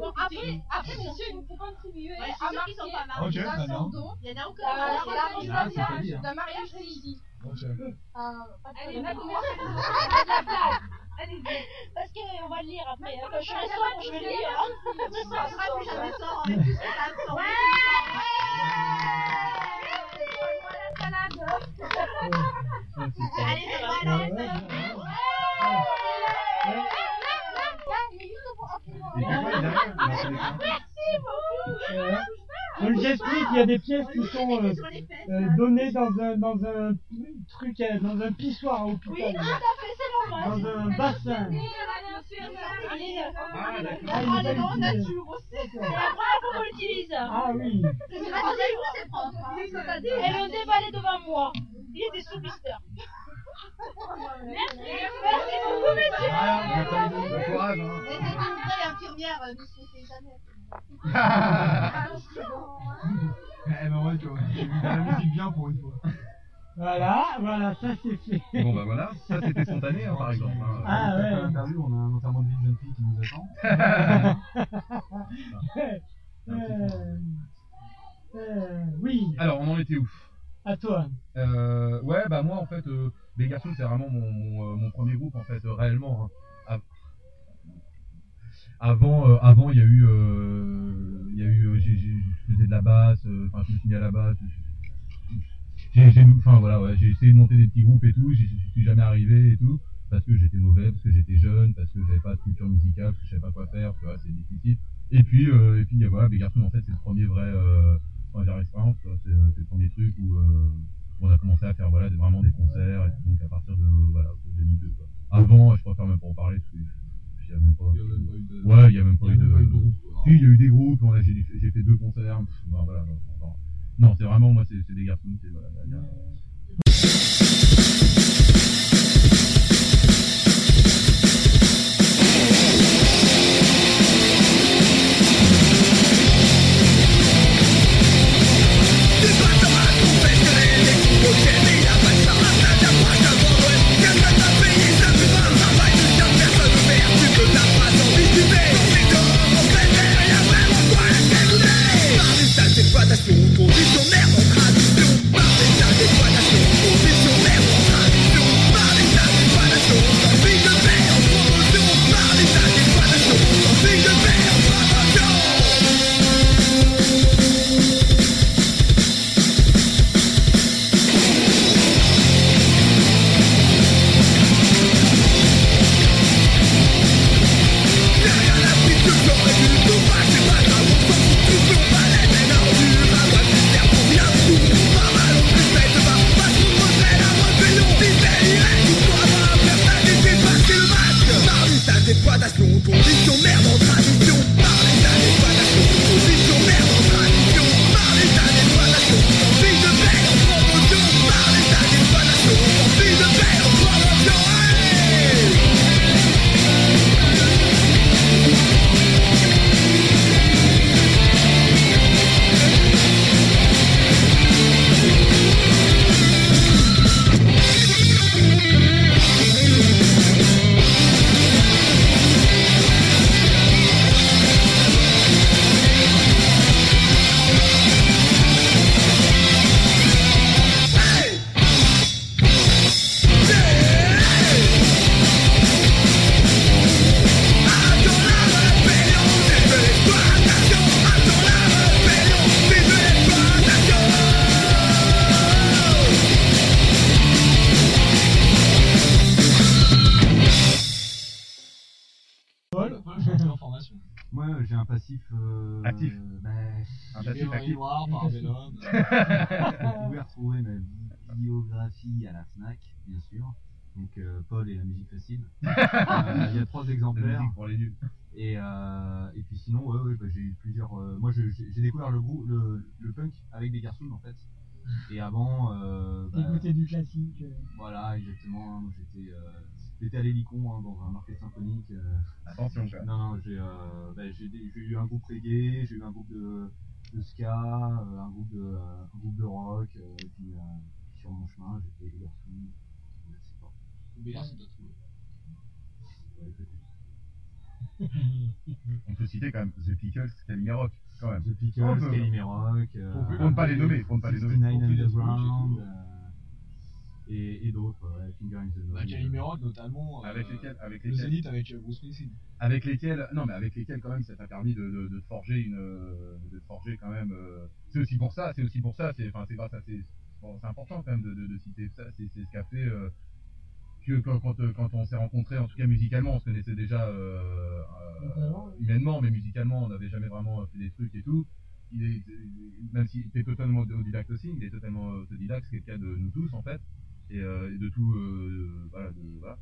Euh, Bon, après, après, monsieur, il nous faut à pas marquer mariés. Ok, dans très son bien. dos Il y en a la c'est pas représentation dit, hein. d'un mariage réussi. Ok. Allez, la blague. Parce qu'on va le lire après. Quand je serai sobre, je vais le lire. Ce sera plus jamais sort. Ouais. J'explique, il y a des pièces qui sont euh, euh, données dans un, dans un truc, euh, dans un pissoir à Oui, hôpital. tout à fait, c'est normal. Dans un bassin. Ah, d'accord. Ah, Ah, qu'on l'utilise. Ah oui. Propre. Elle le déballait devant moi. Il était sous blister. Merci. Merci beaucoup, monsieur. Ah, bon courage, hein. Mais c'est une vraie infirmière, ne souhaitez jamais. Eh ben ouais, tu vois, j'ai mis de la musique bien pour une fois. Voilà, voilà, ça c'est fait. Bon bah voilà, ça c'était spontané hein, par exemple. hein. Ah ouais. Après l'interview, on a un enterrement de vie de jeune fille qui nous attend. Euh, euh, oui, Alors on en était où? À toi. Euh, ouais, bah moi en fait, euh, les garçons c'est vraiment mon, mon, euh, mon premier groupe en fait, euh, réellement. hein. Av- Avant, euh, avant il y a eu, euh, il y a eu, euh, j'ai, j'ai- je faisais de la basse, enfin je me suis mis à la basse. J'ai, enfin voilà, j'ai essayé de monter des petits groupes et tout, j'y suis jamais arrivé et tout, parce que j'étais mauvais, parce que j'étais jeune, parce que j'avais pas de culture musicale, parce que je savais pas quoi faire, tu vois, c'est difficile. Et puis, euh, et puis voilà, les garçons en fait c'est le premier vrai, euh, première c'est, le premier truc où on a commencé à faire voilà vraiment des concerts et donc à partir de voilà de 2002 quoi. Avant, je préfère même pas en parler parce que il y a même pas. Ouais, il y a même pas eu de. Si, il y a eu des groupes, on a- j'ai j'ai fait deux concerts. pff, voilà, voilà, non, non. Non, c'est vraiment moi, c'est c'est des garçons, c'est voilà. il y a- Fast Food. Et puis sinon, ouais, ouais, bah, j'ai eu plusieurs. euh, moi, je- j'ai découvert le, le, le punk avec des garçons en fait. Et avant, euh, bah, du classique. euh. voilà, exactement. hein, moi, J'étais, euh, j'étais à l'hélicon hein, dans un orchestre symphonique. euh. Attention. Non, non, j'ai, euh, bah, j'ai, eu un groupe reggae, j'ai eu un groupe de, de ska, euh, un groupe de, euh, un groupe de rock. euh, et puis euh, sur mon chemin, j'ai fait des garçons. Je sais pas. Des garçons, t'as trouvé. Ouais, peut-être. On peut citer quand même The Pickles, Calimero quand même. The Pickles, On peut. Calimero euh, faut ne pas les nommer, faut ne pas les nommer. 59 Faut plus les Underground, euh, et, et d'autres, ouais, Finger in the Nose. Bah, Calimero, notamment. Avec euh, lesquels, avec Le lesquels, Zénith avec euh, Bruce Springsteen. avec lesquels, non mais avec lesquels quand même ça t'a permis de, de, de forger une, euh, de forger quand même. euh, c'est aussi pour ça, c'est aussi pour ça, c'est, enfin c'est grâce à ces, bon, c'est important quand même de, de, de citer ça, c'est, c'est ce qu'a fait. Que quand, quand, euh, quand on s'est rencontrés, en tout cas musicalement, on se connaissait déjà euh, euh, humainement, mais musicalement, on n'avait jamais vraiment fait des trucs et tout. Il est, même s'il était totalement autodidacte aussi, il est totalement autodidacte, ce qui est le cas de nous tous en fait, et, euh, et de tout, euh, voilà, de, voilà.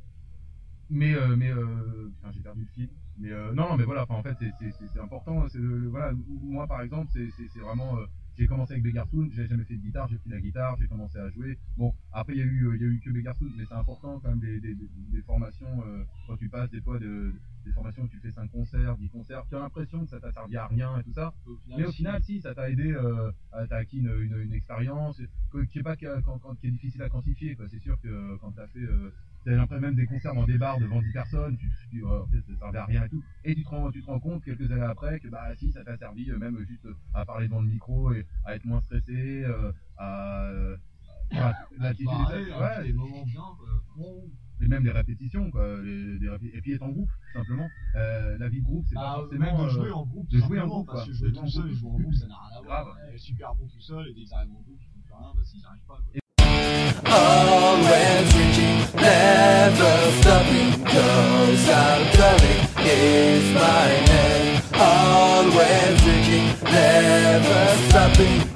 Mais, mais, putain, j'ai perdu le fil. Mais non, non, mais voilà, en fait, c'est- important. Le- le- voilà, moi, par exemple, c'est vraiment. J'ai commencé avec Begarsoon, j'ai jamais fait de guitare, j'ai pris la guitare, j'ai commencé à jouer. Bon, après, il y a eu, euh, il y a eu que Begarsoon, mais c'est important quand même des, des, formations. euh, quand tu passes des fois de, des formations où tu fais 5 concerts, 10 concerts, tu as l'impression que ça t'a servi à rien et tout ça. mais au final, si, ça t'a aidé, euh, à- t'as acquis une, une, une expérience qui est pas qu'à- quand, quand- qui est difficile à quantifier. quoi. C'est sûr que euh, quand t'as fait, euh, t'as l'impression même des concerts dans des bars devant 10 personnes, tu ouais, en fait, ça servait à rien et tout. Et tu te rends, tu te rends compte quelques années après que bah si, ça t'a servi euh, même juste euh, à parler dans le micro et à être moins stressé, euh, à Pareil, ouais, hein, des moments bien, et même des répétitions quoi les, répé- et puis être en groupe simplement euh, la vie de groupe c'est Bah, pas forcément même de jouer en groupe, de tout jouer en simplement, groupe parce quoi. que jouer tout seul et jouer en groupe, ça n'a rien à voir. Super bon tout seul, et dès qu'ils arrivent en groupe, ils font plus rien, parce qu'ils n'y arrivent pas. quoi. My name. Always reaching, never stopping,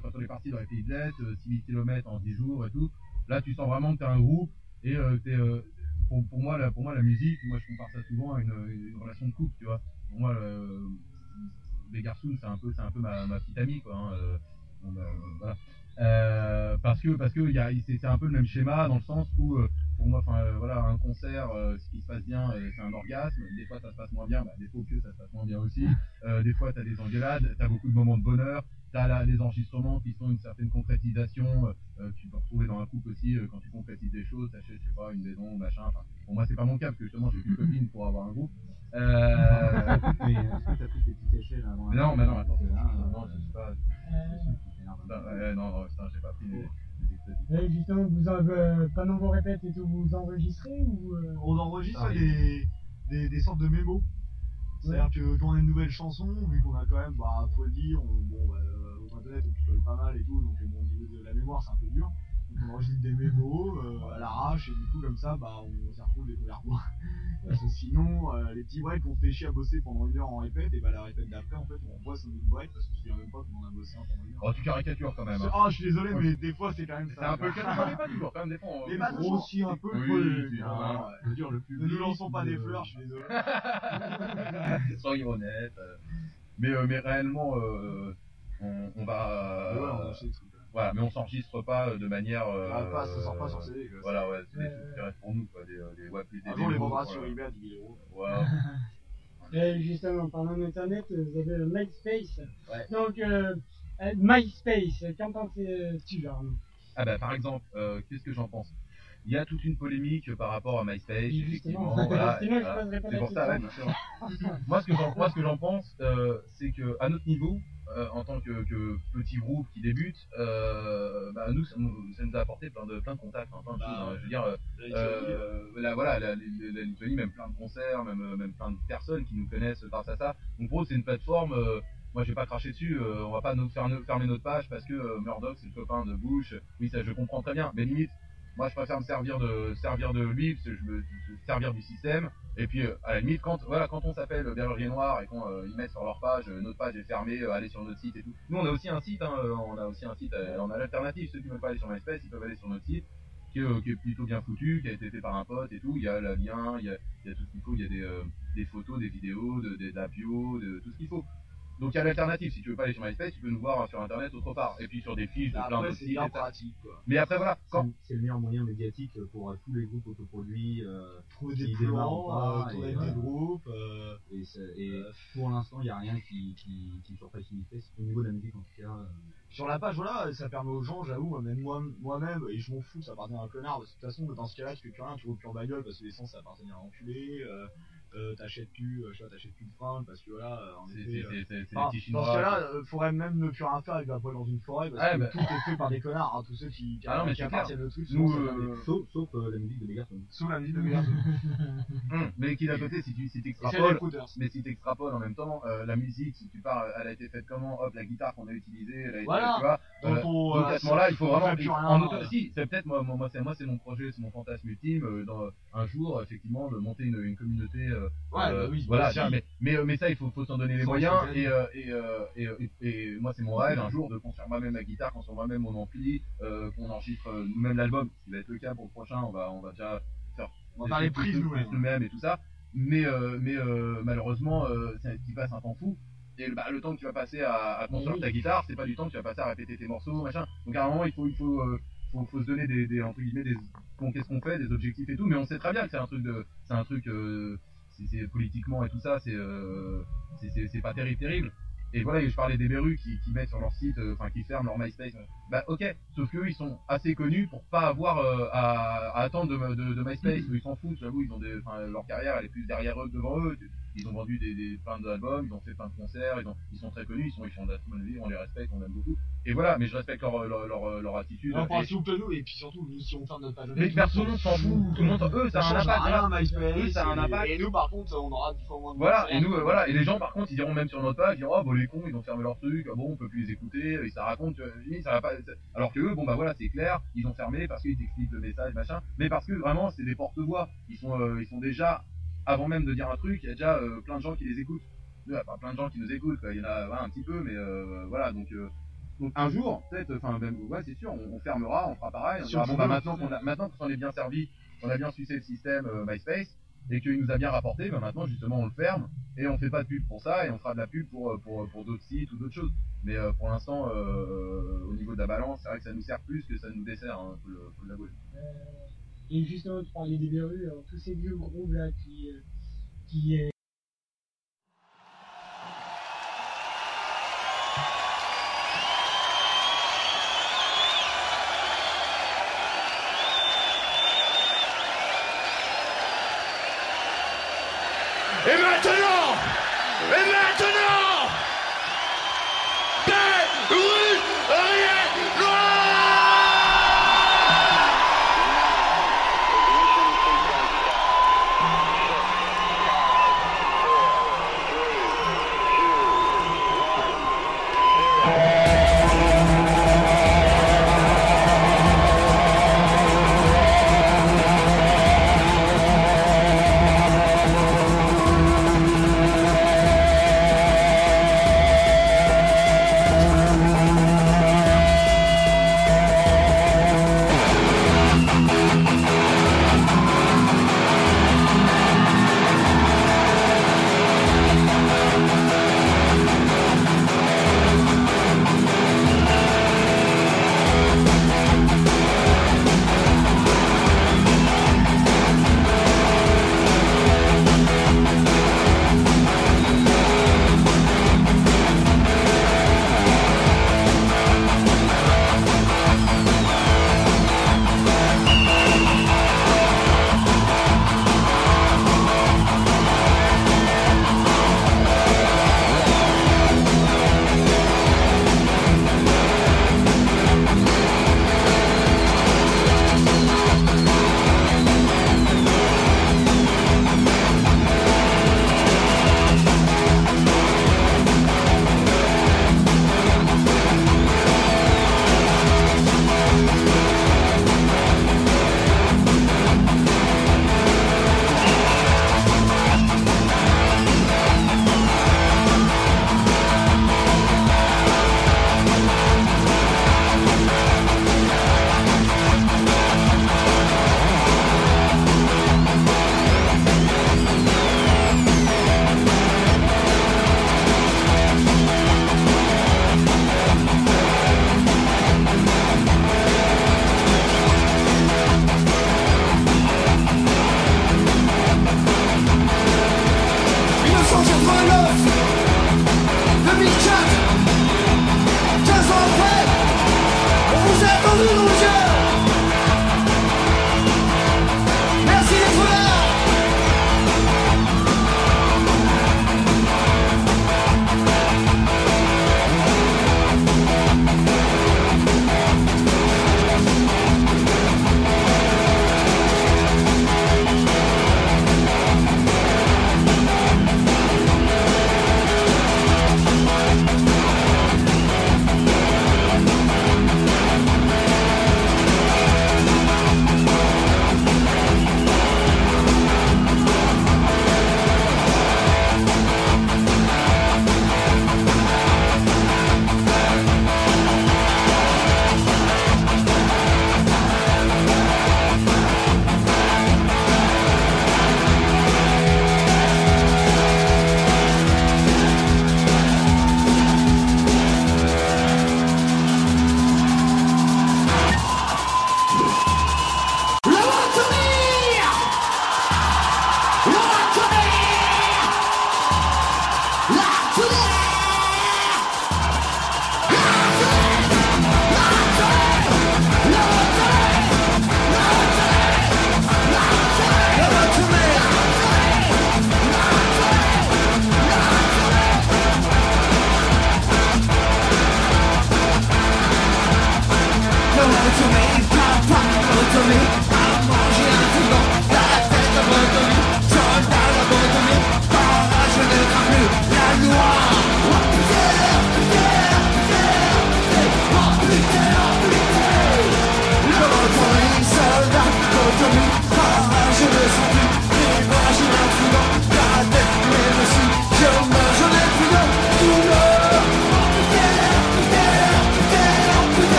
quand on est parti dans les pays de l'Est, euh, 6000 km en 10 jours et tout. Là, tu sens vraiment que t'es un groupe et euh, euh, pour, moi, la, pour moi, la musique, moi je compare ça souvent à une, relation de couple, tu vois. Pour moi, le, les garçons, c'est un peu, c'est un peu ma, petite amie, quoi. hein, euh, voilà. Euh, parce que parce que c'est un peu le même schéma dans le sens où euh, pour moi enfin euh, voilà un concert euh, ce qui se passe bien euh, c'est un orgasme des fois ça se passe moins bien bah, des fois que ça se passe moins bien aussi des fois t'as des engueulades t'as beaucoup de moments de bonheur t'as là les enregistrements qui sont une certaine concrétisation tu peux retrouver dans un couple aussi quand tu concrétises des choses t'achètes je sais pas une maison machin enfin pour moi c'est pas mon cas parce que justement j'ai plus de copine pour avoir un groupe. Mais est-ce que t'as pris tes petits cachets là avant non, mais non, attends, Là, non, non, je sais pas. Non, non, non, putain, j'ai pas pris. Et justement, vous en, euh, pendant vos répètes et tout, vous enregistrez ou euh, On enregistre Ah, des, des, des sortes de mémos. C'est-à-dire que quand on a une nouvelle chanson, vu qu'on a quand même, bah, faut le dire, on, bon, euh, au internet on picole pas mal et tout, donc bon, au niveau de la mémoire c'est un peu dur. Donc on enregistre des mémos euh, à l'arrache et du coup comme ça, bah, on s'y retrouve des premières fois. Parce que sinon, euh, les petits breaks qu'on fait chier à bosser pendant une heure en répète, et bah la répète d'après, en fait, on voit son autre break parce qu'on se souvient même pas qu'on en a bossé un pendant une heure. Oh, tu caricatures quand même. hein. Ah, je suis désolé, mais des fois c'est quand même C'est ça. un peu le cas, mais pas toujours, quand même, des fois. on- Les bases aussi un peu Oui, le oui, hein, ouais. dire, le Ne nous lançons pas des fleurs, je suis désolé. Soyons honnêtes. euh, Mais, euh, mais réellement, euh, on, on va. Ouais, on c'est. Voilà, mais on s'enregistre pas euh, de manière. euh, Ah, pas, ça sort pas sur CD, quoi. Voilà, ouais, c'est des trucs qui restent pour nous, quoi. Des, euh, des, ouais, plus des Un jour, les vendra voilà. sur eBay à 10 000 euros. Voilà. Et justement, en parlant d'internet, vous avez le MySpace. Ouais. Donc, euh, MySpace, qu'en penses-tu, Arnaud? Ah bah par exemple, euh, qu'est-ce que j'en pense? Il y a toute une polémique par rapport à MySpace, Oui, effectivement. justement. voilà, Sinon, je voilà. poserai pas C'est la pour ça, ouais, question. bien sûr. moi, ce que j'en, moi, ce que j'en pense, euh, c'est que à notre niveau, euh, en tant que, que petit groupe qui débute, euh, bah, nous, ça nous, ça nous a apporté plein de, plein de contacts, hein, plein de Bah, choses. hein. Je veux dire, euh, La Lituanie, euh, la, voilà, la, la- la Lituanie, même plein de concerts, même, même plein de personnes qui nous connaissent grâce à ça. Donc pour eux, c'est une plateforme. moi, je vais pas cracher dessus. on va pas nous faire fermer notre page parce que Murdoch, c'est le copain de Bush. Oui, ça, je comprends très bien. Mais limite, moi, je préfère me servir de servir de lui, parce que je me servir du système. Et puis, euh, à la limite, quand voilà, quand on s'appelle Berger Noir et qu'on euh, ils mettent sur leur page, euh, notre page est fermée, euh, allez sur notre site et tout. Nous, on a aussi un site, hein, euh, on a aussi un site, euh, on a l'alternative. Ceux qui veulent pas aller sur MySpace, ils peuvent aller sur notre site. Qui est, euh, plutôt bien foutu, qui a été fait par un pote et tout. Il y a le lien, il y a, tout ce qu'il faut, il y a des, euh, des photos, des vidéos, de, des de la bio, de tout ce qu'il faut. Donc il y a l'alternative. Si tu veux pas aller sur MySpace, tu peux nous voir sur internet autre part. Et puis sur des fiches de plein Après, d'autres c'est sites. pratique, quoi. Mais après voilà, quand C'est- le meilleur moyen médiatique pour euh, tous les groupes autoproduits. Euh, Trouver des plans, pas, euh, avec des euh, groupes. euh, Et, pour l'instant, il n'y a rien qui, qui, qui surpasse MySpace au niveau de la musique en tout cas. euh, Sur la page, voilà, ça permet aux gens, j'avoue, même moi, moi-même, et je m'en fous, ça appartient à un connard, parce que de toute façon, dans ce cas-là, tu fais plus rien, tu roules plus en bagnole, parce que l'essence, ça appartient à un enculé, euh, euh, t'achètes plus, euh, je sais pas, t'achètes plus de fringues, parce que voilà, euh, en C'est- effet, c'est- euh, c'est- c'est- c'est enfin, les petits dans ce cas-là, euh, faudrait même ne plus rien faire avec la poêle dans une forêt, parce que bah. tout est fait par des connards, hein, tous ceux qui, qui, Ah non, mais qui appartiennent au truc, Nous, euh, Sauf, sauf euh, la musique de Megaton. Sous la musique de Megaton. Hum, mais qui d'un côté, si tu si t'extrapoles, mais si t'extrapoles en même temps, euh, la musique, si tu parles, elle a été faite comment? Hop, la guitare qu'on a utilisée, elle a été, Voilà. tu vois. Donc, euh, on, donc euh, à ce moment-là, il faut vraiment. fait plus rien, en auto- euh. Si, c'est peut-être moi, moi, c'est moi, c'est mon projet, c'est mon fantasme ultime, euh, dans un jour, effectivement, de monter une communauté. Euh, Ouais, bah oui, voilà, bah, mais, mais, euh, mais ça, il faut, faut s'en donner les moyens. Et, euh, et, et, moi, c'est mon rêve un jour de construire moi-même ma guitare, construire moi-même mon ampli, qu'on enregistre nous-mêmes l'album, ce qui va être le cas pour le prochain. On va, on va déjà faire On va les prises nous-mêmes. et tout ça. Mais, mais malheureusement, c'est qui passe un temps fou. Et bah, le temps que tu vas passer à, à construire Oui. ta guitare, c'est pas du temps que tu vas passer à répéter tes morceaux, machin. Donc à un moment, il faut, il faut, euh, faut, faut se donner des, des entre guillemets, des, bon, qu'est-ce qu'on fait, des objectifs et tout. Mais on sait très bien que c'est un truc de, c'est un truc, euh, c'est politiquement et tout ça, c'est, euh, c'est- c'est c'est pas terrible, terrible. Et voilà, et je parlais des Berus qui, qui mettent sur leur site, euh, enfin qui ferment leur MySpace. Bah ok, sauf qu'eux ils sont assez connus pour pas avoir euh, à, à attendre de, de, de MySpace. Ils s'en foutent, j'avoue, ils ont des, leur carrière elle est plus derrière eux que devant eux. Ils ont vendu des, des plein d'albums, ils ont fait plein de concerts, ils, ont, ils sont très connus, ils sont ils font de la très bonne vie, on les respecte, on aime beaucoup. et voilà, mais je respecte leur, leur, leur, leur attitude. S'il vous plaît, nous, et puis surtout, nous, si on ferme notre page mais personne s'en fout, tout le monde eux, ça a un impact. MySpace, Eux, ça a un impact. Et nous, par contre, on aura dix fois moins de Voilà, et nous, euh, voilà, et les gens par contre, ils iront même sur notre page, ils diront, oh, bon, les cons, ils ont fermé leur truc, bon, on peut plus les écouter, et ça raconte, euh, ça va pas, alors que eux, bon, bah voilà, c'est clair, ils ont fermé parce qu'ils t'expliquent le message, machin, mais parce que vraiment, c'est des porte-voix, ils sont, euh, ils sont déjà, avant même de dire un truc, il y a déjà euh, plein de gens qui les écoutent. Il y a pas plein de gens qui nous écoutent, quoi. il y en a un petit peu, mais euh, voilà, donc, euh, donc un jour, peut-être, enfin, même, ouais, c'est sûr, on, on fermera, on fera pareil, on dira, bon, bah maintenant qu'on a, maintenant qu'on est bien servi, qu'on a bien sucé le système euh, MySpace, et qu'il nous a bien rapporté, ben maintenant justement on le ferme et on fait pas de pub pour ça et on fera de la pub pour pour, pour d'autres sites ou d'autres choses. Mais euh, pour l'instant, euh, au niveau de la balance, c'est vrai que ça nous sert plus que ça nous dessert, hein, faut le, faut. Et justement, tu parlais des verrues, alors, tous ces vieux groupes là qui, euh, qui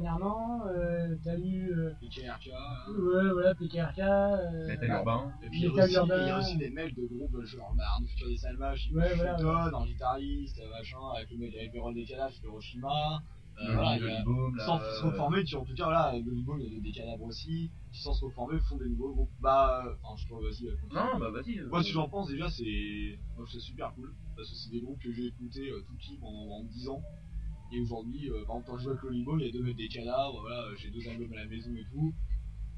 dernièrement. Euh, t'as eu, euh, PKRK. ouais, voilà, PKRK. Euh, Métal urbain. Et puis il y, a aussi, urbain. il y a aussi des mecs de groupes genre bah, Arnaud Futur des Salvages, qui Ouais, voilà, Shelton, un guitariste, machin, avec le mec avec Véron des Cadavres, Hiroshima. Euh, Le voilà, a- sans euh, se reformer, qui en tout cas, voilà, le Boom, il y a des cadavres aussi, qui sans se reformer font des nouveaux groupes. Bah, euh, enfin, je trouve, vas-y. euh, continue. Non, bah, vas-y, euh. Moi, si j'en pense, déjà, c'est moi, je trouve ça super cool, parce que c'est des groupes que j'ai écoutés euh, tout petit pendant 10 ans. Et aujourd'hui, euh, par exemple, quand je joue avec Loli Boom, il y a deux mecs des cadavres, voilà, j'ai deux albums à la maison et tout.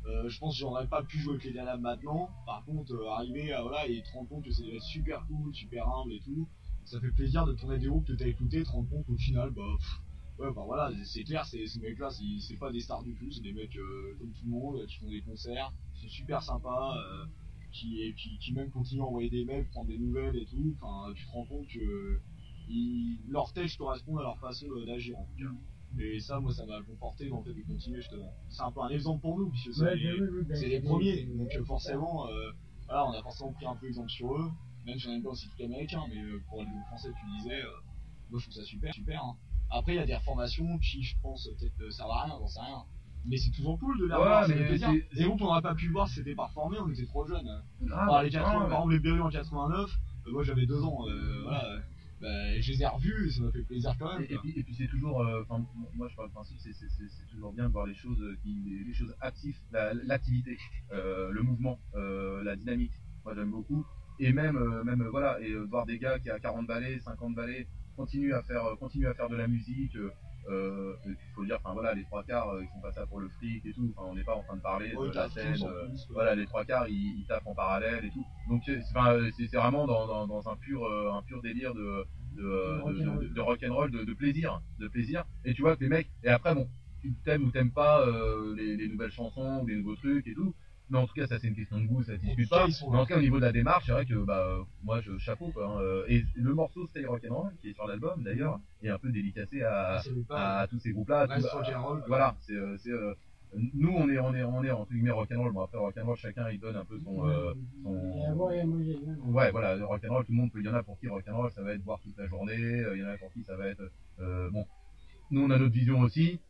Euh, je pense que j'aurais pas pu jouer avec les cadavres maintenant. Par contre, euh, arriver à voilà et te rendre compte que c'est super cool, super humble et tout, ça fait plaisir de tourner des groupes que t'as écouté, te rendre compte qu'au final, bah, ouais, bah voilà, c'est clair, ces mecs-là, c'est pas des stars du tout, c'est des mecs comme tout le monde qui font des concerts, qui sont super sympas, qui, qui, qui même continuent à envoyer des mails, prendre des nouvelles et tout. Enfin, tu te rends compte que ils, leurs textes correspondent à leur façon de- d'agir en tout cas. Et ça, moi, ça m'a conforté dans le fait de continuer justement. C'est un peu un exemple pour nous, puisque c'est Ouais, les, oui, oui, c'est les c'est- premiers. Donc euh, forcément, euh, voilà, on a forcément pris un peu exemple sur eux. Même si on aime pas aussi tout américain, mais euh, pour le français, tu disais, euh, moi je trouve ça super, super. Hein. Après, il y a des reformations qui, je pense, peut-être euh, servent à rien, j'en sais rien. Mais c'est toujours cool de les Ouais, ça mais Et groupes on n'aurait pas pu voir si c'était pas reformé, on était trop jeunes. Ah, Par les bah, 80, ouais. par exemple, les Berry en 89, euh, moi j'avais deux ans, euh, voilà. Bah, je les ai revus ça m'a fait plaisir quand même. Et, et puis, et puis c'est toujours, euh, moi je parle du principe, c'est- toujours bien de voir les choses euh, qui, les, choses actives, la- l'activité, euh, le mouvement, euh, la dynamique. Moi j'aime beaucoup. Et même, même voilà, et voir des gars qui à 40 balais, 50 balais, continuent à faire, continuent à faire de la musique. Euh, il faut dire, enfin voilà, les trois quarts, euh, ils font pas ça pour le fric et tout. Enfin, on n'est pas en train de parler Ouais, de la scène. euh, voilà, les trois quarts, ils, ils tapent en parallèle et tout. Donc c'est euh, vraiment dans, dans, dans un pur, euh, un pur délire de, de, de, de, de rock'n'roll, de, de plaisir, de plaisir. Et tu vois que les mecs, et après bon, tu t'aimes ou t'aimes pas les, les nouvelles chansons ou les nouveaux trucs et tout. Mais en tout cas, ça c'est une question de goût, ça se discute pas. Mais en tout cas, au niveau de la démarche, c'est vrai que bah moi je chapeau quoi. hein, Et le morceau Stay Rock'n'Roll qui est sur l'album d'ailleurs est un peu dédicacé à, Ah, à tous ces groupes-là. quoi. Voilà, c'est euh, euh, nous on est on est on est entre guillemets rock'n'roll. Bon après rock'n'roll chacun il donne un peu son euh, son. Ouais, voilà, rock'n'roll, tout le monde peut. Il y en a pour qui rock'n'roll, ça va être boire toute la journée. Il y en a pour qui ça va être. euh, bon, nous on a notre vision aussi,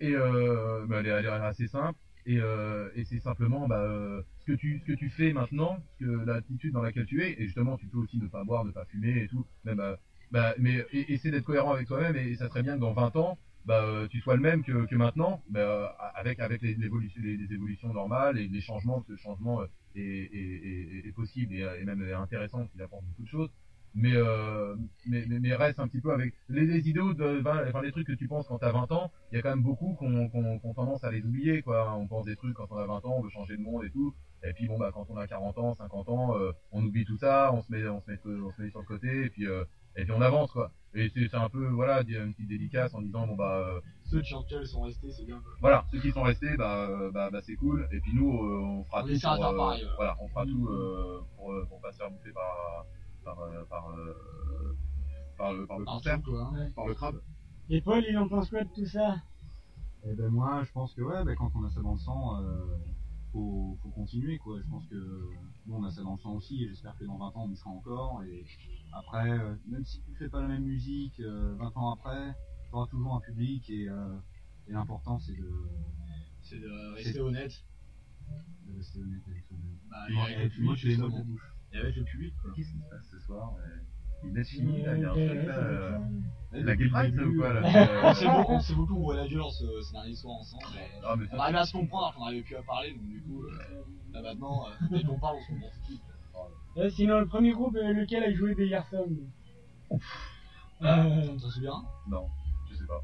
et euh, bah, elle, est, elle est assez simple. Et, euh, et c'est simplement bah, euh, ce que tu ce que tu fais maintenant, l'attitude dans laquelle tu es. Et justement, tu peux aussi ne pas boire, ne pas fumer et tout. Même, euh, bah, mais et- essaie d'être cohérent avec toi-même. Et ça serait bien que dans 20 ans, bah, euh, tu sois le même que, maintenant, bah, avec avec les, évolutions normales et les changements, parce que le changement est, possible et, même intéressant, il apporte beaucoup de choses. Mais, euh, mais, mais, reste un petit peu avec les, les idéaux de, 20 enfin les trucs que tu penses quand t'as 20 ans, il y a quand même beaucoup qu'on qu'on qu'on tendance à les oublier, quoi. On pense des trucs quand on a 20 ans, on veut changer de monde et tout. Et puis bon, bah, quand on a 40 ans, 50 ans, euh, on oublie tout ça, on se met, on se met, on se met sur le côté et puis, euh, et puis on avance, quoi. Et c'est c'est un peu, voilà, une petite dédicace en disant, bon, bah, euh, Ceux qui tout sont restés, c'est bien. voilà, ceux qui sont restés, bah, euh, bah, bah c'est cool. Et puis nous, euh, on fera On tout. pour, pareil. Voilà, on fera tout euh, pour, pour pas se faire faire bouffer par, par, euh, par, euh, par le, par le quoi, hein. par le crabe. Et Paul, il en pense quoi de tout ça? Eh ben moi, je pense que ouais, ben, quand on a ça dans le sang, euh, faut, faut continuer quoi. Je pense que nous on a ça dans le sang aussi et j'espère que dans 20 ans on y sera encore. Et après, euh, même si tu fais pas la même musique, euh, 20 ans après, tu auras toujours un public et, euh, et l'important c'est de C'est de rester honnête. De rester honnête avec soi-même. Bah, moi- avec et Et avec le public, quoi. Qu'est-ce qui se passe ce soir ouais. Il est fini, là, il y a un truc là. euh, La Gay Pride, ou quoi euh, là On s'est beaucoup, on s'est beaucoup ouvert la gueule ce, ces derniers soirs ensemble. Ah, on arrivait à se comprendre alors qu'on n'arrivait plus à parler, donc du coup, euh, là maintenant, euh, dès qu'on parle, on se comprend tout de suite. Euh, Sinon, le premier groupe, euh, lequel a joué des garçons Euh, T'en souviens Non, je sais pas.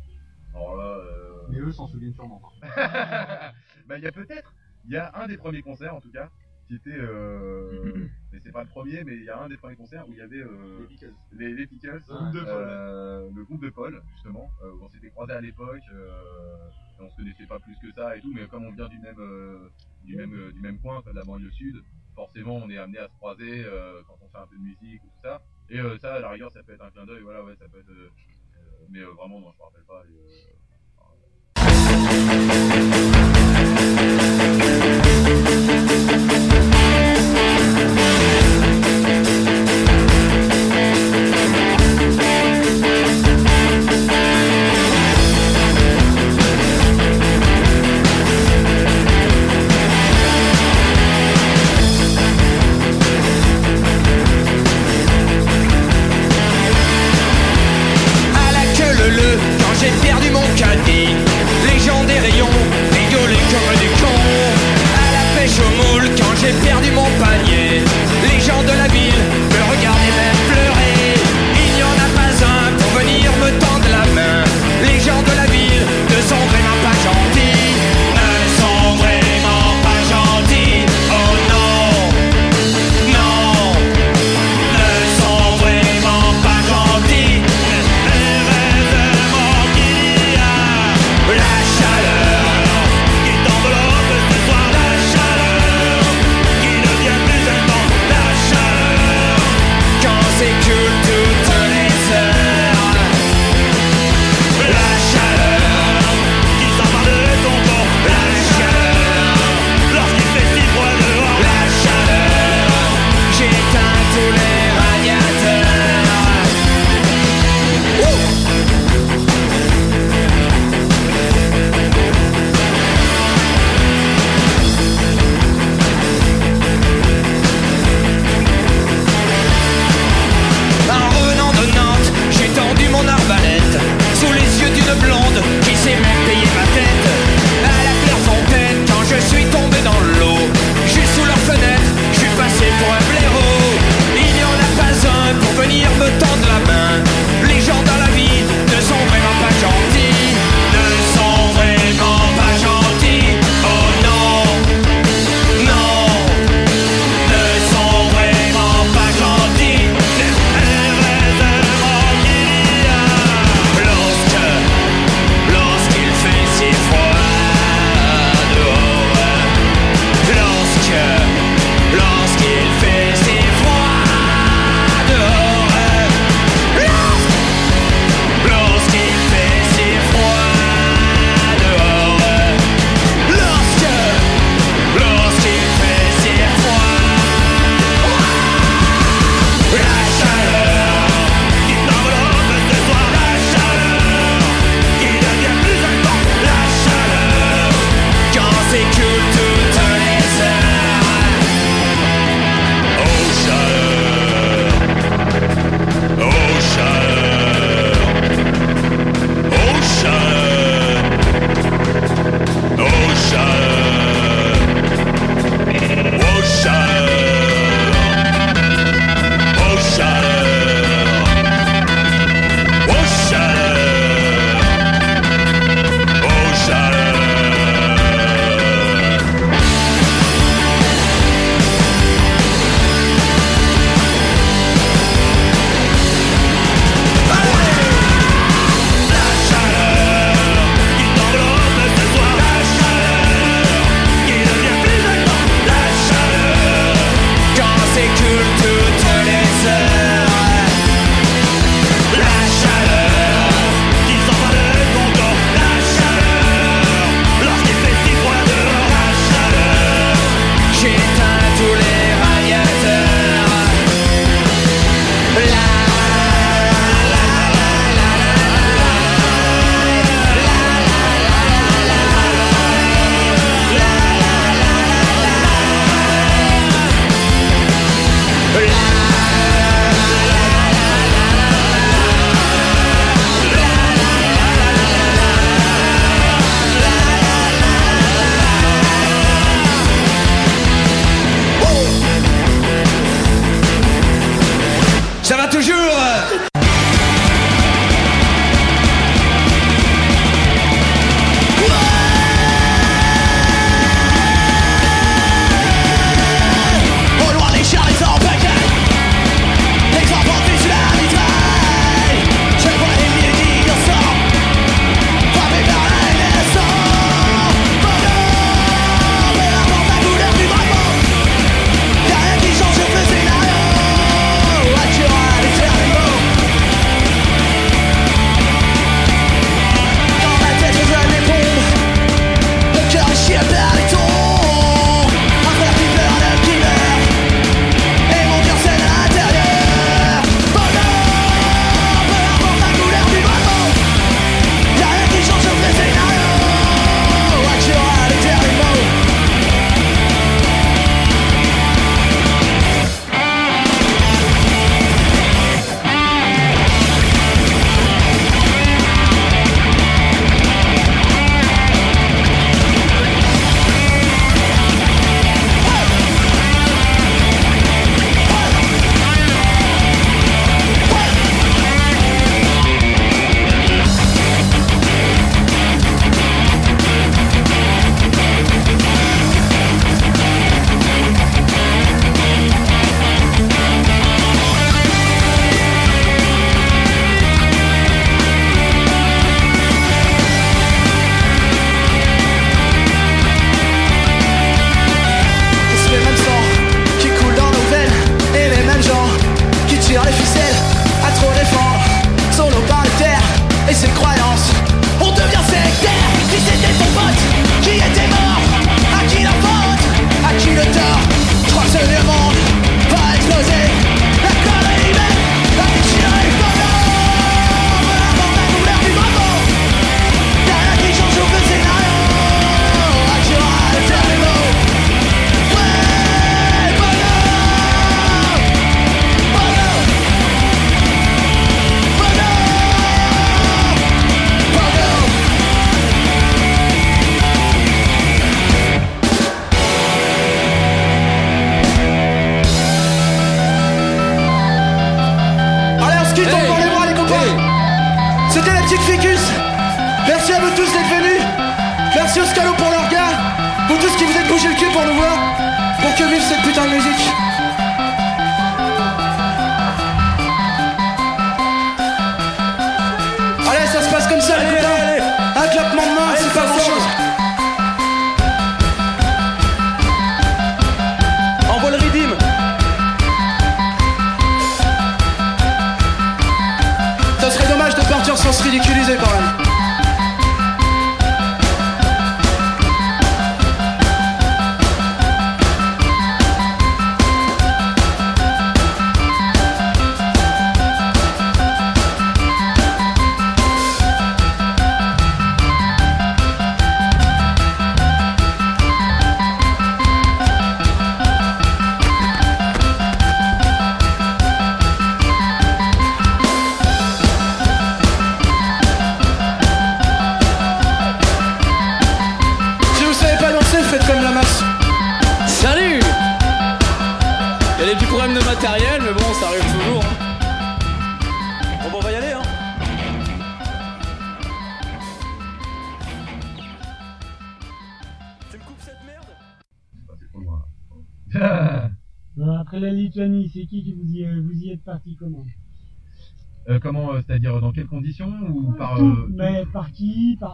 Alors là. Euh... Mais eux s'en souviennent sûrement pas. bah, il y a peut-être. Il y a un des premiers concerts en tout cas qui était. Euh... mais c'est pas le premier, mais il y a un des premiers concerts où il y avait. Euh... Les Pickles. Les, les Pickles, Le groupe de Paul. euh, le groupe de Paul, justement. Euh, où on s'était croisés à l'époque. Euh... et on se connaissait pas plus que ça et tout, mais comme on vient du même, euh, du même, euh, du même coin, de la banlieue sud, forcément on est amené à se croiser euh, quand on fait un peu de musique ou tout ça. Et euh, ça, à la rigueur, ça peut être un clin d'œil, voilà, ouais, ça peut être. mais euh, vraiment, non, je me rappelle pas. et,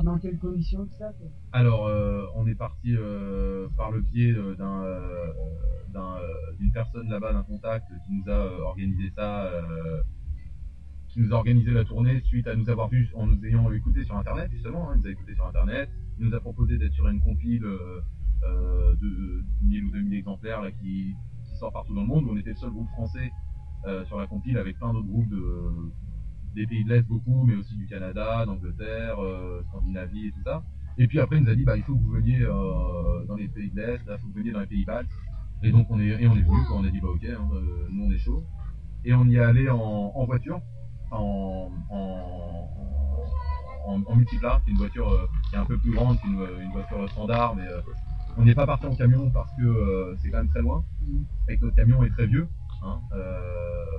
dans quelles conditions ça Alors, euh, on est parti euh, par le biais euh, d'un, d'un, d'une personne là-bas, d'un contact qui nous a organisé ça, qui nous a organisé la tournée suite à nous avoir vu en nous ayant écouté sur Internet, justement. hein, il nous a écouté sur Internet. Il nous a proposé d'être sur une compile de 1000 ou 2000 exemplaires là, qui, sort partout dans le monde. On était le seul groupe français sur la compile avec plein d'autres groupes de, des pays de l'Est beaucoup, mais aussi du Canada, d'Angleterre, euh, Scandinavie et tout ça. Et puis après, il nous a dit, bah, il faut que vous veniez euh, dans les pays de l'Est, il faut que vous veniez dans les pays baltes. Et donc, on est, et on est venu, on a dit, bah, ok, hein, euh, nous, on est chaud. Et on y est allé en, en voiture, en, en, en, qui est une voiture euh, qui est un peu plus grande qu'une une voiture standard, mais euh, on n'est pas parti en camion parce que euh, c'est quand même très loin, et que notre camion est très vieux. Hein.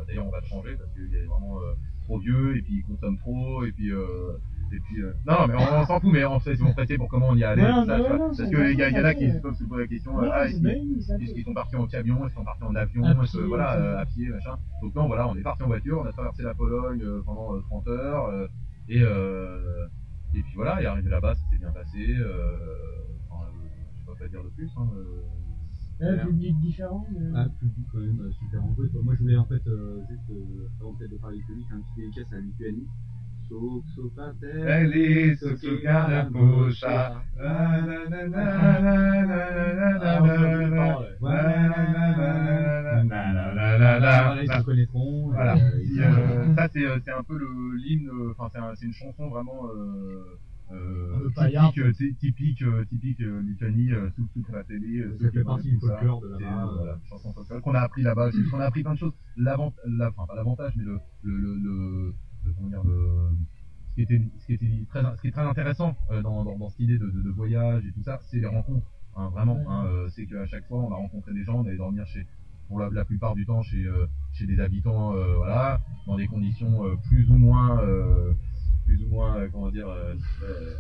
D'ailleurs, on va le changer parce qu'il est vraiment euh, trop vieux, et puis il consomme trop, et puis... Euh, et puis, euh, non, non, mais on, on s'en fout, mais on sait si on prêtait pour comment on y allait, ça, parce qu'il bien, y, en a qui se peuvent se poser la question, ah, est-ce qu'ils sont partis en camion, est-ce qu'ils sont partis en avion, À est-ce que, pied, voilà, euh, à pied, machin. Donc non, voilà, on est parti en voiture, on a traversé la Pologne euh, pendant euh, 30 heures, euh, et, euh, et puis voilà, et arrivé là-bas, ça s'est bien passé, euh, enfin, je sais pas quoi dire de plus, hein, un public différent mais... Un public quand même euh, super enjoué. Moi je voulais en fait, euh, juste avant peut-être de parler public, un petit dédicace à Lituanie. Ça c'est un peu le l'hymne, enfin c'est une chanson vraiment euh, typique, euh, ty- typique, euh, typique Lituanie, sous sous la télé. Ça fait partie tout du ça. folklore de là-bas. chanson folklore qu'on a appris là-bas aussi. On a appris plein de choses. L'avant, la- enfin pas l'avantage, mais le le le, comment dire le ce qui était, ce qui était très, ce qui est très intéressant dans, dans, dans cette idée de, de, de voyage et tout ça, c'est les rencontres. Hein, vraiment, hein, c'est qu'à chaque fois, on a rencontré des gens, on allait dormir chez, pour la, la plupart du temps, chez, euh, chez des habitants, euh, voilà, dans des conditions euh, plus ou moins, plus ou moins, euh, comment dire, euh, euh,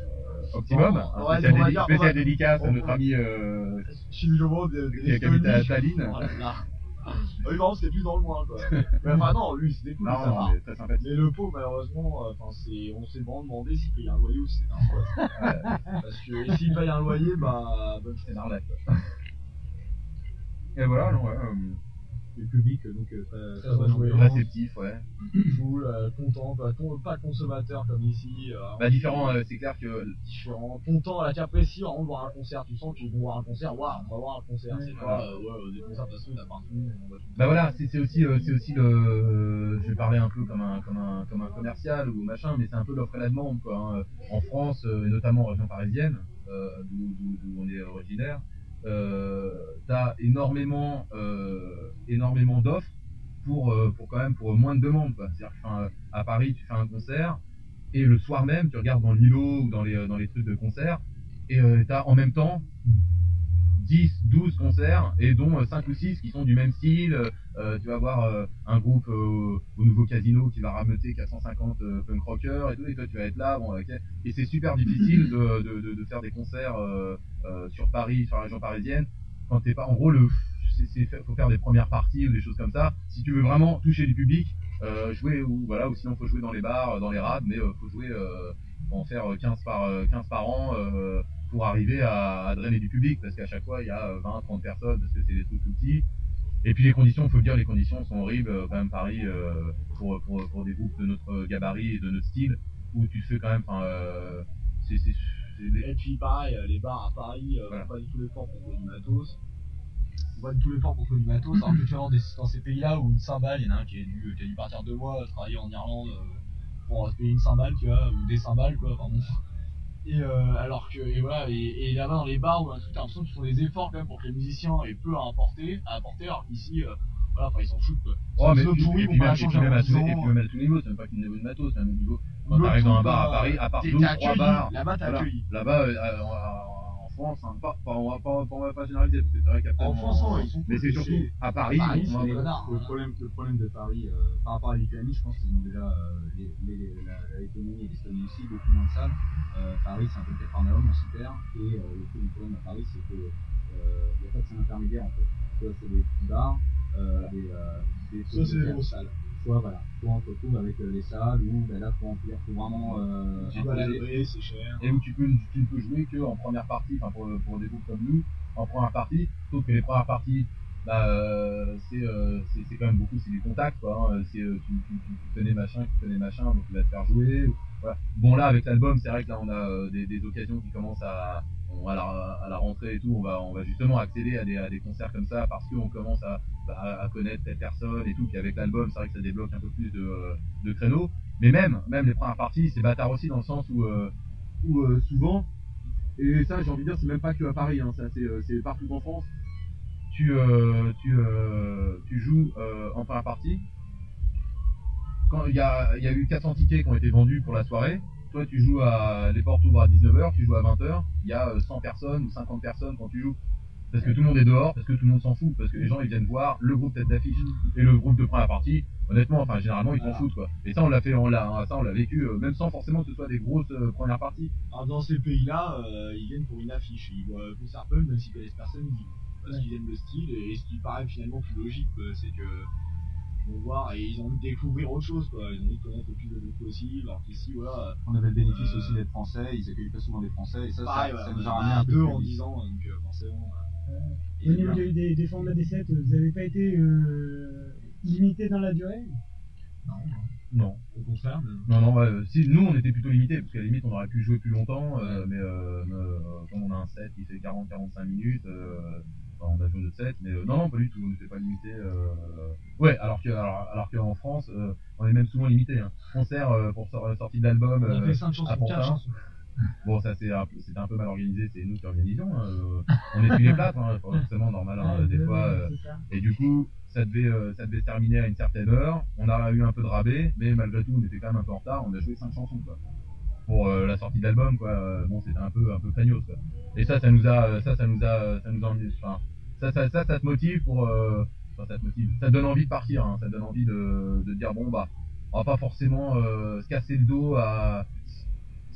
optimum. Un ouais, spécial, dédi- dire- spécial va- dédicace à on- notre ami euh, Chimilovo de, de qui habite à. Tallinn. Oh. Ah Oui, non, c'était plus dans le moins, quoi. Mais enfin, non, lui, c'était cool, Non, va. mais très sympathique. Mais le pauvre, malheureusement, euh, enfin, c'est, on s'est vraiment demandé s'il payait un loyer ou si c'était un poste. Parce que s'il paye un loyer, bah, bonne C'est l'arnaque. Et voilà, non, ouais. Le public, donc euh, très, Très ambiance. réceptif, ouais. cool, euh, content, pas, con- pas consommateur comme ici. euh, Bah, différent, euh, c'est clair que différent, content, là, qu'apprécie vraiment de voir un concert. Tu sens qu'ils vont voir un concert, waouh, on va voir un concert. C'est pas, euh, ouais, des concerts y en a partout, on va tout Bah voilà, c'est c'est aussi, euh, c'est aussi le, je vais parler un peu comme un, comme un, comme un commercial ou machin, mais c'est un peu l'offre et la demande quoi. hein. En France, euh, et notamment en région parisienne, euh, d'où d'où- d'où on est originaire, euh, t'as énormément, euh, énormément d'offres pour, euh, pour quand même pour moins de demandes. C'est-à-dire à Paris, tu fais un concert et le soir même, tu regardes dans l'îlot ou dans les, trucs de concert et t'as en même temps 10, 12 concerts et dont 5 ou 6 qui sont du même style. Euh, tu vas voir euh, un groupe euh, au nouveau casino qui va rameuter 450 euh, punk rockers et tout, et toi tu vas être là. Bon. Et c'est super difficile de, de, faire des concerts euh, euh, sur Paris, sur la région parisienne, quand t'es pas. En gros, le c'est, faut faire des premières parties ou des choses comme ça. Si tu veux vraiment toucher du public, euh, jouer ou voilà, ou sinon faut jouer dans les bars, dans les rades, mais euh, faut jouer, euh, en faire 15 par euh, 15 par an. Euh, pour arriver à, à drainer du public parce qu'à chaque fois il y a 20 30 personnes parce que c'est des trucs tout petits et puis les conditions, il faut le dire, les conditions sont horribles. euh, Quand même Paris, euh, pour, pour, pour des groupes de notre gabarit et de notre style, où tu fais quand même, enfin, euh, c'est, c'est, c'est des- Et puis pareil, euh, les bars à Paris, euh, font pas du tout l'effort pour trouver du matos. Font pas du tout l'effort pour trouver du matos. Alors que tu vas dans, des- dans ces pays-là où une cymbale, il y en a un qui a dû, qui a dû partir deux mois travailler en Irlande euh, pour se payer une cymbale, tu vois, ou des cymbales, quoi, pardon. Et euh, alors que, et voilà, et, et là-bas dans les bars les trucs, t'as l'impression qu'ils font des efforts quand même pour que les musiciens aient peu à apporter, à apporter, alors qu'ici, euh, voilà, enfin, ils s'en foutent, quoi. Oh, mais puis- pourris et puis même, et puis même à tous les, et puis même à tous niveaux, c'est même pas qu'au niveau de matos, c'est au niveau. Quand Le t'arrives dans un truc, bar à euh, Paris, à part deux, trois bars. Là-bas, t'es accueilli. Là-bas, en, en France, hein, pas, pas- on va pas, on va pas généraliser, parce que c'est vrai qu'après. En France, ils sont Mais c'est surtout à Paris. Paris, on connards. Le problème, le problème de Paris, euh, par rapport à la Lituanie, je pense qu'ils ont déjà euh, les, les, la, Lettonie et l'Estonie aussi beaucoup moins de salles. Euh, Paris, c'est un peu le Capernaum, on s'y perd. Et le problème à Paris, c'est que il n'y a pas de scène intermédiaire en fait. Soit c'est des petits bars, des, des des des- salles. Soit voilà, soit on se retrouve avec euh, les salles où ben là, faut remplir, faut vraiment. Euh, Tu dois c'est cher. et où tu peux, tu ne peux jouer que en première partie, enfin pour, pour des groupes comme nous, en première partie, sauf que les premières parties, bah, euh, c'est, euh, c'est, c'est quand même beaucoup, c'est du contact, quoi, hein. c'est, euh, tu, tu, tu, tu connais machin, tu connais machin, donc tu vas te faire jouer, ou- voilà. Bon là, avec l'album, c'est vrai que là, on a euh, des, des occasions qui commencent à, on- à, la, à la rentrée et tout, on va, on va justement accéder à des, à des concerts comme ça, parce qu'on commence à, bah, à connaître telle personne et tout, puis avec l'album, c'est vrai que ça débloque un peu plus de, euh, de créneaux, mais même, même les premières parties, c'est bâtard aussi dans le sens où, euh, où euh, souvent, et ça j'ai envie de dire c'est même pas que à Paris, hein, ça c'est partout en France, tu, tu, tu joues en première partie, il y a, y a eu 400 tickets qui ont été vendus pour la soirée, toi tu joues à, les portes ouvrent à 19h, tu joues à 20h, il y a euh, 100 personnes ou 50 personnes quand tu joues. Parce que tout le monde est dehors, parce que tout le monde s'en fout, parce que les gens ils viennent voir le groupe tête d'affiche et le groupe de première partie. Honnêtement, enfin généralement ils s'en Voilà. foutent quoi. Et ça on l'a fait, on l'a, ça on l'a vécu, euh, même sans forcément que ce soit des grosses euh, premières parties. Alors dans ces pays-là, euh, ils viennent pour une affiche. Ils voient concert punk, même s'ils connaissent personne, ils. Parce qu'ils aiment le style, et ce qui paraît finalement plus logique, quoi, c'est que ils vont voir et ils ont envie de découvrir autre chose, quoi. Ils ont envie de connaître le plus de groupes possible. Alors qu'ici, voilà. On avait le bénéfice Euh, aussi d'être français, ils accueillent pas souvent des français, et ça, Pareil, ça, nous a en ramené un peu deux plus en vite. 10 ans, donc euh, forcément. Euh, Au niveau des, des, des formats des sets, vous n'avez pas été euh, limité dans la durée? Non. Au contraire. Non, non, ouais, euh, si, nous on était plutôt limité, parce qu'à la limite on aurait pu jouer plus longtemps, euh, mais euh, euh, comme on a un set qui fait 40-45 minutes, euh, enfin, on a joué notre set, mais euh, non, non, pas du tout, on n'était pas limité. Euh, ouais, alors que, alors, alors qu'en France, euh, on est même souvent limité. Hein. Concert euh, pour sor- sortie d'album On a euh, fait cinq chansons, à Pantin. Bon, ça c'est un un peu mal organisé, c'est nous qui organisions. hein, euh, on est les plates, hein, forcément normal, hein, Ouais, des fois. euh, et du coup, ça devait, euh, ça devait se terminer à une certaine heure. On a eu un peu de rabais, mais malgré tout, on était quand même un peu en retard. On a joué cinq chansons, quoi. Pour la sortie d'album, quoi. Euh, Bon, c'était un peu, un peu craignos, quoi. Et ça, ça nous a, ça, ça nous a, ça nous a envie, enfin, ça, ça, ça, ça te motive pour, enfin, ça te motive. Ça te donne envie de partir, hein. Ça te donne envie de, de dire, bon, bah, on va pas forcément se casser le dos à.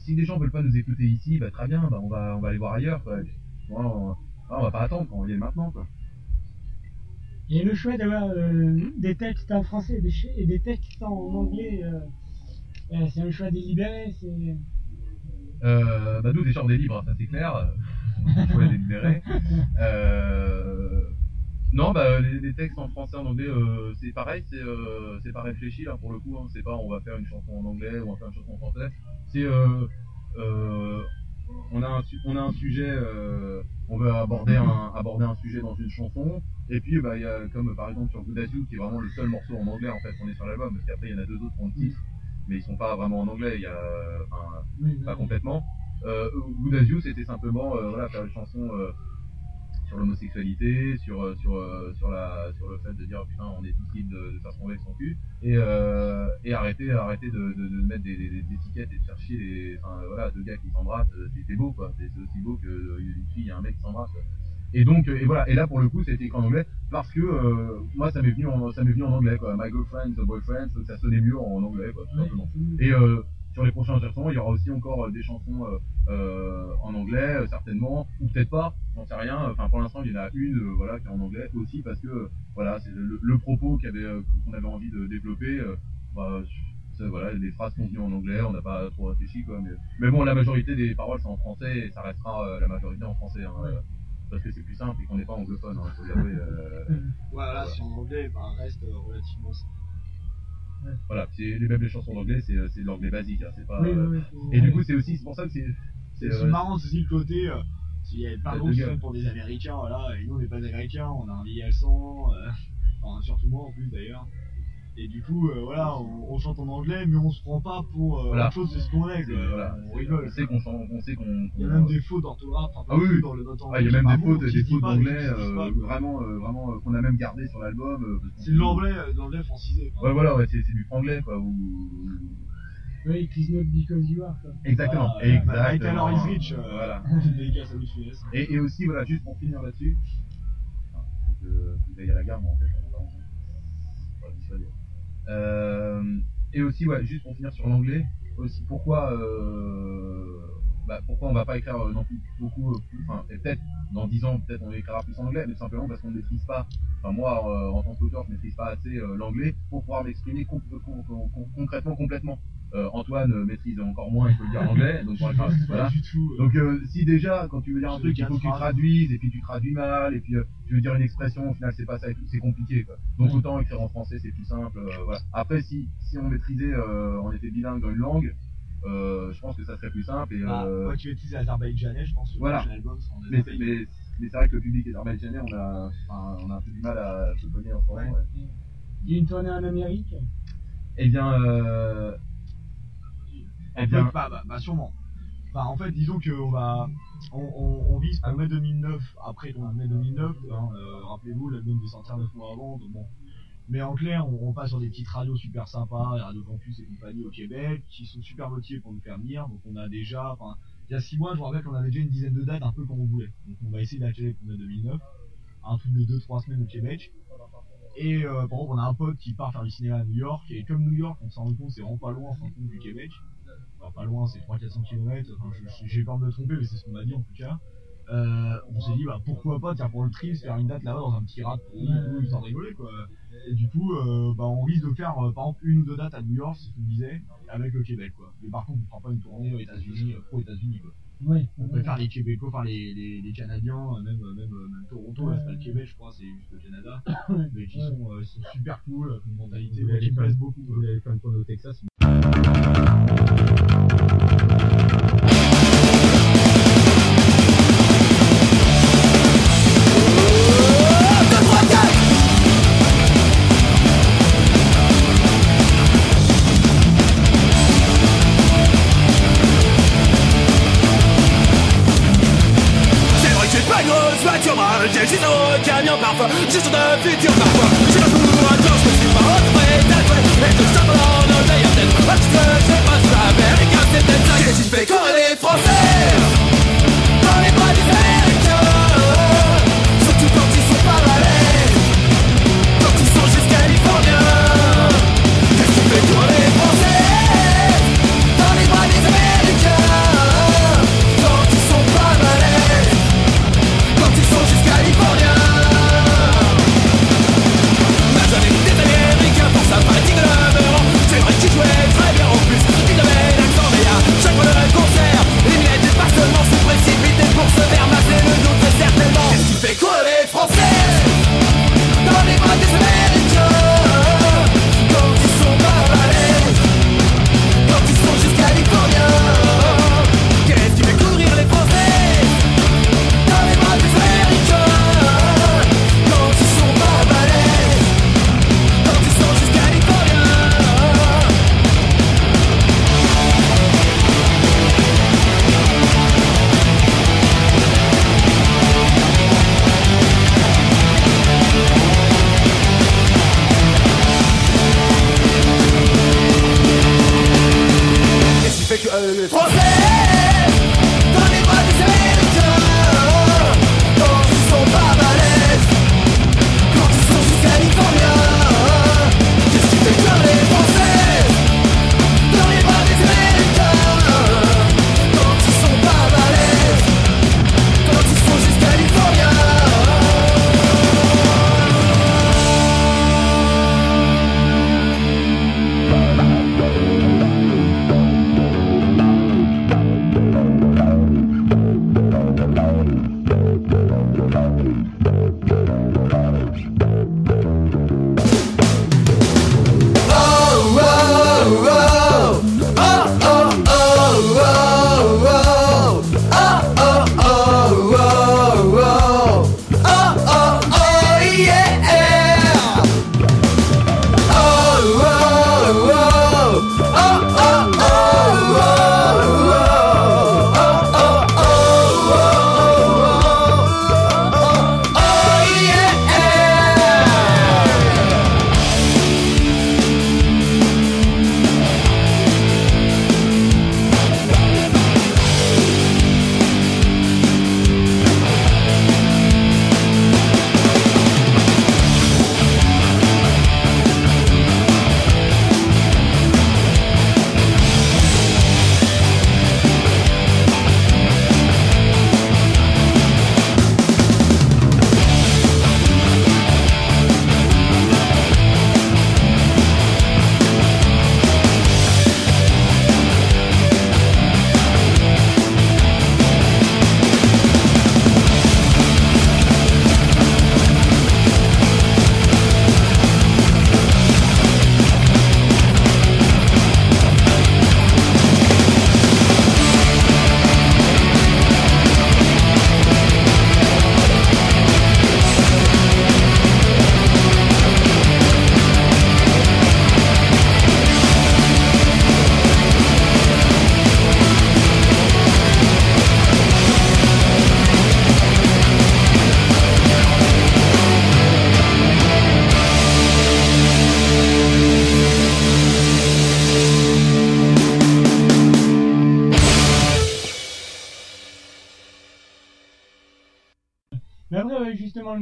Si les gens veulent pas nous écouter ici, bah très bien, bah on va, on va aller voir ailleurs, quoi. Bon, on, on va pas attendre, on y est maintenant, quoi. Et le choix d'avoir euh, des textes en français et des, et des textes en anglais, euh, euh, c'est un choix délibéré. C'est... Euh, bah nous déjà on est libre, ça c'est clair. Les délibérer. Euh, non, bah les, les textes en français, en anglais, euh, c'est pareil, c'est euh, c'est pas réfléchi là pour le coup. Hein, c'est pas on va faire une chanson en anglais ou on va faire une chanson en français. C'est euh, euh, on a un on a un sujet, euh, on veut aborder un aborder un sujet dans une chanson. Et puis bah il y a comme par exemple sur Good As You qui est vraiment le seul morceau en anglais en fait qu'on est sur l'album parce qu'après il y en a deux autres en titre mais ils sont pas vraiment en anglais. Il y a enfin, Oui, pas complètement. Euh, Good As You, c'était simplement euh, voilà, faire une chanson euh, sur l'homosexualité, sur, euh, sur, euh, sur, la, sur le fait de dire putain, on est tous libres de, de faire ce qu'on veut avec son cul, et, euh, et arrêter, arrêter de, de, de mettre des, des, des étiquettes et de faire chier les, enfin, voilà, deux gars qui s'embrassent, c'est beau quoi, c'est aussi beau qu'une fille et un mec qui s'embrassent. Et donc, et voilà, et là pour le coup, écrit en anglais parce que euh, moi ça m'est venu en, ça m'est venu en anglais quoi. My girlfriend, the boyfriend, ça sonnait mieux en anglais quoi, tout simplement. Et euh, sur les prochains chansons, il y aura aussi encore euh, des chansons euh, euh, en anglais, certainement, ou peut-être pas, j'en sais rien. Enfin, pour l'instant, il y en a une, voilà, qui est en anglais aussi parce que voilà, c'est le, le propos qu'on avait envie de développer. bah, voilà, les phrases sont venues en anglais, on n'a pas trop réfléchi quoi. Mais, mais bon, la majorité des paroles sont en français et ça restera euh, la majorité en français. Hein, euh, parce que c'est plus simple et qu'on n'est pas anglophone, hein, faut l'avouer. euh, Voilà, si en anglais, bah, reste relativement simple. Voilà, c'est les chansons d'anglais, c'est euh, c'est de l'anglais basique, hein, c'est pas. Oui, euh, oui, oui. Et du coup, c'est aussi, c'est pour ça que c'est. C'est euh, marrant, c'est aussi le côté. S'il y avait pas de fun pour des Américains, voilà, et nous on n'est pas des Américains, on a un vieil accent, enfin surtout moi en plus d'ailleurs. Et du coup, euh, voilà, on, on chante en anglais, mais on se prend pas pour euh, Voilà. autre chose de ce qu'on est, C'est- quoi. voilà, on c'est- rigole. On sait qu'on chante- on sait qu'on. Il y a même des fautes d'orthographe, peu Ah oui, dans le note Ah, il y a même des fautes, des fautes d'anglais, euh, quoi. vraiment, euh, vraiment, euh, qu'on a même gardé sur l'album. euh, C'est de l'anglais, euh, de l'anglais francisé. quoi. Ouais, voilà, ouais, c'est c'est du franglais, quoi. Ou... Oui, it is not because you are. quoi. Exactement, Voilà, euh, exactement. Taylor is rich, euh, Voilà. Et, et aussi, voilà, juste pour finir là-dessus, enfin, que j'aille à la gare, moi, en fait, on va on va dissuader. Euh, et aussi, ouais, juste pour finir sur l'anglais, aussi, pourquoi, euh, bah, pourquoi on va pas écrire euh, non plus beaucoup, plus, enfin, et peut-être dans 10 ans, peut-être on écrira plus en anglais, mais simplement parce qu'on ne maîtrise pas, enfin, moi, en tant qu'auteur, je maîtrise pas assez l'anglais pour pouvoir m'exprimer con- con- con- con- concrètement, complètement. Euh, Antoine euh, maîtrise encore moins, il faut le dire, l'anglais, donc voilà. euh. Donc euh, si déjà quand tu veux dire un truc, il faut que tu traduises et puis tu traduis mal et puis euh, tu veux dire une expression, au final c'est pas ça, et tout, c'est compliqué quoi. Donc Ouais. autant écrire en français, c'est plus simple. voilà. Après si si on maîtrisait, on était bilingue dans une langue, je pense que ça serait plus simple et euh, moi qui l'azerbaïdjanais, je pense que voilà. le prochain album sera en Mais, azerbaïdjanais. mais, mais c'est vrai que le public azerbaïdjanais, on a, enfin, on a un peu du mal à se connaître en ce moment. Il y a une tournée en Amérique? Eh bien, eh En bien, fait, bah, bah, bah, sûrement. Bah, en fait, disons qu'on va, on, on, on vise pour mai 2009, après donc mai 2009, hein, euh, rappelez-vous, l'album devait sortir 9 mois avant, donc bon. Mais en clair, on, on passe sur des petites radios super sympas, Radio Campus et compagnie au Québec, qui sont super motivés pour nous faire venir, donc on a déjà, enfin, il y a 6 mois, je vous rappelle qu'on avait déjà une dizaine de dates, un peu comme on voulait. Donc on va essayer d'accueillir pour mai 2009, un truc de 2-3 semaines au Québec. Et euh, par exemple, on a un pote qui part faire du cinéma à New York, et comme New York, on s'en rend compte, c'est vraiment pas loin en fin de compte du Québec. Enfin, pas loin, c'est 300-400 km, enfin, j'ai peur de me tromper, mais c'est ce qu'on m'a dit en tout cas. Euh, on s'est dit, bah pourquoi pas, tiens, pour le trip, faire une date là-bas dans un petit rat ils s'en rigoler quoi. Et du coup, euh, bah on risque de faire euh, par exemple une ou deux dates à New York, c'est ce qu'on disait, avec le Québec quoi. Mais par contre, on fera pas une tournée aux États-Unis, pro États-Unis quoi. Oui. On préfère les Québécois, enfin les, les, les Canadiens, même, même, même Toronto, là, c'est pas le Québec, je crois, c'est juste le Canada. Mais qui sont, ils sont super cool, une mentalité qui me faire- plaise beaucoup. Vous allez faire une tournée au Texas.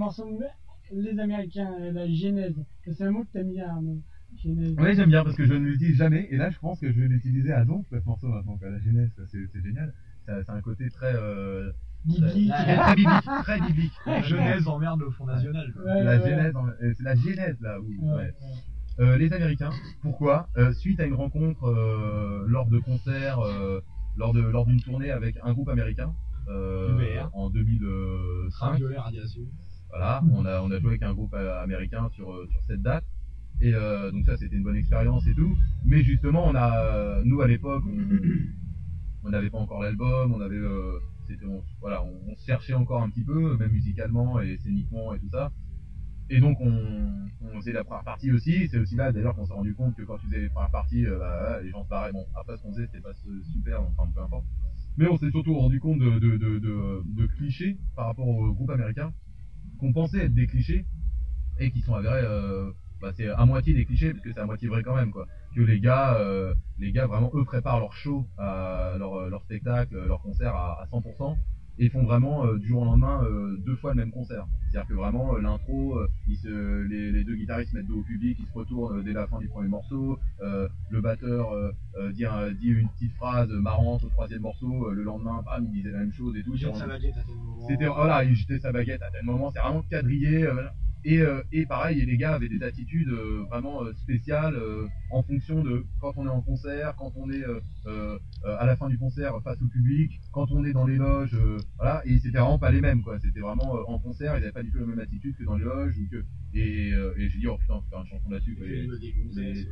Morceau Les Américains, euh, la genèse. C'est un mot que t'aimes bien, Arnaud. Genèse. Ouais, j'aime bien parce que je ne l'utilise jamais et là je pense que je vais l'utiliser à donf ce morceau maintenant. La jeunesse, c'est c'est génial. A un côté très. Euh, Biblique. Très, très biblique. Très biblique. La genèse emmerde le Front National. Ouais, la ouais, genèse, en- euh, c'est la genèse là. où- Ouais, ouais. Euh, les Américains, pourquoi Euh, Suite à une rencontre euh, lors de concerts, euh, lors de lors d'une tournée avec un groupe américain euh, en 2005. Voilà, on a, on a joué avec un groupe euh, américain sur, euh, sur cette date. Et euh, donc ça, c'était une bonne expérience et tout. Mais justement, on a, nous à l'époque, on n'avait pas encore l'album, on avait, voilà, on, cherchait encore un petit peu, même musicalement et scéniquement et tout ça. Et donc on, on faisait la première partie aussi. C'est aussi là d'ailleurs qu'on s'est rendu compte que quand tu faisais les premières parties, euh, bah, les gens se barraient. Bon, après ce qu'on faisait, c'était pas super, enfin peu importe. Mais on s'est surtout rendu compte de, de, de clichés par rapport au groupe américain qu'on pensait être des clichés et qui sont avérés euh, bah, c'est à moitié des clichés parce que c'est à moitié vrai quand même quoi. Que les gars euh, les gars vraiment eux préparent leur show à leur, leur spectacle leur concert à, à 100% et font vraiment euh, du jour au lendemain euh, deux fois le même concert c'est à dire que vraiment euh, l'intro les, les deux guitaristes se mettent dos au public ils se retournent dès la fin du premier morceau le batteur dit, un- dit une petite phrase marrante au troisième morceau le lendemain bam, il disait la même chose et tout Il jette Sur- sa baguette à tel moment. c'était voilà, il jetait sa baguette à tel moment, c'est vraiment quadrillé. voilà. Et, euh, et pareil, les gars avaient des attitudes euh, vraiment euh, spéciales euh, en fonction de quand on est en concert, quand on est euh, euh, euh, à la fin du concert face au public, quand on est dans les loges, euh, voilà. Et c'était vraiment pas les mêmes quoi. C'était vraiment euh, en concert, ils avaient pas du tout la même attitude que dans les loges ou que et, euh, et j'ai dit oh putain, faire une chanson là-dessus. Et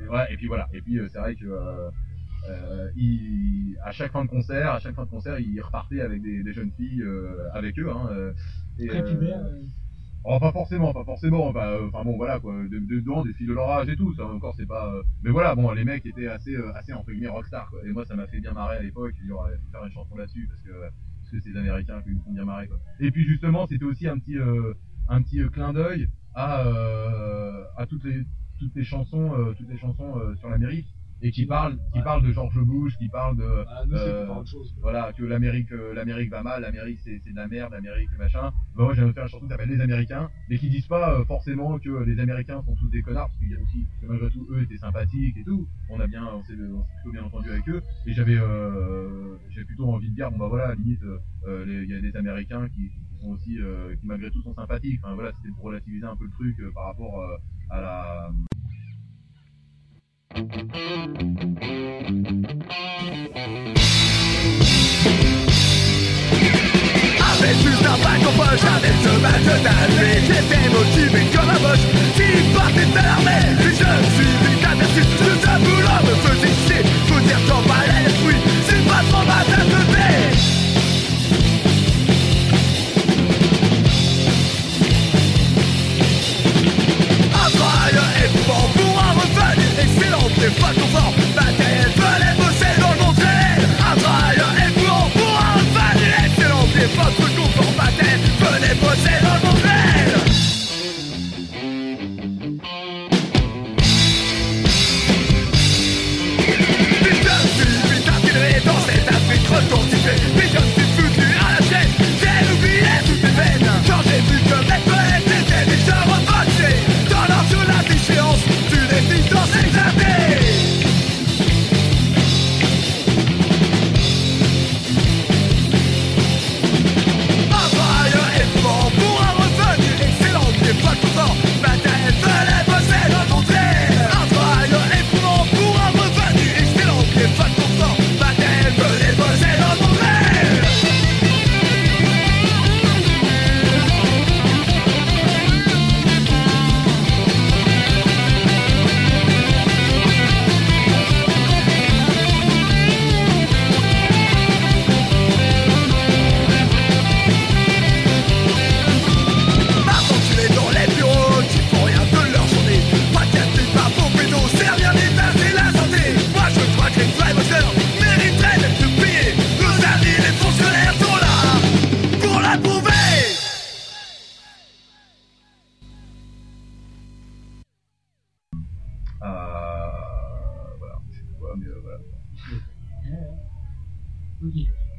ouais, et puis voilà. Et puis euh, c'est vrai que euh, euh, il- à chaque fin de concert, à chaque fin de concert, ils repartaient avec des, des jeunes filles euh, avec eux. Hein, euh, et, euh. Oh, pas forcément, pas forcément. Bah, Enfin bon, voilà quoi. de- de- Dedans, des filles de leur âge et tout. Ça encore, c'est pas. euh, Mais voilà, bon, les mecs étaient assez, euh, assez entre guillemets rockstar. Quoi. Et moi, ça m'a fait bien marrer à l'époque. Il faut faire une chanson là-dessus parce que parce que c'est les Américains qui me font bien marrer. Quoi. Et puis justement, c'était aussi un petit, euh, un petit clin d'œil à, euh, à toutes les, toutes les chansons, toutes les chansons sur l'Amérique et qui parlent, qui parlent de George Bush, qui parlent de, Ah, nous, euh, chose, voilà, que l'Amérique, euh, l'Amérique va mal, l'Amérique c'est, c'est de la merde, l'Amérique machin. Bah, moi, j'ai faire une chanson qui s'appelle Les Américains, mais qui disent pas euh, forcément que les Américains sont tous des connards, parce qu'il y a aussi, que malgré tout, eux étaient sympathiques et tout. On a bien, on s'est, plutôt bien entendu avec eux. Et j'avais, euh, j'ai plutôt envie de dire, bon bah voilà, à la limite, euh, il y a des Américains qui, qui sont aussi, euh, qui malgré tout sont sympathiques. Enfin voilà, c'était pour relativiser un peu le truc euh, par rapport euh, à la, Avec ce match de ta vie J'étais motivé comme un boche qui partait de l'armée Et je suis vite aperçu que ce boulot me faisait chier. Faut dire qu'en parlait l'esprit, c'est pas trop ma tasse de revenu excellent Des pas confort, matériel,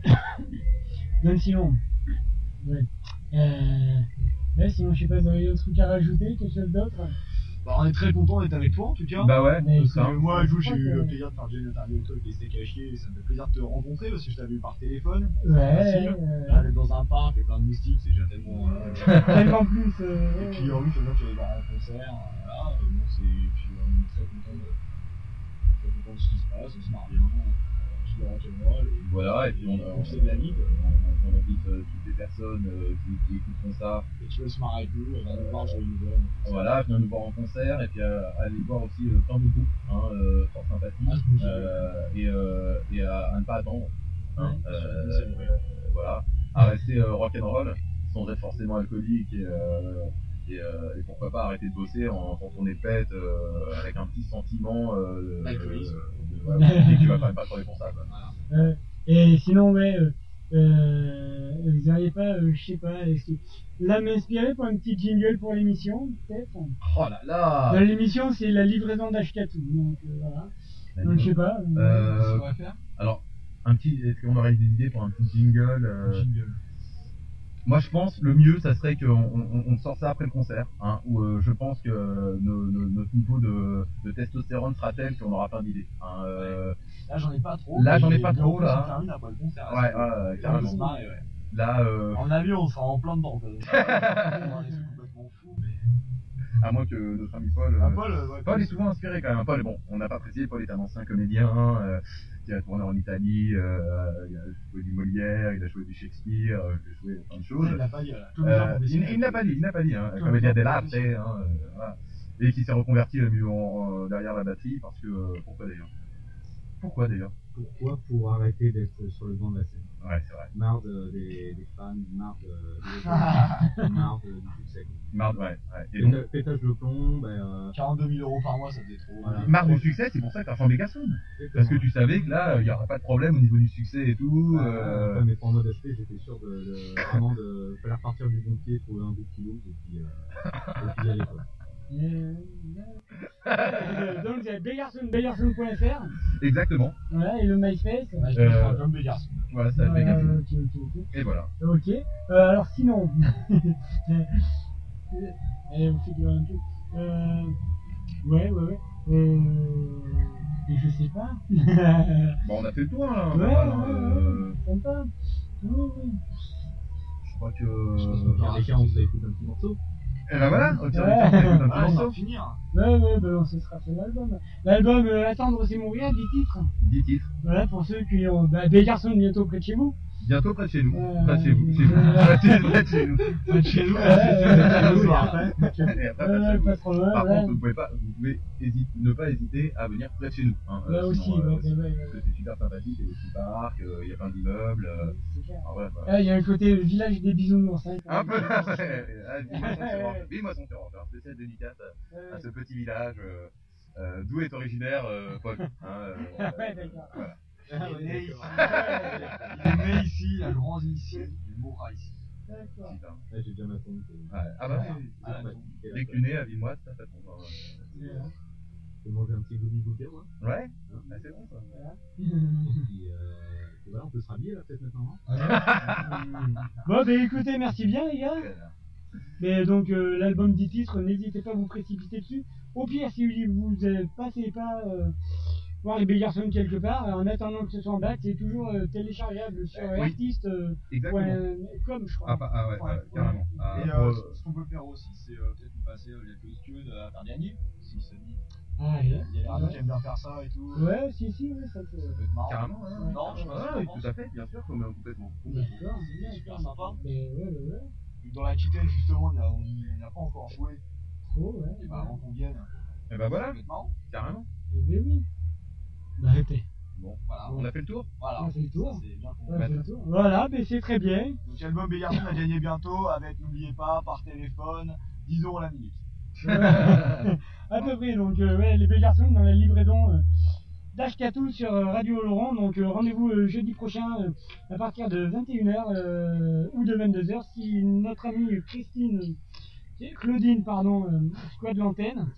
Même Simon. Ouais. Euh, Ouais, sinon, je sais pas, vous avez un truc à rajouter, quelque chose d'autre? Bah, on est très content d'être avec toi en tout cas. Bah ouais, Mais tout ça. Euh, moi, Jou, j'ai eu le plaisir de faire déjà une interview avec toi avec les steaks à chier. Ça me fait plaisir de te rencontrer parce que je t'avais eu par téléphone. Ouais, euh. D'être dans un parc avec plein de moustiques, c'est déjà tellement. euh, Tellement plus. euh, Et puis, oui, c'est bien que tu allais voir un concert. Voilà, euh, bon, c'est. Puis, on est très content de. Très content de ce qui se passe, on se marre bien. Et- Voilà, et puis on, on fait de la ligue. on, on invite euh, toutes les personnes euh, qui, qui écouteront ça. Et tu veux se marrer avec nous, va nous voir, jouer une nouvelle. Voilà, venir nous voir en concert et puis euh, aller voir aussi plein de groupes, hein, fort sympathiques, Ah, et, et à, à ne pas attendre. Hein, Ouais, voilà, à rester rock'n'roll sans être forcément alcoolique et, et, euh, et pourquoi pas arrêter de bosser en, quand on est pète euh, avec un petit sentiment euh, de- tu vas quand même pas travailler pour ça. Quoi. Euh, et sinon, ouais, euh, euh, vous n'arrivez pas, euh, je sais pas, est-ce que... là m'inspirer pour un petit jingle pour l'émission, peut-être? Oh là là l'émission, c'est la livraison d'Ashkatu, donc euh, voilà. Donc je sais pas. euh, Euh, qu'on va faire? alors, un petit, est-ce qu'on aurait des idées pour un petit jingle, euh, Jingle. Moi, je pense le mieux, ça serait qu'on on, on sort ça après le concert, hein, où euh, je pense que euh, nos- nos- notre niveau de, de testostérone sera tel qu'on aura plein d'idées. Hein, euh, Là, j'en ai pas trop. Là, j'en ai pas trop, là, Ça termine après le concert. Ouais, carrément. marrer, ouais. Là, euh, En avion, on sera en plein dedans. complètement fou, mais. à moins que notre ami Paul. Ah, euh, Paul, ouais, Paul Paul, est souvent inspiré quand même. Paul, bon, on n'a pas précisé, Paul est un ancien comédien euh, qui a tourné en Italie, euh, il a joué du Molière, il a joué du Shakespeare, euh, il a joué plein de choses. Il l'a pas dit, Euh, il n'a pas dit, il n'a pas dit, hein, comédien dell'arte, hein, euh, voilà. Et qui s'est reconverti mieux en- derrière la batterie parce que euh, pourquoi d'ailleurs? Pourquoi d'ailleurs? Pourquoi Pour arrêter d'être sur le banc de la scène? Ouais, c'est vrai. Marre de- des, des fans, marre de, marre de, du succès. Marre, ouais, ouais. Et donc, pétage de plomb, ben, euh, 42 000 euros par mois, ça faisait trop. Voilà. marre du succès, c'est pour ça que t'as formé Gaston. Parce que tu savais que là, il n'y aura pas de problème au niveau du succès et tout. Ah, euh, ouais, mais pour mode aspect, j'étais sûr de, de- vraiment de faire repartir du bon pied, trouver un bout de kilos et puis, euh, et puis y aller quoi. Euh, euh, donc c'est Begarson, begarson.fr, Exactement. voilà, et le MySpace. Euh, Comme garçons. Voilà, ça va être Euh, Gaston. ok, ok, ok. Et voilà. Ok. Euh, alors sinon, Allez, on fait un truc. Euh... Ouais, ouais, ouais. Euh... Et je sais pas. Bon, on a fait le tour là. Ouais, Voilà, ouais, euh, ouais, sympa. Ouais, ouais. Je crois que. Au pire des cas, on se écoute un petit morceau. Et ben voilà, au pire des Ouais. cas, on Ah, va finir. Ouais, ouais, ben on se sera fait l'album. L'album euh, Attendre c'est mourir, 10 titres. 10 titres. Voilà, pour ceux qui ont. Bah, des garçons bientôt près de chez vous. Bientôt près de chez nous. Près de chez vous. Chez vous. Près de chez- nous. Près de chez nous, pas trop loin, Par contre, vous pouvez pas, vous pouvez hésiter- ne pas hésiter à venir près de chez nous. Hein, Là euh, aussi, euh, c'est super sympathique, il y a des petits parcs, euh, il y a plein d'immeubles. il y a un côté village des bisounours. Hein, Un peu, Villemoisson-sur-Orge. Villemoisson-sur-Orge. Alors, spécial dédicace à, ce petit village d'où est originaire Paul. Hein, Ouais, d'accord. Il est né ici. Il est né ici, il a grandi ici, il mourra ici. D'accord. J'ai déjà ma tombe. Ouais. Ah bah oui, Ah, Ouais. dès que tu nais à Villemoise, ça, ça tombe. hein. Je vais manger un petit goût goûter, moi. Ouais, bah, c'est bon ça. Et puis, euh, et voilà, on peut se rhabiller là, peut-être maintenant. hein. Bon, ben écoutez, merci bien, les gars. Mais donc, euh, l'album 10 titres, n'hésitez pas à vous précipiter dessus. Au pire, si vous ne passez pas euh, voir les Bégarson quelque part, en attendant que ce soit en date, c'est toujours euh, téléchargeable sur Oui. artiste.com, Exactement. je crois. Ah, bah, ah ouais, ouais, carrément. Ah, Et pour, euh, euh, ce qu'on peut faire aussi, c'est euh, peut-être nous passer euh, quelques studs à faire gagner, si ça dit. Ah, Il y a ouais. des radios qui aiment bien faire ça et tout. Ouais, si, si, ouais, ça peut. Ça peut être marrant. Carrément, hein. Non, je sais pas Ah, pense. tout à fait, bien sûr, comme, euh, complètement. D'accord, c'est super sympa. Mais ouais, ouais, ouais. Dans l'Aquitaine, justement, il y a- on n'y a pas encore joué. Trop, ouais. Et bah, avant qu'on vienne, Et bah voilà, carrément. Eh ben oui. Arrêtez. Bon, Voilà. on a fait le tour Voilà. On a fait le tour. Ça, bien On a fait le tour. Voilà, ben c'est très bien. Donc, album Bégarson à gagner bientôt avec, n'oubliez pas, par téléphone, 10 euros la minute. à peu près, donc euh, ouais, les belles garçons dans la livraison euh, d'Ashkatou sur euh, Radio Laurent. Donc euh, rendez-vous euh, jeudi prochain euh, à partir de 21h euh, ou de 22h si notre amie Christine, Claudine, pardon, euh, squad l'antenne.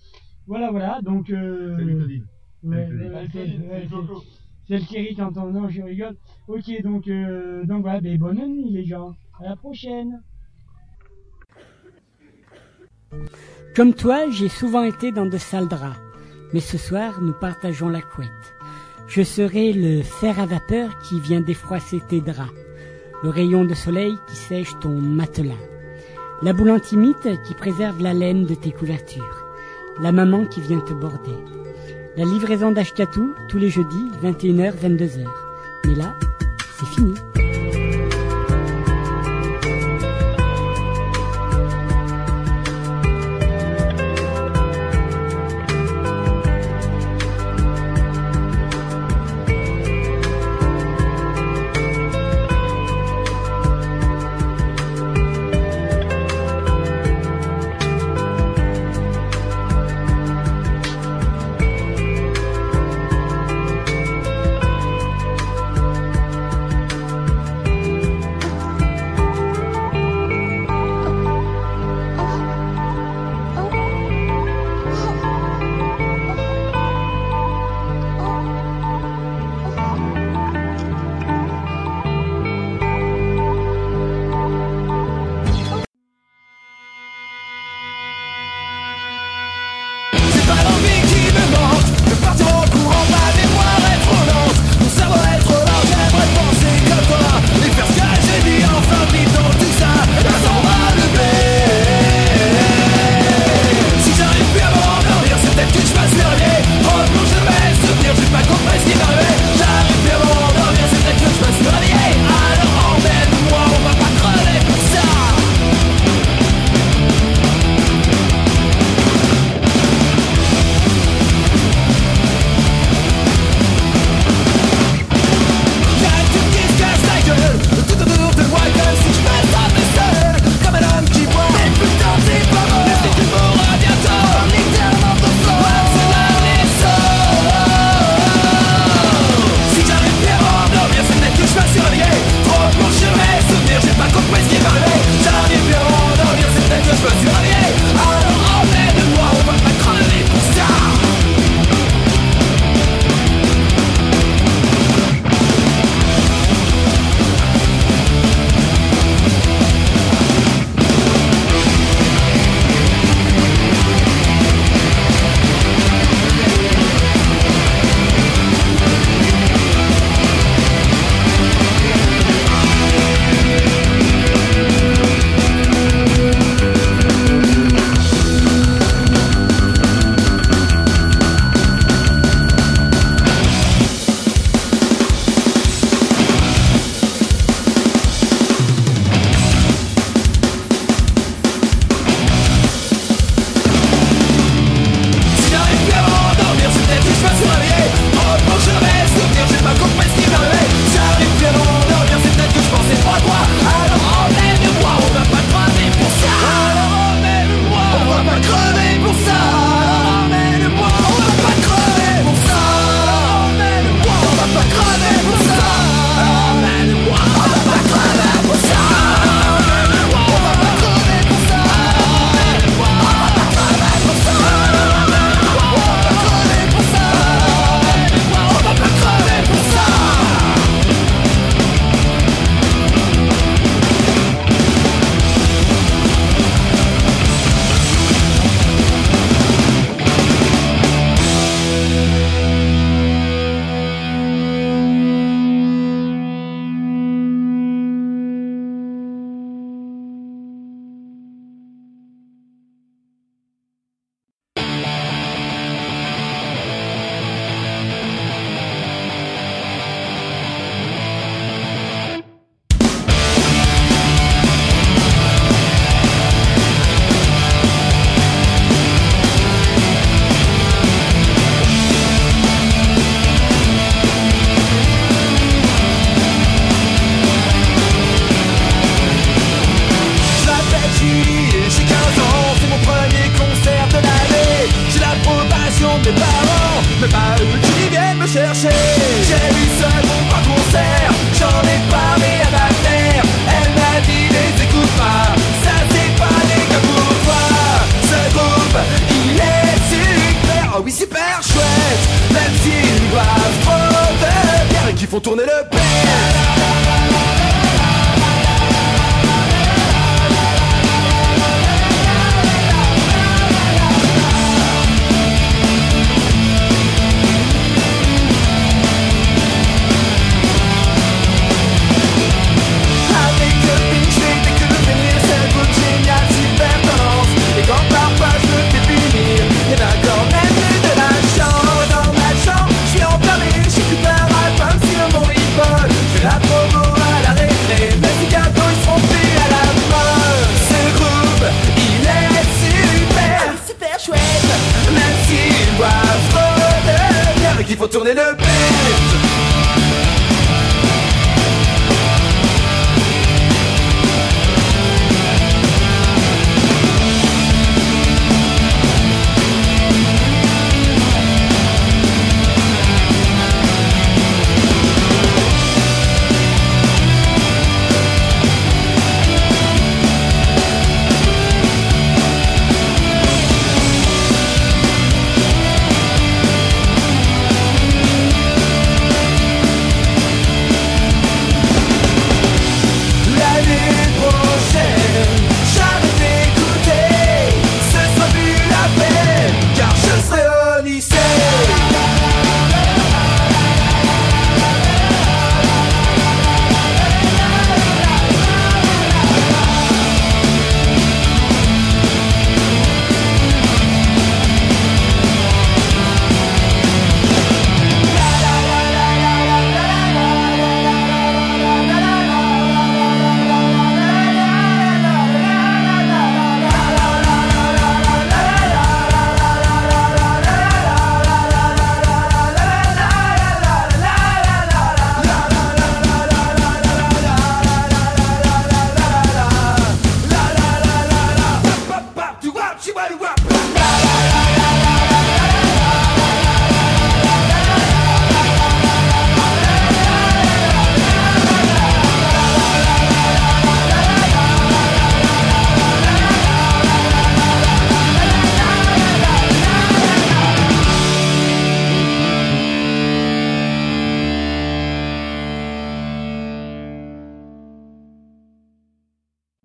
Voilà, voilà, donc. Euh, Salut Claudine. C'est le Kiri quand on non, je rigole. Ok, donc, euh, donc voilà, ben, bonne nuit les gens. À la prochaine. Comme toi, j'ai souvent été dans de sales draps. Mais ce soir, nous partageons la couette. Je serai le fer à vapeur qui vient défroisser tes draps. Le rayon de soleil qui sèche ton matelas. La boule antimite qui préserve la laine de tes couvertures. La maman qui vient te border. La livraison d'Ashkatou tous les jeudis, 21h-22h. Mais là, c'est fini.